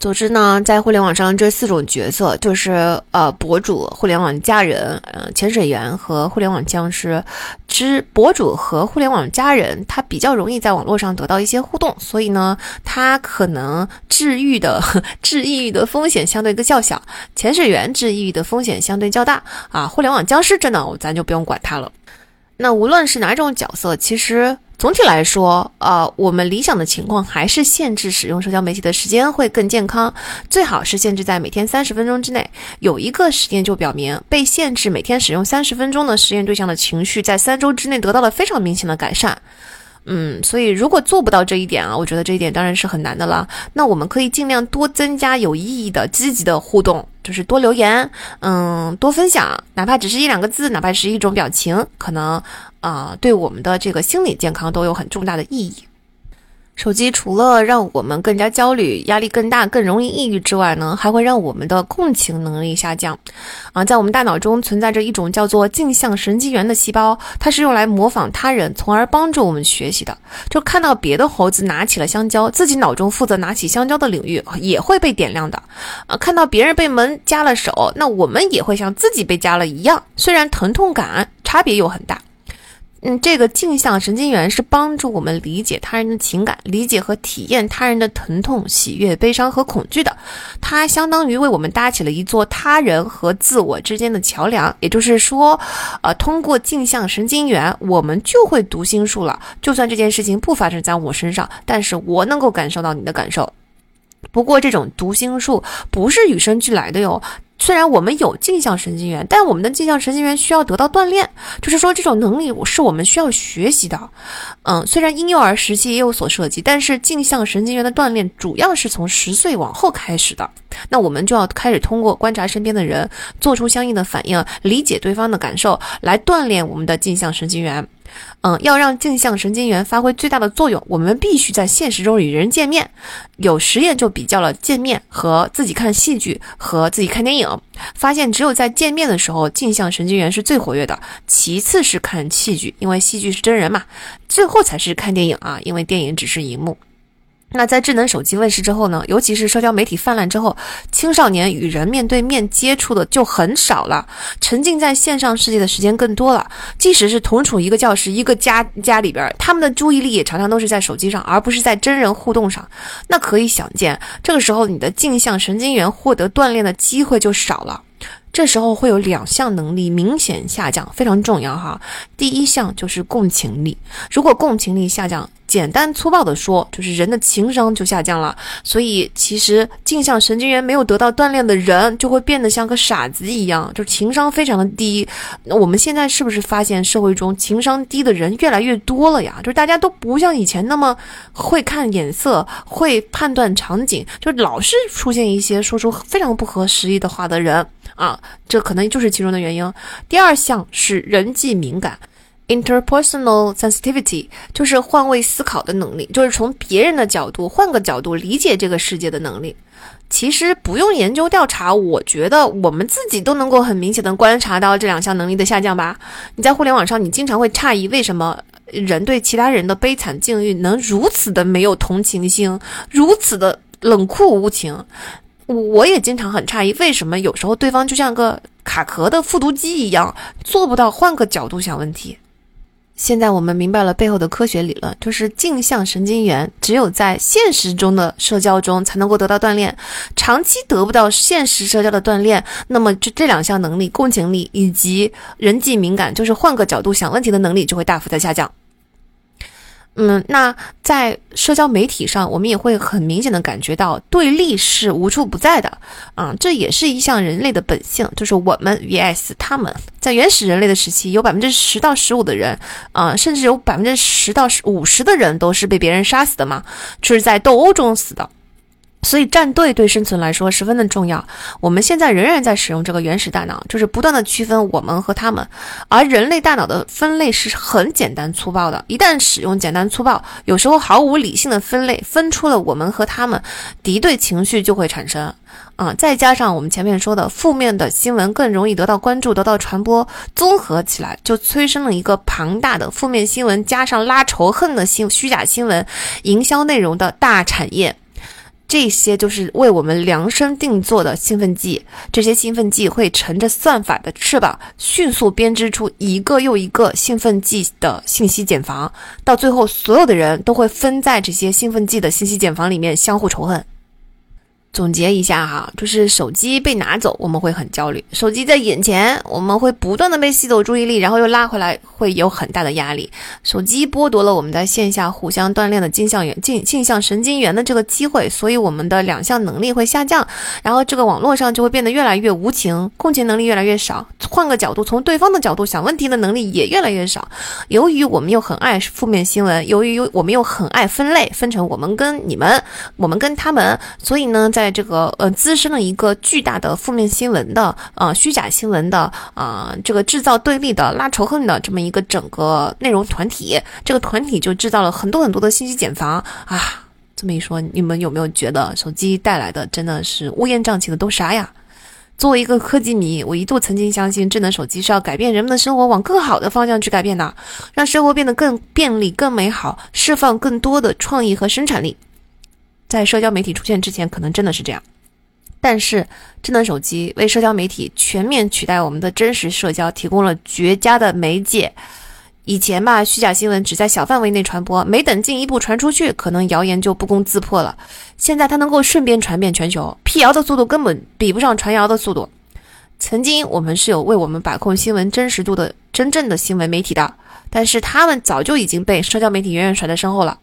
总之呢，在互联网上这四种角色，就是呃，博主、互联网家人、呃，潜水员和互联网僵尸。之博主和互联网家人，他比较容易在网络上得到一些互动，所以呢，他可能治愈的 [LAUGHS] 治抑郁的风险相对较小。潜水员治抑郁的风险相对较大啊。互联网僵尸真的，咱就不用管他了。那无论是哪种角色，其实总体来说，呃，我们理想的情况还是限制使用社交媒体的时间会更健康，最好是限制在每天三十分钟之内。有一个实验就表明，被限制每天使用三十分钟的实验对象的情绪在三周之内得到了非常明显的改善。嗯，所以如果做不到这一点啊，我觉得这一点当然是很难的了。那我们可以尽量多增加有意义的、积极的互动，就是多留言，嗯，多分享，哪怕只是一两个字，哪怕是一种表情，可能。啊，对我们的这个心理健康都有很重大的意义。手机除了让我们更加焦虑、压力更大、更容易抑郁之外呢，还会让我们的共情能力下降。啊，在我们大脑中存在着一种叫做镜像神经元的细胞，它是用来模仿他人，从而帮助我们学习的。就看到别的猴子拿起了香蕉，自己脑中负责拿起香蕉的领域也会被点亮的。啊，看到别人被门夹了手，那我们也会像自己被夹了一样，虽然疼痛感差别又很大。嗯，这个镜像神经元是帮助我们理解他人的情感，理解和体验他人的疼痛、喜悦、悲伤和恐惧的。它相当于为我们搭起了一座他人和自我之间的桥梁。也就是说，呃，通过镜像神经元，我们就会读心术了。就算这件事情不发生在我身上，但是我能够感受到你的感受。不过，这种读心术不是与生俱来的哟。虽然我们有镜像神经元，但我们的镜像神经元需要得到锻炼，就是说这种能力是我们需要学习的。嗯，虽然婴幼儿时期也有所涉及，但是镜像神经元的锻炼主要是从十岁往后开始的。那我们就要开始通过观察身边的人，做出相应的反应，理解对方的感受，来锻炼我们的镜像神经元。嗯，要让镜像神经元发挥最大的作用，我们必须在现实中与人见面。有实验就比较了见面和自己看戏剧和自己看电影，发现只有在见面的时候，镜像神经元是最活跃的，其次是看戏剧，因为戏剧是真人嘛，最后才是看电影啊，因为电影只是荧幕。那在智能手机问世之后呢？尤其是社交媒体泛滥之后，青少年与人面对面接触的就很少了，沉浸在线上世界的时间更多了。即使是同处一个教室、一个家家里边，他们的注意力也常常都是在手机上，而不是在真人互动上。那可以想见，这个时候你的镜像神经元获得锻炼的机会就少了。这时候会有两项能力明显下降，非常重要哈。第一项就是共情力，如果共情力下降，简单粗暴的说，就是人的情商就下降了。所以其实镜像神经元没有得到锻炼的人，就会变得像个傻子一样，就是情商非常的低。那我们现在是不是发现社会中情商低的人越来越多了呀？就是大家都不像以前那么会看眼色，会判断场景，就老是出现一些说出非常不合时宜的话的人。啊，这可能就是其中的原因。第二项是人际敏感，interpersonal sensitivity，就是换位思考的能力，就是从别人的角度换个角度理解这个世界的能力。其实不用研究调查，我觉得我们自己都能够很明显的观察到这两项能力的下降吧。你在互联网上，你经常会诧异为什么人对其他人的悲惨境遇能如此的没有同情心，如此的冷酷无情。我也经常很诧异，为什么有时候对方就像个卡壳的复读机一样，做不到换个角度想问题。现在我们明白了背后的科学理论，就是镜像神经元只有在现实中的社交中才能够得到锻炼，长期得不到现实社交的锻炼，那么这这两项能力——共情力以及人际敏感，就是换个角度想问题的能力，就会大幅的下降。嗯，那在社交媒体上，我们也会很明显的感觉到对立是无处不在的。啊，这也是一项人类的本性，就是我们 vs 他们。在原始人类的时期，有百分之十到十五的人，啊，甚至有百分之十到五十的人都是被别人杀死的嘛，就是在斗殴中死的。所以站队对生存来说十分的重要。我们现在仍然在使用这个原始大脑，就是不断的区分我们和他们。而人类大脑的分类是很简单粗暴的，一旦使用简单粗暴，有时候毫无理性的分类，分出了我们和他们，敌对情绪就会产生。啊，再加上我们前面说的负面的新闻更容易得到关注、得到传播，综合起来就催生了一个庞大的负面新闻加上拉仇恨的新虚假新闻营销内容的大产业。这些就是为我们量身定做的兴奋剂，这些兴奋剂会乘着算法的翅膀，迅速编织出一个又一个兴奋剂的信息茧房，到最后，所有的人都会分在这些兴奋剂的信息茧房里面，相互仇恨。总结一下哈，就是手机被拿走，我们会很焦虑；手机在眼前，我们会不断的被吸走注意力，然后又拉回来，会有很大的压力。手机剥夺了我们在线下互相锻炼的镜像元、镜镜像神经元的这个机会，所以我们的两项能力会下降，然后这个网络上就会变得越来越无情，共情能力越来越少。换个角度，从对方的角度想问题的能力也越来越少。由于我们又很爱负面新闻，由于我们又很爱分类，分成我们跟你们，我们跟他们，所以呢，在这个呃滋生了一个巨大的负面新闻的呃虚假新闻的啊这个制造对立的拉仇恨的这么一个整个内容团体，这个团体就制造了很多很多的信息茧房啊。这么一说，你们有没有觉得手机带来的真的是乌烟瘴气的都啥呀？作为一个科技迷，我一度曾经相信智能手机是要改变人们的生活，往更好的方向去改变的，让生活变得更便利、更美好，释放更多的创意和生产力。在社交媒体出现之前，可能真的是这样。但是，智能手机为社交媒体全面取代我们的真实社交提供了绝佳的媒介。以前吧，虚假新闻只在小范围内传播，没等进一步传出去，可能谣言就不攻自破了。现在它能够瞬间传遍全球，辟谣的速度根本比不上传谣的速度。曾经我们是有为我们把控新闻真实度的真正的新闻媒体的，但是他们早就已经被社交媒体远远甩在身后了。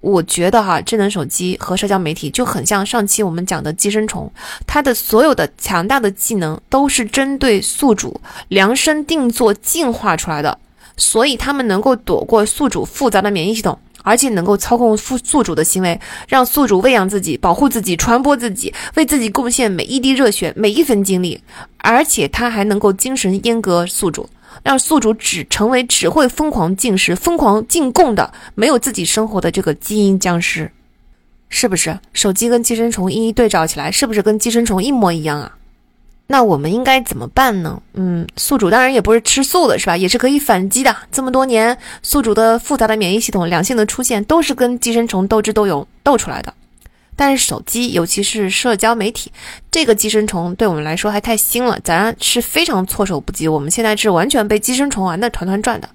我觉得哈，智能手机和社交媒体就很像上期我们讲的寄生虫，它的所有的强大的技能都是针对宿主量身定做进化出来的，所以他们能够躲过宿主复杂的免疫系统，而且能够操控宿宿主的行为，让宿主喂养自己、保护自己、传播自己，为自己贡献每一滴热血、每一分精力，而且它还能够精神阉割宿主。让宿主只成为只会疯狂进食、疯狂进贡的、没有自己生活的这个基因僵尸，是不是？手机跟寄生虫一一对照起来，是不是跟寄生虫一模一样啊？那我们应该怎么办呢？嗯，宿主当然也不是吃素的，是吧？也是可以反击的。这么多年，宿主的复杂的免疫系统、两性的出现，都是跟寄生虫斗智斗勇斗出来的。但是手机，尤其是社交媒体，这个寄生虫对我们来说还太新了，咱是非常措手不及。我们现在是完全被寄生虫玩的团团转的。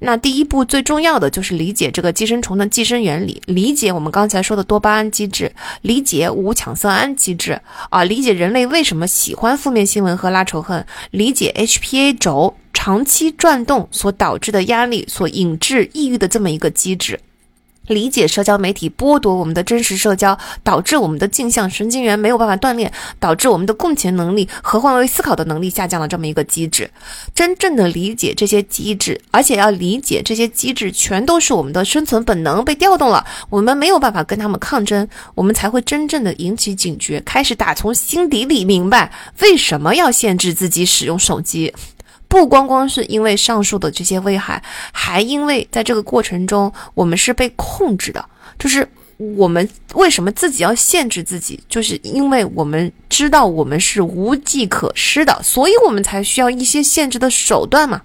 那第一步最重要的就是理解这个寄生虫的寄生原理，理解我们刚才说的多巴胺机制，理解五羟色胺机制啊，理解人类为什么喜欢负面新闻和拉仇恨，理解 HPA 轴长期转动所导致的压力所引致抑郁的这么一个机制。理解社交媒体剥夺我们的真实社交，导致我们的镜像神经元没有办法锻炼，导致我们的共情能力和换位思考的能力下降了这么一个机制。真正的理解这些机制，而且要理解这些机制全都是我们的生存本能被调动了，我们没有办法跟他们抗争，我们才会真正的引起警觉，开始打从心底里明白为什么要限制自己使用手机。不光光是因为上述的这些危害，还因为在这个过程中我们是被控制的。就是我们为什么自己要限制自己，就是因为我们知道我们是无计可施的，所以我们才需要一些限制的手段嘛。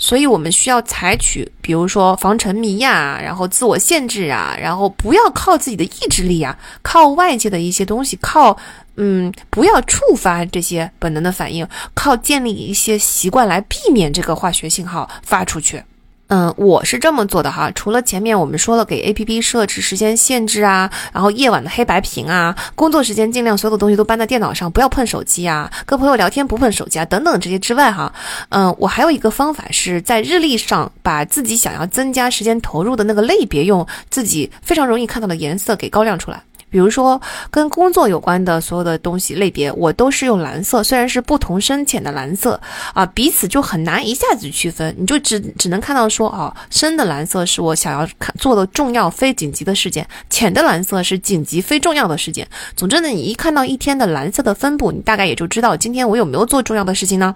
所以我们需要采取，比如说防沉迷呀，然后自我限制啊，然后不要靠自己的意志力啊，靠外界的一些东西，靠。嗯，不要触发这些本能的反应，靠建立一些习惯来避免这个化学信号发出去。嗯，我是这么做的哈。除了前面我们说了给 A P P 设置时间限制啊，然后夜晚的黑白屏啊，工作时间尽量所有的东西都搬在电脑上，不要碰手机啊，跟朋友聊天不碰手机啊，等等这些之外哈，嗯，我还有一个方法是在日历上把自己想要增加时间投入的那个类别，用自己非常容易看到的颜色给高亮出来。比如说，跟工作有关的所有的东西类别，我都是用蓝色，虽然是不同深浅的蓝色啊，彼此就很难一下子区分，你就只只能看到说，哦，深的蓝色是我想要看做的重要非紧急的事件，浅的蓝色是紧急非重要的事件。总之呢，你一看到一天的蓝色的分布，你大概也就知道今天我有没有做重要的事情呢？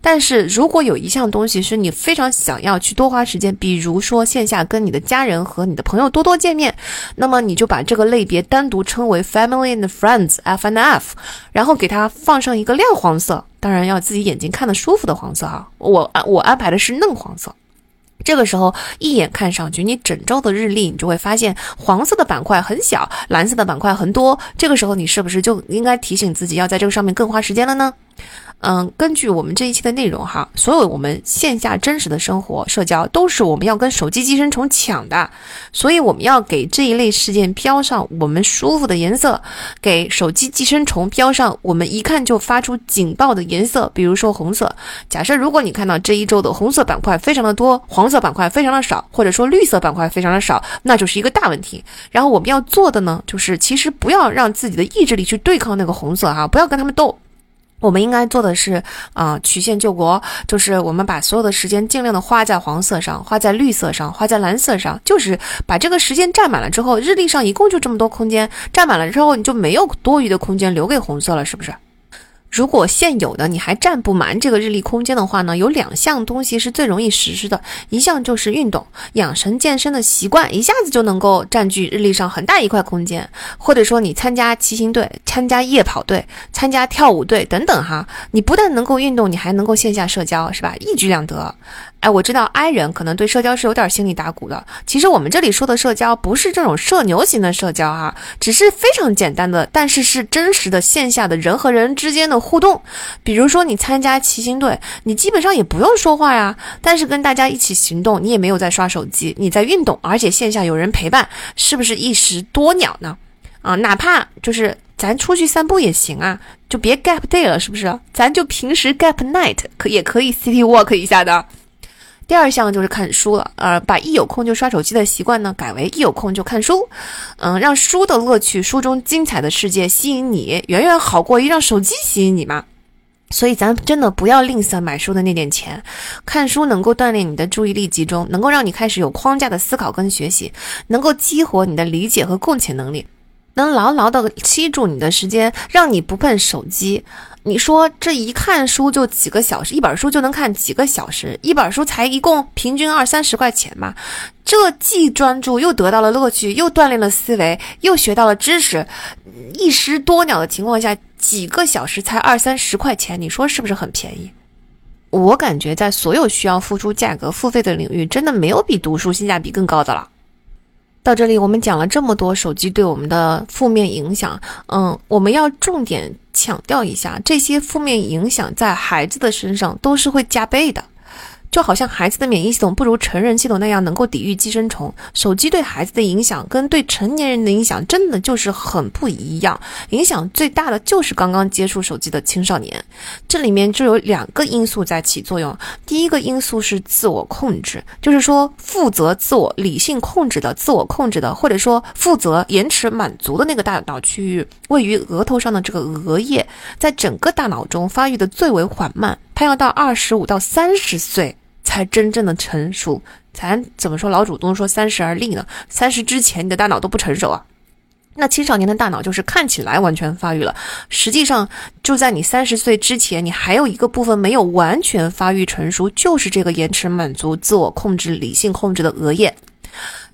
但是如果有一项东西是你非常想要去多花时间，比如说线下跟你的家人和你的朋友多多见面，那么你就把这个类别单单独称为 Family and Friends（F and F），然后给它放上一个亮黄色，当然要自己眼睛看得舒服的黄色哈。我我安排的是嫩黄色。这个时候一眼看上去，你整周的日历，你就会发现黄色的板块很小，蓝色的板块很多。这个时候你是不是就应该提醒自己要在这个上面更花时间了呢？嗯，根据我们这一期的内容哈，所有我们线下真实的生活社交都是我们要跟手机寄生虫抢的，所以我们要给这一类事件标上我们舒服的颜色，给手机寄生虫标上我们一看就发出警报的颜色，比如说红色。假设如果你看到这一周的红色板块非常的多，黄色板块非常的少，或者说绿色板块非常的少，那就是一个大问题。然后我们要做的呢，就是其实不要让自己的意志力去对抗那个红色哈，不要跟他们斗。我们应该做的是，啊，曲线救国，就是我们把所有的时间尽量的花在黄色上，花在绿色上，花在蓝色上，就是把这个时间占满了之后，日历上一共就这么多空间，占满了之后，你就没有多余的空间留给红色了，是不是？如果现有的你还占不满这个日历空间的话呢，有两项东西是最容易实施的，一项就是运动，养成健身的习惯，一下子就能够占据日历上很大一块空间，或者说你参加骑行队、参加夜跑队、参加跳舞队等等哈，你不但能够运动，你还能够线下社交，是吧？一举两得。哎，我知道 I 人可能对社交是有点心里打鼓的。其实我们这里说的社交不是这种社牛型的社交哈，只是非常简单的，但是是真实的线下的人和人之间的互动。比如说你参加骑行队，你基本上也不用说话呀，但是跟大家一起行动，你也没有在刷手机，你在运动，而且线下有人陪伴，是不是一石多鸟呢？啊，哪怕就是咱出去散步也行啊，就别 gap day 了，是不是？咱就平时 gap night 可也可以 city walk 一下的。第二项就是看书了，呃，把一有空就刷手机的习惯呢，改为一有空就看书，嗯，让书的乐趣、书中精彩的世界吸引你，远远好过于让手机吸引你嘛。所以咱真的不要吝啬买书的那点钱，看书能够锻炼你的注意力集中，能够让你开始有框架的思考跟学习，能够激活你的理解和共情能力。能牢牢地吸住你的时间，让你不碰手机。你说这一看书就几个小时，一本书就能看几个小时，一本书才一共平均二三十块钱嘛？这既专注又得到了乐趣，又锻炼了思维，又学到了知识，一石多鸟的情况下，几个小时才二三十块钱，你说是不是很便宜？我感觉在所有需要付出价格付费的领域，真的没有比读书性价比更高的了。到这里，我们讲了这么多手机对我们的负面影响，嗯，我们要重点强调一下，这些负面影响在孩子的身上都是会加倍的。就好像孩子的免疫系统不如成人系统那样能够抵御寄生虫，手机对孩子的影响跟对成年人的影响真的就是很不一样。影响最大的就是刚刚接触手机的青少年，这里面就有两个因素在起作用。第一个因素是自我控制，就是说负责自我理性控制的、自我控制的，或者说负责延迟满足的那个大脑区域，位于额头上的这个额叶，在整个大脑中发育的最为缓慢，它要到二十五到三十岁。才真正的成熟，咱怎么说？老祖宗说三十而立呢？三十之前你的大脑都不成熟啊。那青少年的大脑就是看起来完全发育了，实际上就在你三十岁之前，你还有一个部分没有完全发育成熟，就是这个延迟满足、自我控制、理性控制的额叶。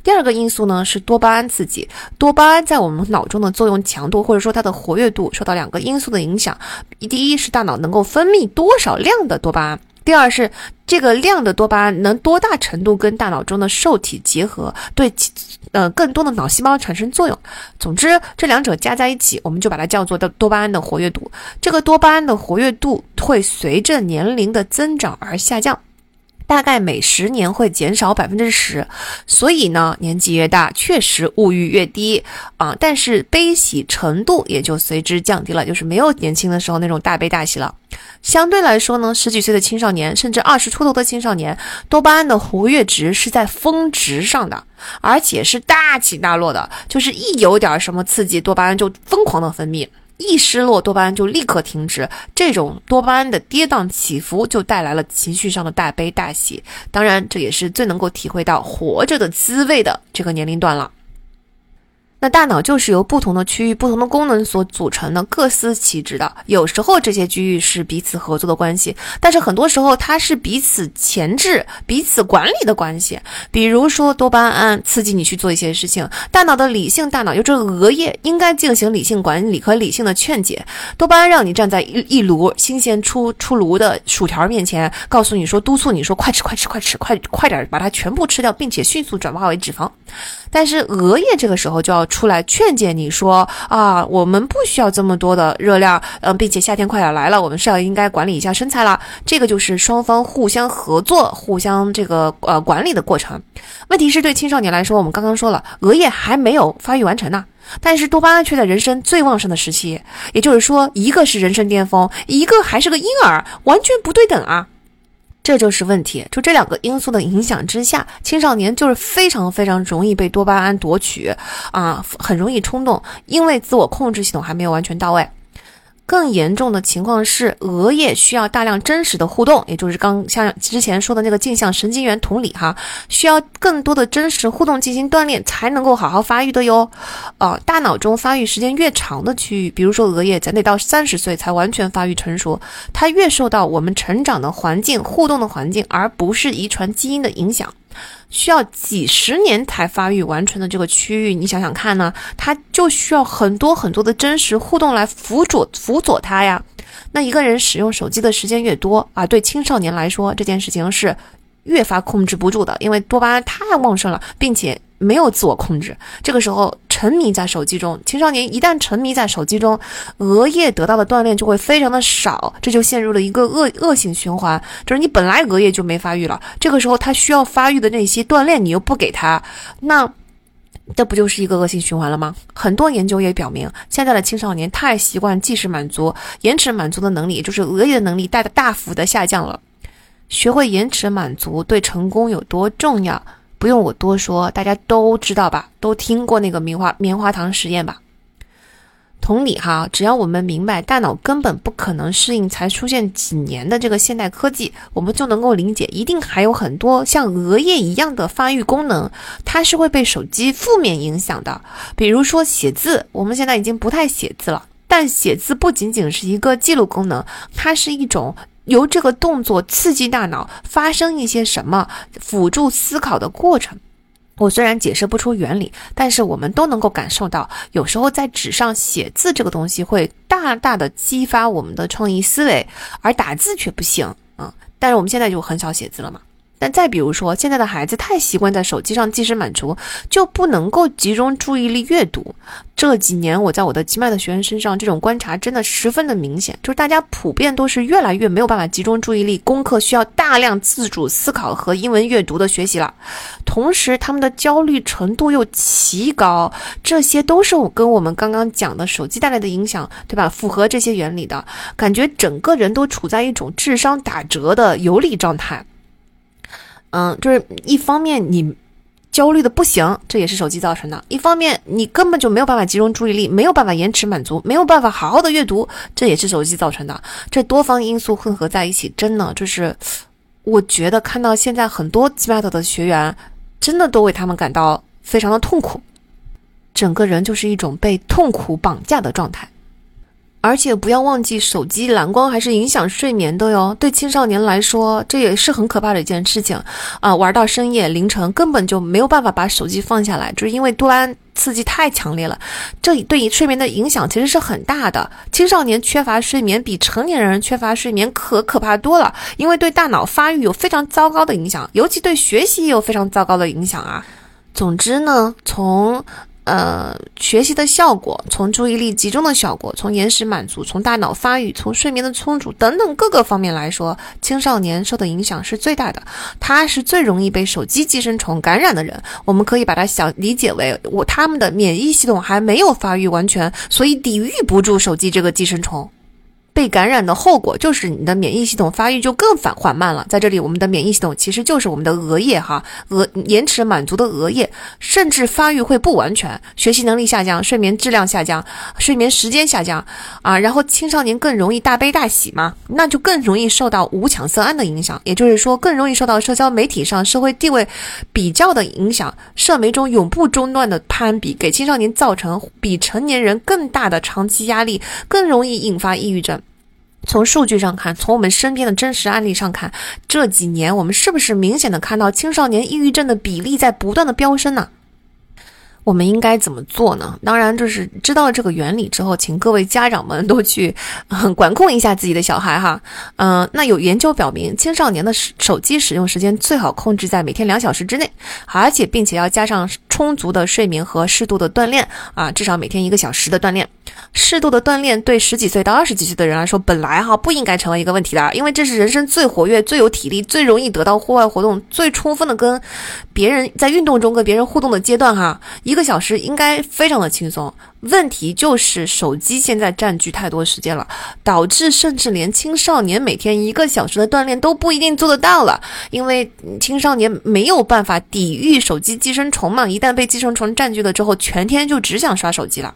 第二个因素呢是多巴胺刺激，多巴胺在我们脑中的作用强度或者说它的活跃度受到两个因素的影响，第一是大脑能够分泌多少量的多巴胺。第二是这个量的多巴胺能多大程度跟大脑中的受体结合，对呃更多的脑细胞产生作用。总之，这两者加在一起，我们就把它叫做的多巴胺的活跃度。这个多巴胺的活跃度会随着年龄的增长而下降。大概每十年会减少百分之十，所以呢，年纪越大，确实物欲越低啊，但是悲喜程度也就随之降低了，就是没有年轻的时候那种大悲大喜了。相对来说呢，十几岁的青少年，甚至二十出头的青少年，多巴胺的活跃值是在峰值上的，而且是大起大落的，就是一有点什么刺激，多巴胺就疯狂的分泌。一失落，多巴胺就立刻停止。这种多巴胺的跌宕起伏，就带来了情绪上的大悲大喜。当然，这也是最能够体会到活着的滋味的这个年龄段了。那大脑就是由不同的区域、不同的功能所组成的，各司其职的。有时候这些区域是彼此合作的关系，但是很多时候它是彼此前置、彼此管理的关系。比如说多巴胺刺激你去做一些事情，大脑的理性大脑，就这额叶应该进行理性管理和理性的劝解。多巴胺让你站在一一炉新鲜出出炉的薯条面前，告诉你说，督促你说，快吃快吃快吃快快点把它全部吃掉，并且迅速转化为脂肪。但是额叶这个时候就要。出来劝解你说啊，我们不需要这么多的热量，嗯，并且夏天快要来了，我们是要应该管理一下身材了。这个就是双方互相合作、互相这个呃管理的过程。问题是对青少年来说，我们刚刚说了，额叶还没有发育完成呢，但是多巴胺却在人生最旺盛的时期，也就是说，一个是人生巅峰，一个还是个婴儿，完全不对等啊。这就是问题，就这两个因素的影响之下，青少年就是非常非常容易被多巴胺夺取，啊，很容易冲动，因为自我控制系统还没有完全到位。更严重的情况是，额叶需要大量真实的互动，也就是刚像之前说的那个镜像神经元同理哈，需要更多的真实互动进行锻炼，才能够好好发育的哟。呃，大脑中发育时间越长的区域，比如说额叶，咱得到三十岁才完全发育成熟，它越受到我们成长的环境、互动的环境，而不是遗传基因的影响。需要几十年才发育完成的这个区域，你想想看呢？它就需要很多很多的真实互动来辅佐辅佐它呀。那一个人使用手机的时间越多啊，对青少年来说这件事情是越发控制不住的，因为多巴胺太旺盛了，并且。没有自我控制，这个时候沉迷在手机中。青少年一旦沉迷在手机中，额叶得到的锻炼就会非常的少，这就陷入了一个恶恶性循环。就是你本来额叶就没发育了，这个时候他需要发育的那些锻炼你又不给他，那这不就是一个恶性循环了吗？很多研究也表明，现在的青少年太习惯即时满足，延迟满足的能力，就是额叶的能力大大幅的下降了。学会延迟满足对成功有多重要？不用我多说，大家都知道吧？都听过那个棉花棉花糖实验吧？同理哈，只要我们明白大脑根本不可能适应才出现几年的这个现代科技，我们就能够理解，一定还有很多像额叶一样的发育功能，它是会被手机负面影响的。比如说写字，我们现在已经不太写字了，但写字不仅仅是一个记录功能，它是一种。由这个动作刺激大脑发生一些什么辅助思考的过程，我虽然解释不出原理，但是我们都能够感受到，有时候在纸上写字这个东西会大大的激发我们的创意思维，而打字却不行啊。但是我们现在就很少写字了嘛。但再比如说，现在的孩子太习惯在手机上即时满足，就不能够集中注意力阅读。这几年我在我的集麦的学生身上，这种观察真的十分的明显，就是大家普遍都是越来越没有办法集中注意力，功课需要大量自主思考和英文阅读的学习了。同时，他们的焦虑程度又奇高，这些都是我跟我们刚刚讲的手机带来的影响，对吧？符合这些原理的感觉，整个人都处在一种智商打折的游离状态。嗯，就是一方面你焦虑的不行，这也是手机造成的；一方面你根本就没有办法集中注意力，没有办法延迟满足，没有办法好好的阅读，这也是手机造成的。这多方因素混合在一起，真的就是，我觉得看到现在很多 Smart 的学员，真的都为他们感到非常的痛苦，整个人就是一种被痛苦绑架的状态。而且不要忘记，手机蓝光还是影响睡眠的哟。对青少年来说，这也是很可怕的一件事情啊！玩到深夜凌晨，根本就没有办法把手机放下来，就是因为多巴胺刺激太强烈了。这对于睡眠的影响其实是很大的。青少年缺乏睡眠比成年人缺乏睡眠可可怕多了，因为对大脑发育有非常糟糕的影响，尤其对学习也有非常糟糕的影响啊。总之呢，从呃，学习的效果，从注意力集中的效果，从延时满足，从大脑发育，从睡眠的充足等等各个方面来说，青少年受的影响是最大的。他是最容易被手机寄生虫感染的人。我们可以把它想理解为，我他们的免疫系统还没有发育完全，所以抵御不住手机这个寄生虫。被感染的后果就是你的免疫系统发育就更反缓慢了。在这里，我们的免疫系统其实就是我们的额叶哈，额延迟满足的额叶，甚至发育会不完全，学习能力下降，睡眠质量下降，睡眠时间下降啊。然后青少年更容易大悲大喜嘛，那就更容易受到五羟色胺的影响，也就是说更容易受到社交媒体上社会地位比较的影响，社媒中永不中断的攀比，给青少年造成比成年人更大的长期压力，更容易引发抑郁症。从数据上看，从我们身边的真实案例上看，这几年我们是不是明显的看到青少年抑郁症的比例在不断的飙升呢？我们应该怎么做呢？当然，就是知道了这个原理之后，请各位家长们 [LAUGHS] 都去管控一下自己的小孩哈。嗯，那有研究表明，青少年的手机使用时间最好控制在每天两小时之内，而且并且要加上。充足的睡眠和适度的锻炼啊，至少每天一个小时的锻炼。适度的锻炼对十几岁到二十几岁的人来说，本来哈不应该成为一个问题的，因为这是人生最活跃、最有体力、最容易得到户外活动、最充分的跟别人在运动中跟别人互动的阶段哈。一个小时应该非常的轻松。问题就是手机现在占据太多时间了，导致甚至连青少年每天一个小时的锻炼都不一定做得到了，因为青少年没有办法抵御手机寄生虫嘛，一旦被寄生虫占据了之后，全天就只想刷手机了。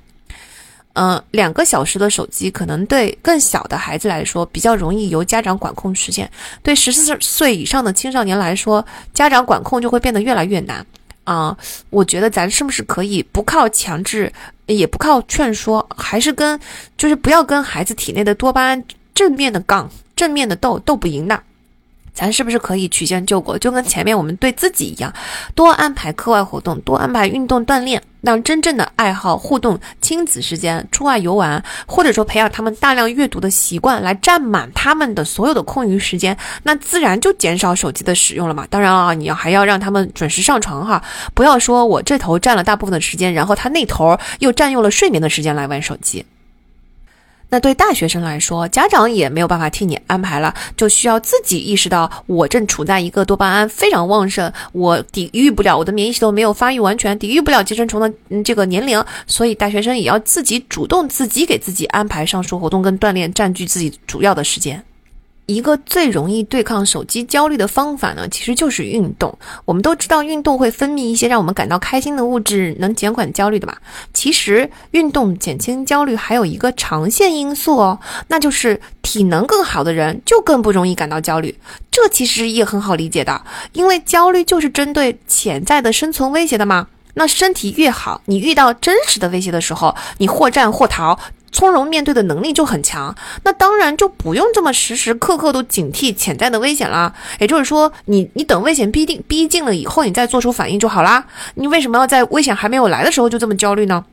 嗯，两个小时的手机可能对更小的孩子来说比较容易由家长管控实现，对十四岁以上的青少年来说，家长管控就会变得越来越难。啊，我觉得咱是不是可以不靠强制，也不靠劝说，还是跟就是不要跟孩子体内的多巴胺正面的杠，正面的斗斗不赢的。咱是不是可以曲线救国，就跟前面我们对自己一样，多安排课外活动，多安排运动锻炼，让真正的爱好互动、亲子时间、出外游玩，或者说培养他们大量阅读的习惯，来占满他们的所有的空余时间，那自然就减少手机的使用了嘛。当然啊，你要还要让他们准时上床哈，不要说我这头占了大部分的时间，然后他那头又占用了睡眠的时间来玩手机。那对大学生来说，家长也没有办法替你安排了，就需要自己意识到，我正处在一个多巴胺非常旺盛，我抵御不了，我的免疫系统没有发育完全，抵御不了寄生虫的嗯这个年龄，所以大学生也要自己主动自己给自己安排上述活动跟锻炼，占据自己主要的时间。一个最容易对抗手机焦虑的方法呢，其实就是运动。我们都知道，运动会分泌一些让我们感到开心的物质，能减缓焦虑的吧？其实，运动减轻焦虑还有一个长线因素哦，那就是体能更好的人就更不容易感到焦虑。这其实也很好理解的，因为焦虑就是针对潜在的生存威胁的嘛。那身体越好，你遇到真实的威胁的时候，你或战或逃。从容面对的能力就很强，那当然就不用这么时时刻刻都警惕潜在的危险啦。也就是说，你你等危险逼近逼近了以后，你再做出反应就好啦。你为什么要在危险还没有来的时候就这么焦虑呢？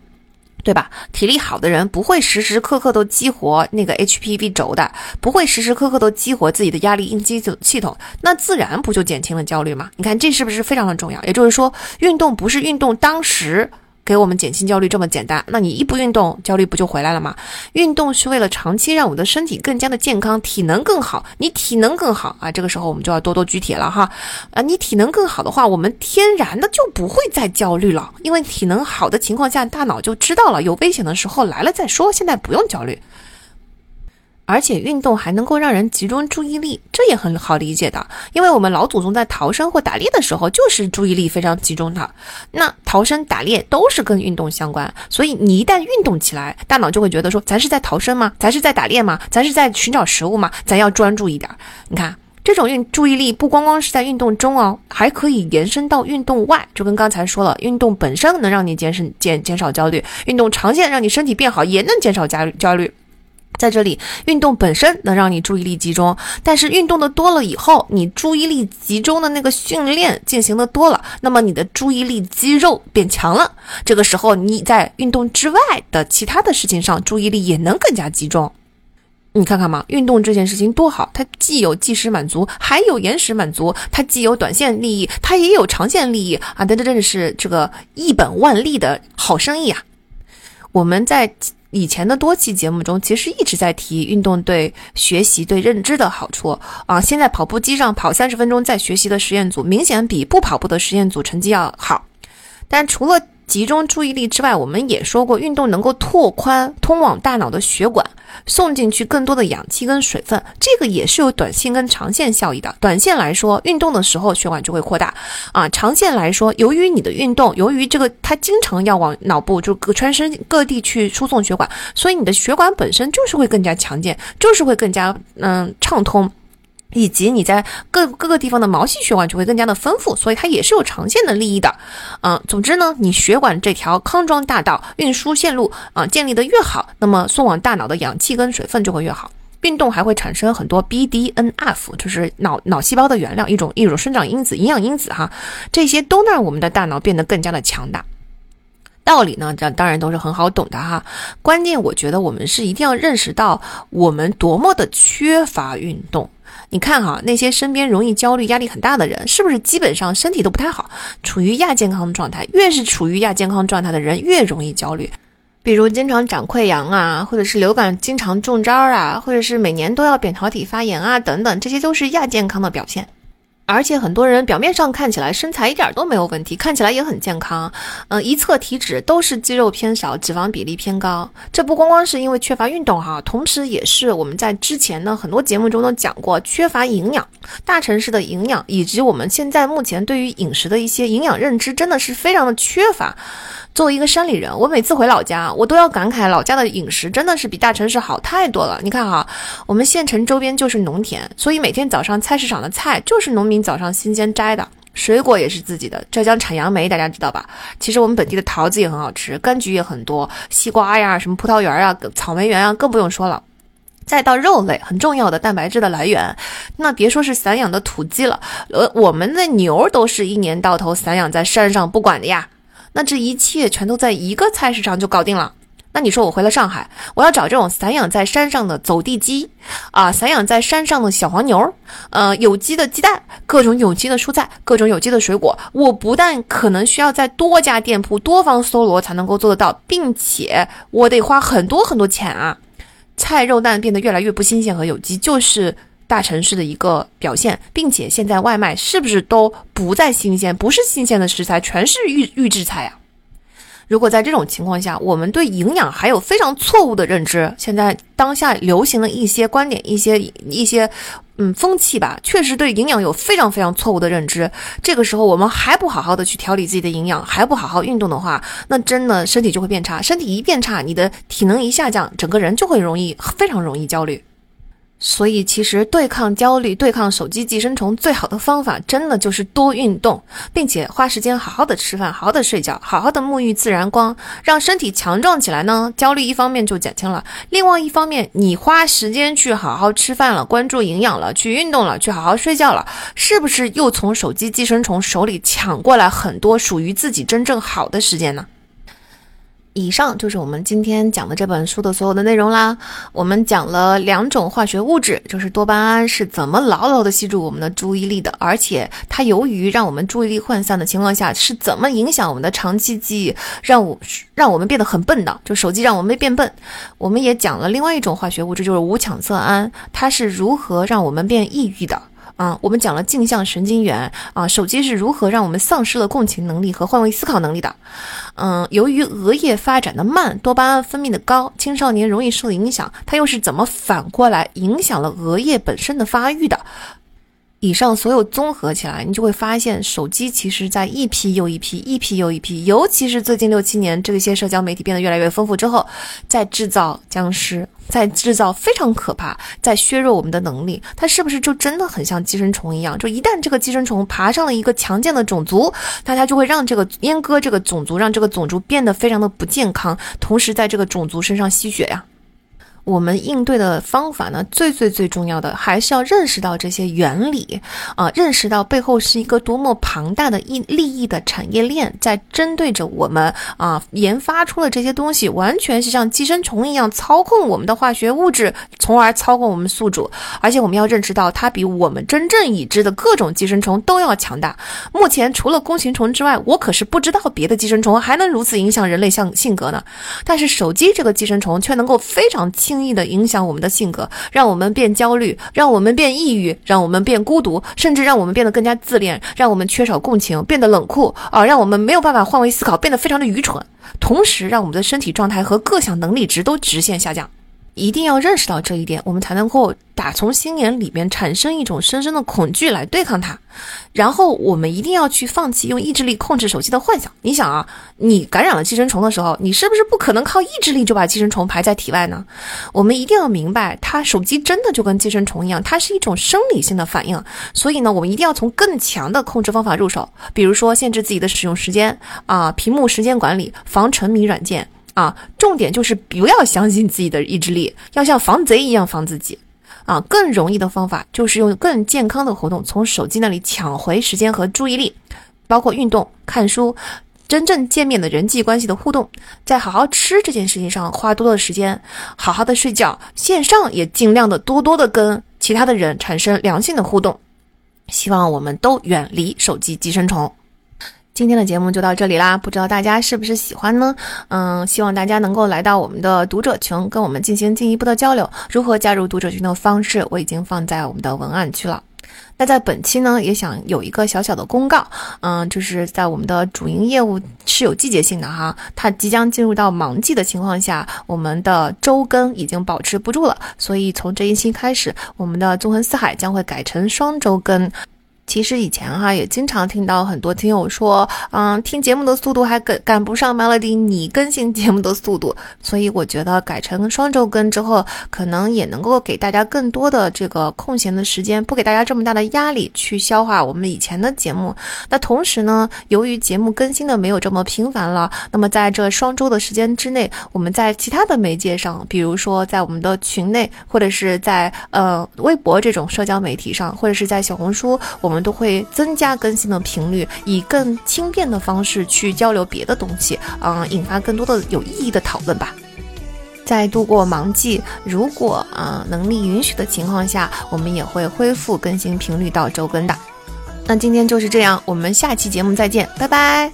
对吧？体力好的人不会时时刻刻都激活那个 HPV 轴的，不会时时刻刻都激活自己的压力应激系统，那自然不就减轻了焦虑吗？你看这是不是非常的重要？也就是说，运动不是运动当时。给我们减轻焦虑这么简单，那你一不运动，焦虑不就回来了吗？运动是为了长期让我们的身体更加的健康，体能更好。你体能更好啊，这个时候我们就要多多举铁了哈。啊，你体能更好的话，我们天然的就不会再焦虑了，因为体能好的情况下，大脑就知道了有危险的时候来了再说，现在不用焦虑。而且运动还能够让人集中注意力，这也很好理解的。因为我们老祖宗在逃生或打猎的时候，就是注意力非常集中的。那逃生、打猎都是跟运动相关，所以你一旦运动起来，大脑就会觉得说，咱是在逃生吗？咱是在打猎吗？咱是在寻找食物吗？咱要专注一点。你看，这种运注意力不光光是在运动中哦，还可以延伸到运动外。就跟刚才说了，运动本身能让你减省减减少焦虑，运动长线让你身体变好，也能减少焦焦虑。在这里，运动本身能让你注意力集中，但是运动的多了以后，你注意力集中的那个训练进行的多了，那么你的注意力肌肉变强了，这个时候你在运动之外的其他的事情上注意力也能更加集中。你看看嘛，运动这件事情多好，它既有即时满足，还有延时满足，它既有短线利益，它也有长线利益啊！这这真的是这个一本万利的好生意啊！我们在。以前的多期节目中，其实一直在提运动对学习、对认知的好处啊。现在跑步机上跑三十分钟再学习的实验组，明显比不跑步的实验组成绩要好。但除了集中注意力之外，我们也说过，运动能够拓宽通往大脑的血管，送进去更多的氧气跟水分，这个也是有短线跟长线效益的。短线来说，运动的时候血管就会扩大啊；长线来说，由于你的运动，由于这个它经常要往脑部就各全身各地去输送血管，所以你的血管本身就是会更加强健，就是会更加嗯畅通。以及你在各各个地方的毛细血管就会更加的丰富，所以它也是有长线的利益的。嗯，总之呢，你血管这条康庄大道运输线路啊建立的越好，那么送往大脑的氧气跟水分就会越好。运动还会产生很多 BDNF，就是脑脑细胞的原料，一种一种生长因子、营养因子哈，这些都让我们的大脑变得更加的强大。道理呢，这当然都是很好懂的哈。关键我觉得我们是一定要认识到我们多么的缺乏运动。你看哈，那些身边容易焦虑、压力很大的人，是不是基本上身体都不太好，处于亚健康状态？越是处于亚健康状态的人，越容易焦虑。比如经常长溃疡啊，或者是流感经常中招啊，或者是每年都要扁桃体发炎啊，等等，这些都是亚健康的表现。而且很多人表面上看起来身材一点都没有问题，看起来也很健康，嗯，一测体脂都是肌肉偏少，脂肪比例偏高。这不光光是因为缺乏运动哈，同时也是我们在之前呢很多节目中都讲过，缺乏营养。大城市的营养以及我们现在目前对于饮食的一些营养认知，真的是非常的缺乏。作为一个山里人，我每次回老家，我都要感慨老家的饮食真的是比大城市好太多了。你看哈，我们县城周边就是农田，所以每天早上菜市场的菜就是农民早上新鲜摘的，水果也是自己的。浙江产杨梅，大家知道吧？其实我们本地的桃子也很好吃，柑橘也很多，西瓜呀，什么葡萄园啊，草莓园啊，更不用说了。再到肉类，很重要的蛋白质的来源，那别说是散养的土鸡了，呃，我们的牛都是一年到头散养在山上不管的呀。那这一切全都在一个菜市场就搞定了。那你说我回了上海，我要找这种散养在山上的走地鸡啊，散养在山上的小黄牛，呃，有机的鸡蛋，各种有机的蔬菜，各种有机的水果。我不但可能需要在多家店铺多方搜罗才能够做得到，并且我得花很多很多钱啊。菜肉蛋变得越来越不新鲜和有机，就是。大城市的一个表现，并且现在外卖是不是都不再新鲜？不是新鲜的食材，全是预预制菜啊！如果在这种情况下，我们对营养还有非常错误的认知，现在当下流行的一些观点、一些一些嗯风气吧，确实对营养有非常非常错误的认知。这个时候，我们还不好好的去调理自己的营养，还不好好运动的话，那真的身体就会变差。身体一变差，你的体能一下降，整个人就会容易非常容易焦虑。所以，其实对抗焦虑、对抗手机寄生虫最好的方法，真的就是多运动，并且花时间好好的吃饭、好好的睡觉、好好的沐浴自然光，让身体强壮起来呢。焦虑一方面就减轻了，另外一方面，你花时间去好好吃饭了、关注营养了、去运动了、去好好睡觉了，是不是又从手机寄生虫手里抢过来很多属于自己真正好的时间呢？以上就是我们今天讲的这本书的所有的内容啦。我们讲了两种化学物质，就是多巴胺是怎么牢牢的吸住我们的注意力的，而且它由于让我们注意力涣散的情况下，是怎么影响我们的长期记忆，让我让我们变得很笨的，就手机让我们变笨。我们也讲了另外一种化学物质，就是五羟色胺，它是如何让我们变抑郁的。啊，我们讲了镜像神经元啊，手机是如何让我们丧失了共情能力和换位思考能力的？嗯，由于额叶发展的慢，多巴胺分泌的高，青少年容易受影响，它又是怎么反过来影响了额叶本身的发育的？以上所有综合起来，你就会发现，手机其实在一批又一批、一批又一批，尤其是最近六七年，这些社交媒体变得越来越丰富之后，在制造僵尸，在制造非常可怕，在削弱我们的能力。它是不是就真的很像寄生虫一样？就一旦这个寄生虫爬上了一个强健的种族，那它就会让这个阉割这个种族，让这个种族变得非常的不健康，同时在这个种族身上吸血呀。我们应对的方法呢，最最最重要的还是要认识到这些原理啊，认识到背后是一个多么庞大的利利益的产业链，在针对着我们啊，研发出了这些东西，完全是像寄生虫一样操控我们的化学物质，从而操控我们宿主。而且我们要认识到，它比我们真正已知的各种寄生虫都要强大。目前除了弓形虫之外，我可是不知道别的寄生虫还能如此影响人类像性格呢。但是手机这个寄生虫却能够非常轻。轻易的影响我们的性格，让我们变焦虑，让我们变抑郁，让我们变孤独，甚至让我们变得更加自恋，让我们缺少共情，变得冷酷啊，让我们没有办法换位思考，变得非常的愚蠢，同时让我们的身体状态和各项能力值都直线下降。一定要认识到这一点，我们才能够打从心眼里面产生一种深深的恐惧来对抗它。然后我们一定要去放弃用意志力控制手机的幻想。你想啊，你感染了寄生虫的时候，你是不是不可能靠意志力就把寄生虫排在体外呢？我们一定要明白，它手机真的就跟寄生虫一样，它是一种生理性的反应。所以呢，我们一定要从更强的控制方法入手，比如说限制自己的使用时间啊，屏幕时间管理，防沉迷软件。啊，重点就是不要相信自己的意志力，要像防贼一样防自己。啊，更容易的方法就是用更健康的活动从手机那里抢回时间和注意力，包括运动、看书、真正见面的人际关系的互动，在好好吃这件事情上花多的时间，好好的睡觉，线上也尽量的多多的跟其他的人产生良性的互动。希望我们都远离手机寄生虫。今天的节目就到这里啦，不知道大家是不是喜欢呢？嗯，希望大家能够来到我们的读者群，跟我们进行进一步的交流。如何加入读者群的方式，我已经放在我们的文案区了。那在本期呢，也想有一个小小的公告，嗯，就是在我们的主营业务是有季节性的哈，它即将进入到忙季的情况下，我们的周更已经保持不住了，所以从这一期开始，我们的纵横四海将会改成双周更。其实以前哈也经常听到很多听友说，嗯，听节目的速度还赶赶不上 Melody 你更新节目的速度，所以我觉得改成双周更之后，可能也能够给大家更多的这个空闲的时间，不给大家这么大的压力去消化我们以前的节目。那同时呢，由于节目更新的没有这么频繁了，那么在这双周的时间之内，我们在其他的媒介上，比如说在我们的群内，或者是在呃微博这种社交媒体上，或者是在小红书，我们。我们都会增加更新的频率，以更轻便的方式去交流别的东西，嗯，引发更多的有意义的讨论吧。在度过忙季，如果啊能力允许的情况下，我们也会恢复更新频率到周更的。那今天就是这样，我们下期节目再见，拜拜。